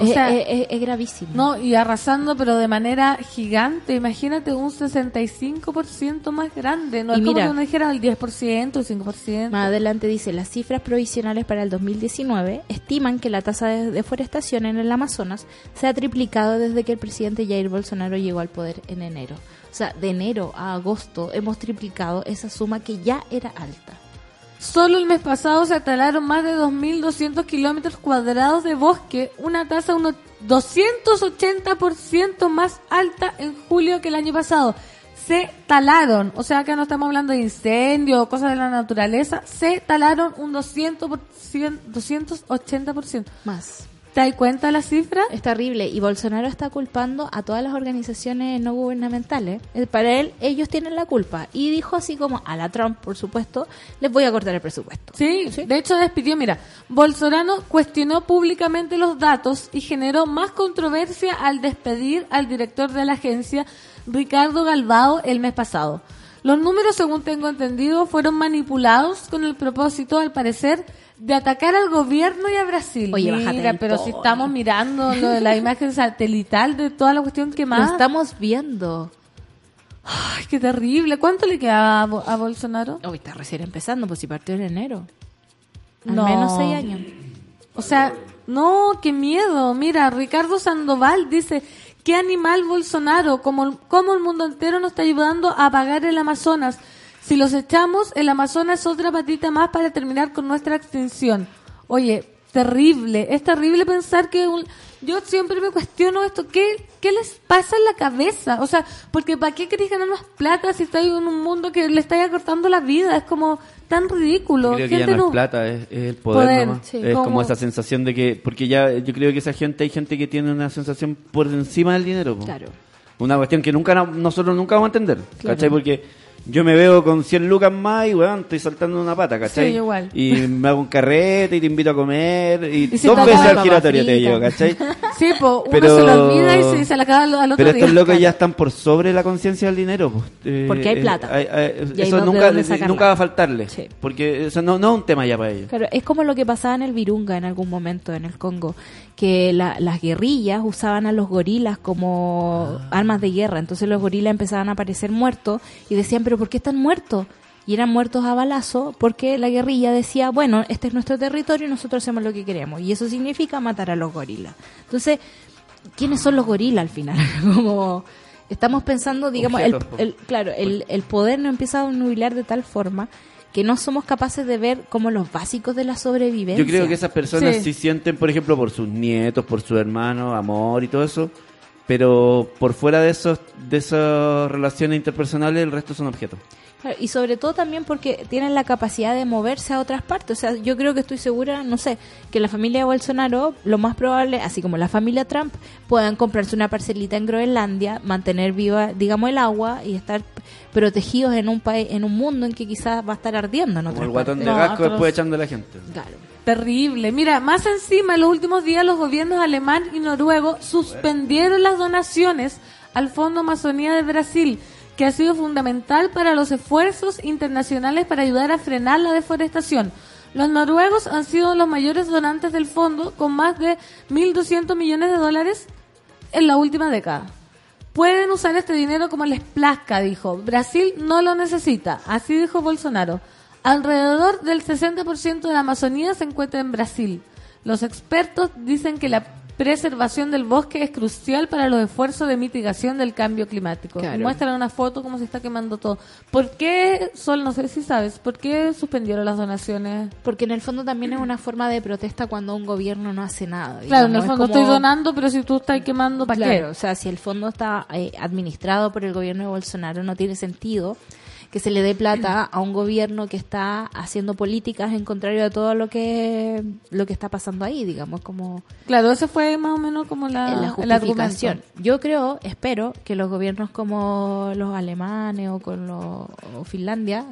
O es, sea, es- es- es gravísimo. No, y arrasando, pero de manera gigante. Imagínate un 65% más grande. No Y es como mira- que uno dijera el 10%, el 5%. Más adelante dice, las cifras provisionales para el 2019 estiman que la tasa de deforestación en el Amazonas se ha triplicado desde que el presidente Jair Bolsonaro llegó al poder en enero. O sea, de enero a agosto hemos triplicado esa suma que ya era alta. Solo el mes pasado se talaron más de 2.200 kilómetros cuadrados de bosque, una tasa unos 280% más alta en julio que el año pasado. Se talaron, o sea, acá no estamos hablando de incendios o cosas de la naturaleza, se talaron un 200%, 280%. Más. ¿Te das cuenta de la cifra? Es terrible. Y Bolsonaro está culpando a todas las organizaciones no gubernamentales. Eh, Para él, ellos tienen la culpa. Y dijo así como a la Trump, por supuesto, les voy a cortar el presupuesto. Sí, de hecho despidió, mira, Bolsonaro cuestionó públicamente los datos y generó más controversia al despedir al director de la agencia, Ricardo Galbao, el mes pasado. Los números, según tengo entendido, fueron manipulados con el propósito, al parecer, de atacar al gobierno y a Brasil. Oye, Mira, pero si estamos mirando lo de la imagen satelital de toda la cuestión que Lo más... estamos viendo. Ay, qué terrible. ¿Cuánto le queda a, Bo- a Bolsonaro? Hoy está recién empezando, pues si partió en enero. Al No. menos seis años. O sea, no, qué miedo. Mira, Ricardo Sandoval dice, qué animal Bolsonaro, como, como el mundo entero nos está ayudando a apagar el Amazonas. Si los echamos, el Amazonas es otra patita más para terminar con nuestra extinción. Oye, terrible, es terrible pensar que un- yo siempre me cuestiono esto, ¿qué, ¿qué les pasa en la cabeza? O sea, porque ¿para qué queréis ganar más plata si estáis en un mundo que le estáis acortando la vida? Es como tan ridículo. Creo que ya no no- es plata, es, es el poder, Poder, nomás. sí. Es Como- como esa sensación de que, porque ya yo creo que esa gente, hay gente que tiene una sensación por encima del dinero. po. Claro. Una cuestión que nunca no- nosotros nunca vamos a entender, Claro. ¿cachai? Porque yo me veo con 100 lucas más y, weón, estoy saltando una pata, ¿cachai? Sí, igual. Y me hago un carrete y te invito a comer y, Y dos veces al giratorio te llevo. ¿cachai? Sí, po, uno Pero- se lo olvida y se, se la acaba al, otro Pero día. estos locos ya están por sobre la conciencia del dinero. pues. Eh, Porque hay eh, plata. hay- hay- Y hay eso nunca, nunca va a faltarle. Sí. Porque eso no, no es un tema ya para ellos. Claro, es como lo que pasaba en el Virunga en algún momento en el Congo, que la- las guerrillas usaban a los gorilas como Ah. armas de guerra, entonces los gorilas empezaban a aparecer muertos y decían, pero ¿por qué están muertos? Y eran muertos a balazo porque la guerrilla decía, bueno, este es nuestro territorio y nosotros hacemos lo que queremos. Y eso significa matar a los gorilas. Entonces, ¿quiénes son los gorilas al final? como estamos pensando, digamos, el, claro, el, el poder nos empieza a nubilar de tal forma que no somos capaces de ver como los básicos de la sobrevivencia. Yo creo que esas personas Sí. sí. sienten, por ejemplo, por sus nietos, por sus hermanos, amor y todo eso. Pero por fuera de esos de esas relaciones interpersonales, el resto son objetos. Claro, Y sobre todo también porque tienen la capacidad de moverse a otras partes. O sea, yo creo que estoy segura, no sé, que la familia de Bolsonaro, lo más probable, así como la familia Trump, puedan comprarse una parcelita en Groenlandia, mantener viva, digamos, el agua y estar protegidos en un país, en un mundo en que quizás va a estar ardiendo en Como el guatón de. No, gasco después echando a la gente. Claro. Terrible. Mira, más encima, en los últimos días los gobiernos alemán y noruego suspendieron las donaciones al Fondo Amazonía de Brasil, que ha sido fundamental para los esfuerzos internacionales para ayudar a frenar la deforestación. Los noruegos han sido los mayores donantes del fondo, con más de 1.200 millones de dólares en la última década. Pueden usar este dinero como les plazca, dijo. Brasil no lo necesita, así dijo Bolsonaro. Alrededor del 60% de la Amazonía se encuentra en Brasil. Los expertos dicen que la preservación del bosque es crucial para los esfuerzos de mitigación del cambio climático. Claro. Muestran una foto como se está quemando todo. ¿Por qué, Sol, no sé si sabes, por qué suspendieron las donaciones? Porque en el fondo también es una forma de protesta cuando un gobierno no hace nada. Claro, en el es fondo como- estoy donando, pero si tú estás quemando, ¿para Claro, qué? o sea, si el fondo está eh, administrado por el gobierno de Bolsonaro, no tiene sentido que se le dé plata a un gobierno que está haciendo políticas en contrario a todo lo que lo que está pasando ahí, digamos, como Claro, ese fue más o menos como la, la justificación. Yo creo, espero que los gobiernos como los alemanes o con los o Finlandia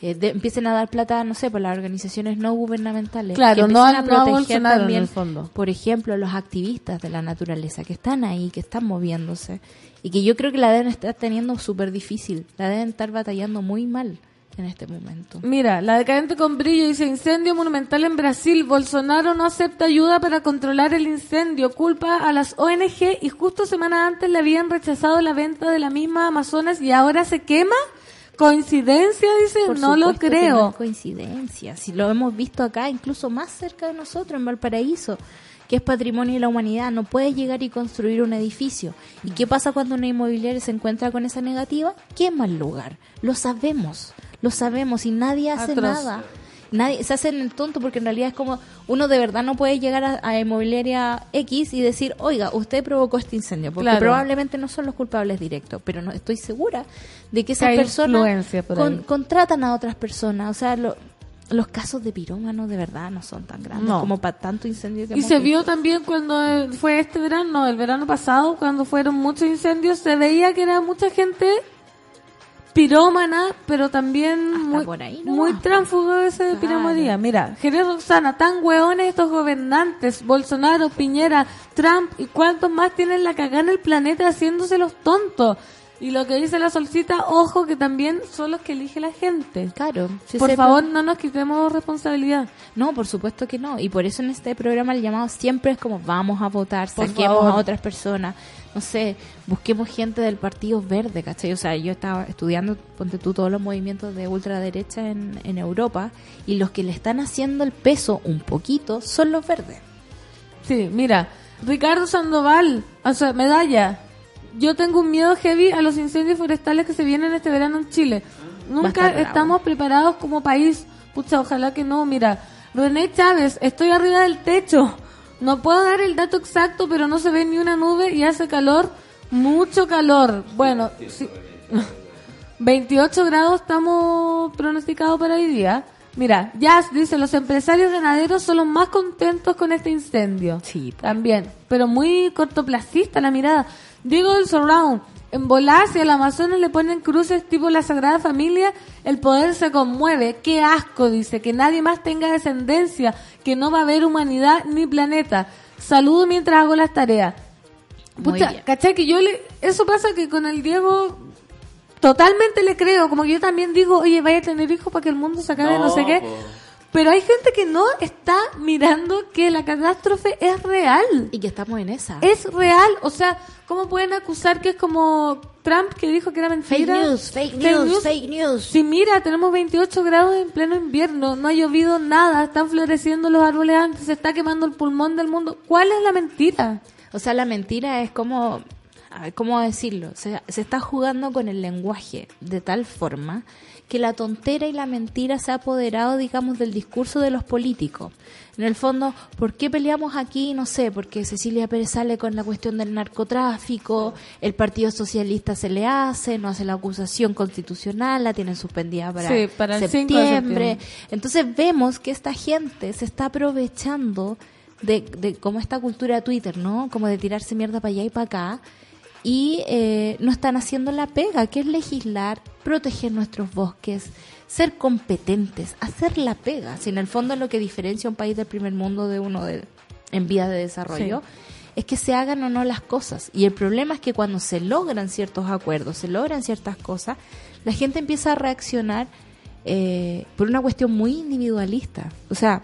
eh, de- empiecen a dar plata, no sé, por las organizaciones no gubernamentales. Claro, que no empiecen no a proteger en también, el fondo. por ejemplo, los activistas de la naturaleza que están ahí, que están moviéndose y que yo creo que la deben estar teniendo súper difícil, la deben estar batallando muy mal en este momento. Mira, la decadente con brillo dice incendio monumental en Brasil. Bolsonaro no acepta ayuda para controlar el incendio. Culpa a las ONG y justo semanas antes le habían rechazado la venta de la misma Amazonas y ahora se quema. ¿Coincidencia? Dice, Por no lo no creo. es coincidencia. Si lo hemos visto acá, incluso más cerca de nosotros, en Valparaíso, que es patrimonio de la humanidad, no puede llegar y construir un edificio. ¿Y qué pasa cuando una inmobiliaria se encuentra con esa negativa? Quema el lugar. Lo sabemos, lo sabemos y nadie hace Atroz. nada. Nadie se hacen el tonto porque en realidad es como uno de verdad no puede llegar a, a inmobiliaria X y decir, oiga, usted provocó este incendio, porque Claro. probablemente no son los culpables directos, pero no estoy segura de que esas hay personas con- contratan a otras personas. O sea, lo- los casos de pirómanos de verdad no son tan grandes No. como para tanto incendio que Y se visto. vio también cuando eh, fue este verano, el verano pasado, cuando fueron muchos incendios, se veía que era mucha gente pirómana, pero también muy, por ahí no muy de esa Claro. piramonía. Mira, Jerez Roxana, tan hueones estos gobernantes, Bolsonaro, Piñera, Trump y cuántos más tienen la cagada en el planeta haciéndose los tontos. Y lo que dice la solcita, ojo que también son los que elige la gente. Claro. si Por ese favor, no nos quitemos responsabilidad. No, por supuesto que no. Y por eso en este programa el llamado siempre es como vamos a votar, Por saquemos favor. a otras personas. No sé, busquemos gente del Partido Verde, ¿cachai? O sea, yo estaba estudiando, ponte tú, todos los movimientos de ultraderecha en, en Europa y los que le están haciendo el peso un poquito son los verdes. Sí, mira, Ricardo Sandoval, o sea, medalla. Yo tengo un miedo heavy a los incendios forestales que se vienen este verano en Chile. Nunca estamos preparados como país. Pucha, ojalá que no. Mira, René Chávez, estoy arriba del techo. No puedo dar el dato exacto, pero no se ve ni una nube y hace calor, mucho calor. Bueno, sí. 28 grados estamos pronosticados para hoy día. Mira, Jazz dice, los empresarios ganaderos son los más contentos con este incendio. Sí. También, pero muy cortoplacista la mirada. Diego del Surround, en Bolas y al Amazonas le ponen cruces tipo la Sagrada Familia, el poder se conmueve. Qué asco, dice, que nadie más tenga descendencia, que no va a haber humanidad ni planeta. saludo mientras hago las tareas. Bien. ¿cachai? Que yo le... Eso pasa que con el Diego totalmente le creo. Como que yo también digo, oye, vaya a tener hijos para que el mundo se acabe, no, No, sé qué. po. Pero hay gente que no está mirando que la catástrofe es real. Y que estamos en esa. Es real. O sea, ¿cómo pueden acusar que es como Trump que dijo que era Fake mentira? news, fake news, fake news. Si mira, tenemos 28 grados en pleno invierno, no ha llovido nada, están floreciendo los árboles antes, se está quemando el pulmón del mundo. ¿Cuál es la mentira? O sea, la mentira es como, ¿cómo decirlo? Se, se está jugando con el lenguaje de tal forma que la tontera y la mentira se ha apoderado, digamos, del discurso de los políticos. En el fondo, ¿por qué peleamos aquí? No sé, porque Cecilia Pérez sale con la cuestión del narcotráfico, el Partido Socialista se le hace, no hace la acusación constitucional, la tienen suspendida para, Sí, para el 5 de septiembre. septiembre. Entonces vemos que esta gente se está aprovechando de, de como esta cultura de Twitter, ¿no? Como de tirarse mierda para allá y para acá. Y eh, no están haciendo la pega, que es legislar, proteger nuestros bosques, ser competentes, hacer la pega. Si en el fondo es lo que diferencia un país del primer mundo de uno de, en vías de desarrollo, es que se hagan o no las cosas. Y el problema es que cuando se logran ciertos acuerdos, se logran ciertas cosas, la gente empieza a reaccionar eh, por una cuestión muy individualista. O sea,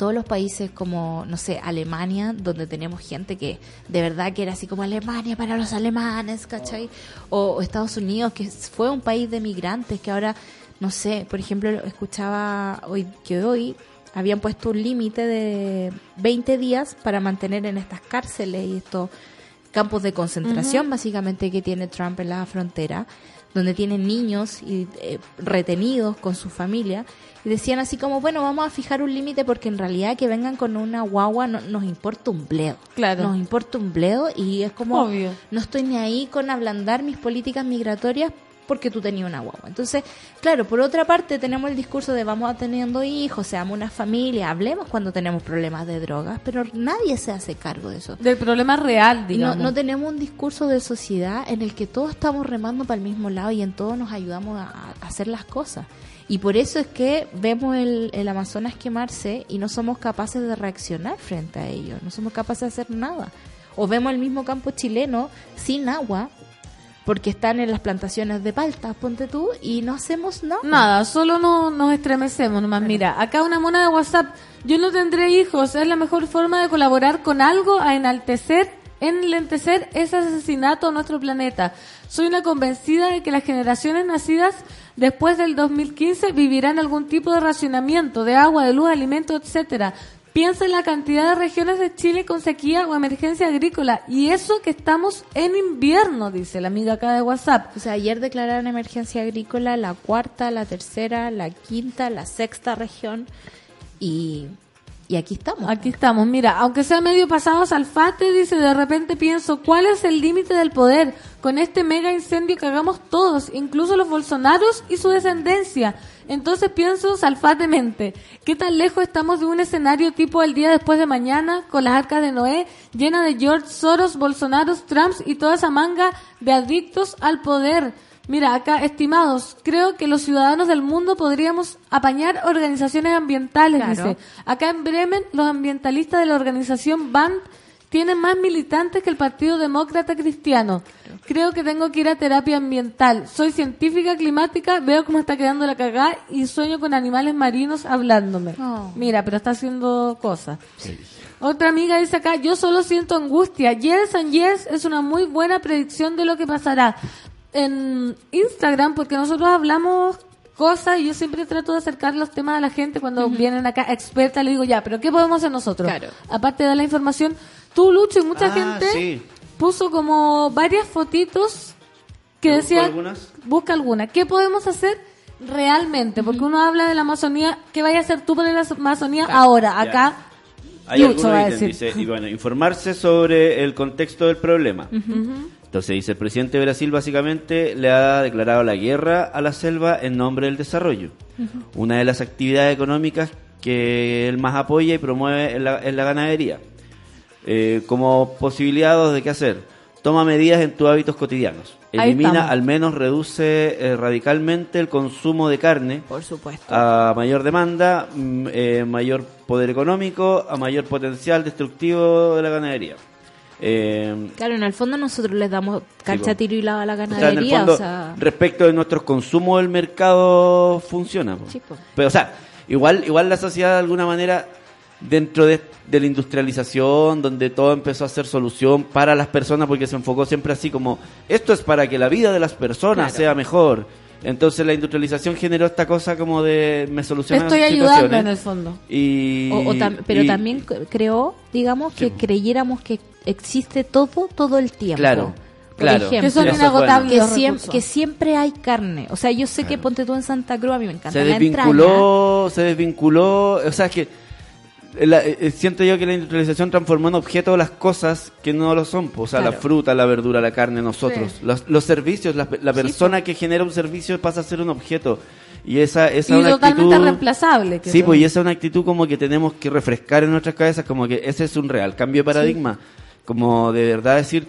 todos los países como, no sé, Alemania, donde tenemos gente que de verdad que era así como Alemania para los alemanes, ¿cachai? O, o Estados Unidos, que fue un país de migrantes, que ahora, no sé, por ejemplo, escuchaba hoy que hoy habían puesto un límite de 20 días para mantener en estas cárceles y estos campos de concentración, básicamente, que tiene Trump en la frontera, donde tienen niños y, eh, retenidos con su familia. Y decían así como, bueno, vamos a fijar un límite porque en realidad que vengan con una guagua no- nos importa un bledo. Claro. Nos importa un bledo y es como, Obvio. no estoy ni ahí con ablandar mis políticas migratorias porque tú tenías una guagua. Entonces, claro, por otra parte tenemos el discurso de vamos a teniendo hijos, seamos una familia, hablemos cuando tenemos problemas de drogas, pero nadie se hace cargo de eso. Del problema real, No, digamos. no tenemos un discurso de sociedad en el que todos estamos remando para el mismo lado y en todo nos ayudamos a, a hacer las cosas. Y por eso es que vemos el, el Amazonas quemarse y no somos capaces de reaccionar frente a ello, no somos capaces de hacer nada. O vemos el mismo campo chileno sin agua porque están en las plantaciones de paltas, ponte tú, y no hacemos nada. Nada, solo no, nos estremecemos nomás. Mira, acá una mona de WhatsApp. Yo no tendré hijos. Es la mejor forma de colaborar con algo a enaltecer, enlentecer ese asesinato a nuestro planeta. Soy una convencida de que las generaciones nacidas después del 2015 vivirán algún tipo de racionamiento de agua, de luz, alimentos, etcétera. Piensa en la cantidad de regiones de Chile con sequía o emergencia agrícola. Y eso que estamos en invierno, dice la amiga acá de WhatsApp. O sea, ayer declararon emergencia agrícola la cuarta, la tercera, la quinta, la sexta región y, y aquí estamos. Aquí estamos, mira, aunque sea medio pasado Salfate, dice, de repente pienso, ¿cuál es el límite del poder? Con este mega incendio que hagamos todos, incluso los bolsonaros y su descendencia. Entonces pienso salfatemente, ¿qué tan lejos estamos de un escenario tipo el día después de mañana, con las arcas de Noé, llena de George Soros, Bolsonaros, Trumps y toda esa manga de adictos al poder? Mira, acá, estimados, creo que los ciudadanos del mundo podríamos apañar organizaciones ambientales, Claro. dice. Acá en Bremen, los ambientalistas de la organización BAND tienen más militantes que el Partido Demócrata Cristiano. Creo que tengo que ir a terapia ambiental. Soy científica climática, veo cómo está quedando la cagada y sueño con animales marinos hablándome. Oh. Mira, pero está haciendo cosas. Otra amiga dice acá, yo solo siento angustia. Yes and yes es una muy buena predicción de lo que pasará. En Instagram, porque nosotros hablamos cosas y yo siempre trato de acercar los temas a la gente cuando vienen acá expertas, le digo ya, pero ¿qué podemos hacer nosotros? Claro. Aparte de dar la información, tú, Lucho, y mucha Ah, gente sí. puso como varias fotitos que ¿Te busco decían, algunas? busca alguna. ¿Qué podemos hacer realmente? Porque uno habla de la Amazonía, ¿qué vaya a hacer tú por la Amazonía ahora? Ya. Acá, Hay Lucho va a decir. dice, y bueno, informarse sobre el contexto del problema. Entonces dice, el presidente de Brasil básicamente le ha declarado la guerra a la selva en nombre del desarrollo. Una de las actividades económicas que él más apoya y promueve es la, es la ganadería. Eh, como posibilidades de qué hacer. toma medidas en tus hábitos cotidianos. Elimina, al menos reduce eh, radicalmente el consumo de carne Por supuesto. a mayor demanda, mm, eh, mayor poder económico, a mayor potencial destructivo de la ganadería. Eh, Claro, en el fondo nosotros les damos cancha, po. tiro y lava a la o sea, en el ganadería. fondo, o sea, respecto de nuestros consumos, el mercado funciona. po. Pero, o sea, igual, igual la sociedad de alguna manera, dentro de, de la industrialización, donde todo empezó a ser solución para las personas, porque se enfocó siempre así como, esto es para que la vida de las personas Claro. sea mejor. Entonces la industrialización generó esta cosa como de me soluciona Estoy ayudando en el fondo. Y, o- o tam- pero y- también creó, digamos, que Sí. creyéramos que existe todo, todo el tiempo. Claro, Por claro. ejemplo, Que son Eso es inagotables que, siempre hay carne. O sea, yo sé que ponte tú en Santa Cruz, a mí me encanta se la desvinculó, se desvinculó, o sea, es que la- eh, siento yo que la industrialización transformó en objeto las cosas que no lo son, po. o sea, la fruta, la verdura, la carne, nosotros, Sí. los, los servicios, la, la persona que genera un servicio pasa a ser un objeto y esa esa Y una totalmente actitud reemplazable. que Sí, pues y esa es una actitud como que tenemos que refrescar en nuestras cabezas, como que ese es un real cambio de paradigma, como de verdad decir,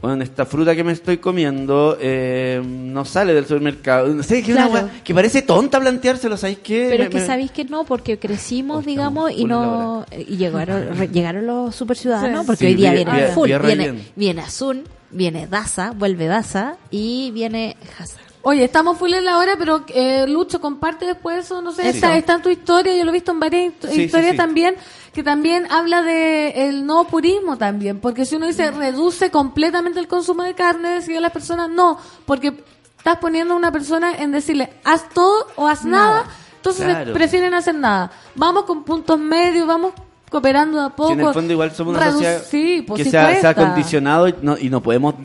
bueno, esta fruta que me estoy comiendo eh, no sale del supermercado. No sé, que, es una Claro. wea que parece tonta planteárselo, ¿sabéis qué? Pero Me- es que me- sabéis que no, porque crecimos, Oh, digamos, y no y llegaron re- llegaron los super ciudadanos, Sí. porque Sí, hoy día vi- viene vi- full, vi viene, viene Azul, viene Daza, vuelve Daza y viene Hazard. Oye, estamos full en la hora, pero eh, Lucho, comparte después eso, no sé, Sí. está, está en tu historia, yo lo he visto en varias historias sí. también, que también habla de el no purismo también, porque si uno dice reduce completamente el consumo de carne, decía las personas, no, porque estás poniendo a una persona en decirle, haz todo o haz nada, entonces Claro. prefieren hacer nada. Vamos con puntos medios, vamos cooperando a poco. Si en el fondo igual somos una sociedad sí, pues que sí se, ha, se ha cuesta. condicionado y no, y no podemos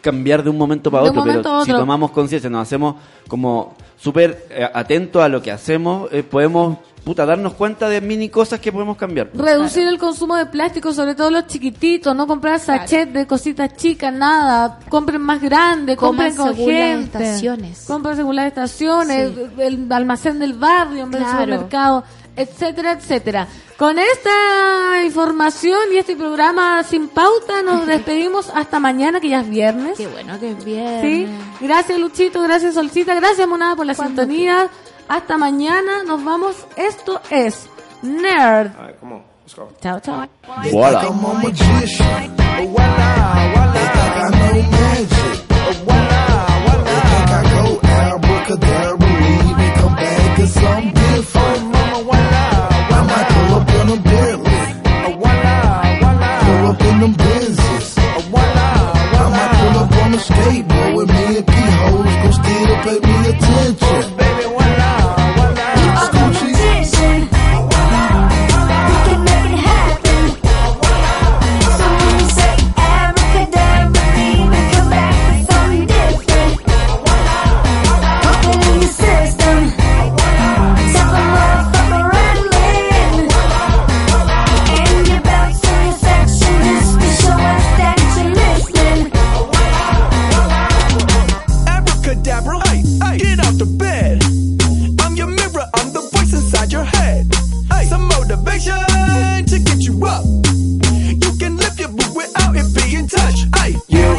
cambiar de un momento para De otro, momento pero si tomamos conciencia, nos hacemos como súper eh, atentos a lo que hacemos, eh, podemos puta, darnos cuenta de mini cosas que podemos cambiar. Reducir el consumo de plástico, sobre todo los chiquititos, no comprar sachet de cositas chicas, nada. Compren más grande, Coman compren con según las gente. estaciones. Compren según las estaciones, el almacén del barrio en vez Claro. del supermercado, etcétera, etcétera. Con esta información y este programa sin pauta nos despedimos hasta mañana, que ya es viernes. Qué bueno que es bien. ¿Sí? Gracias Luchito, gracias Solcita, gracias Monada por la sintonía. Hasta mañana, nos vamos. Esto es Nerd. Chao, chao. Voilà. I'm a magician. Oh, voila, voila. They think I know magic. Oh, voila, voila. They think I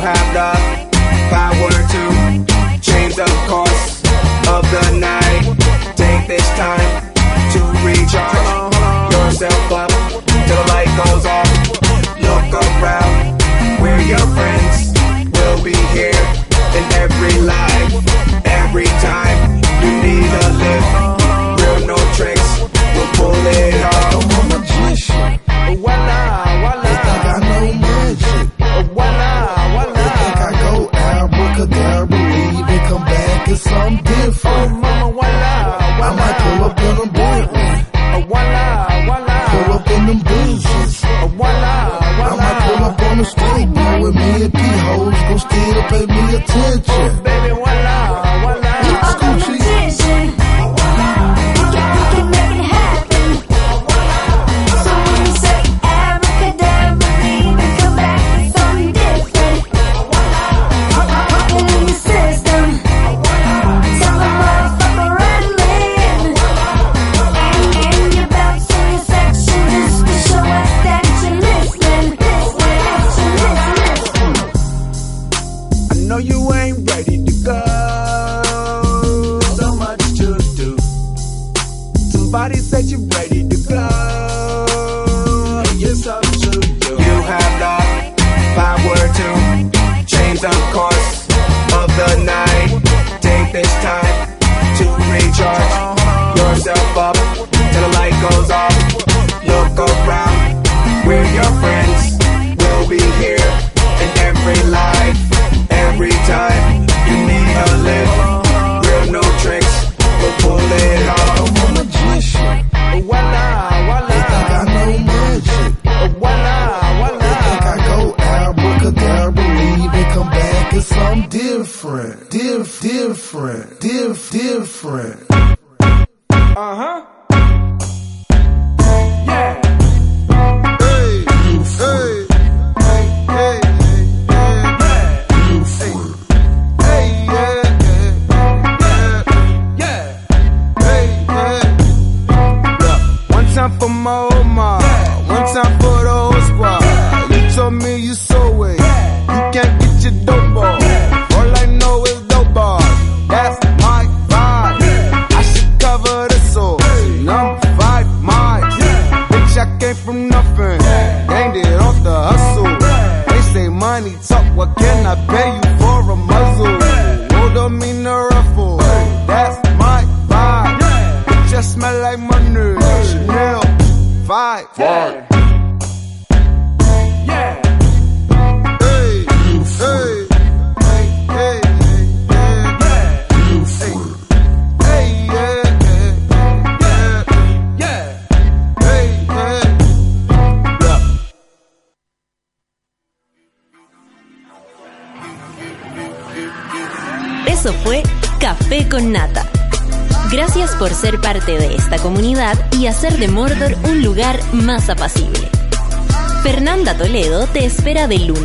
have the power to change the course of the night. Take this time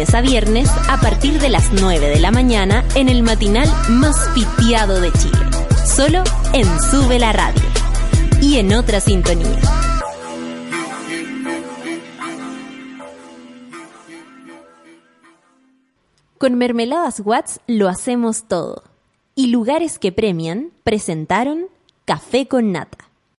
lunes a viernes a partir de las 9 de la mañana en el matinal más pitiado de Chile. Solo en Sube la Radio y en otra sintonía. Con Mermeladas Watts lo hacemos todo. Y lugares que premian presentaron Café con Nata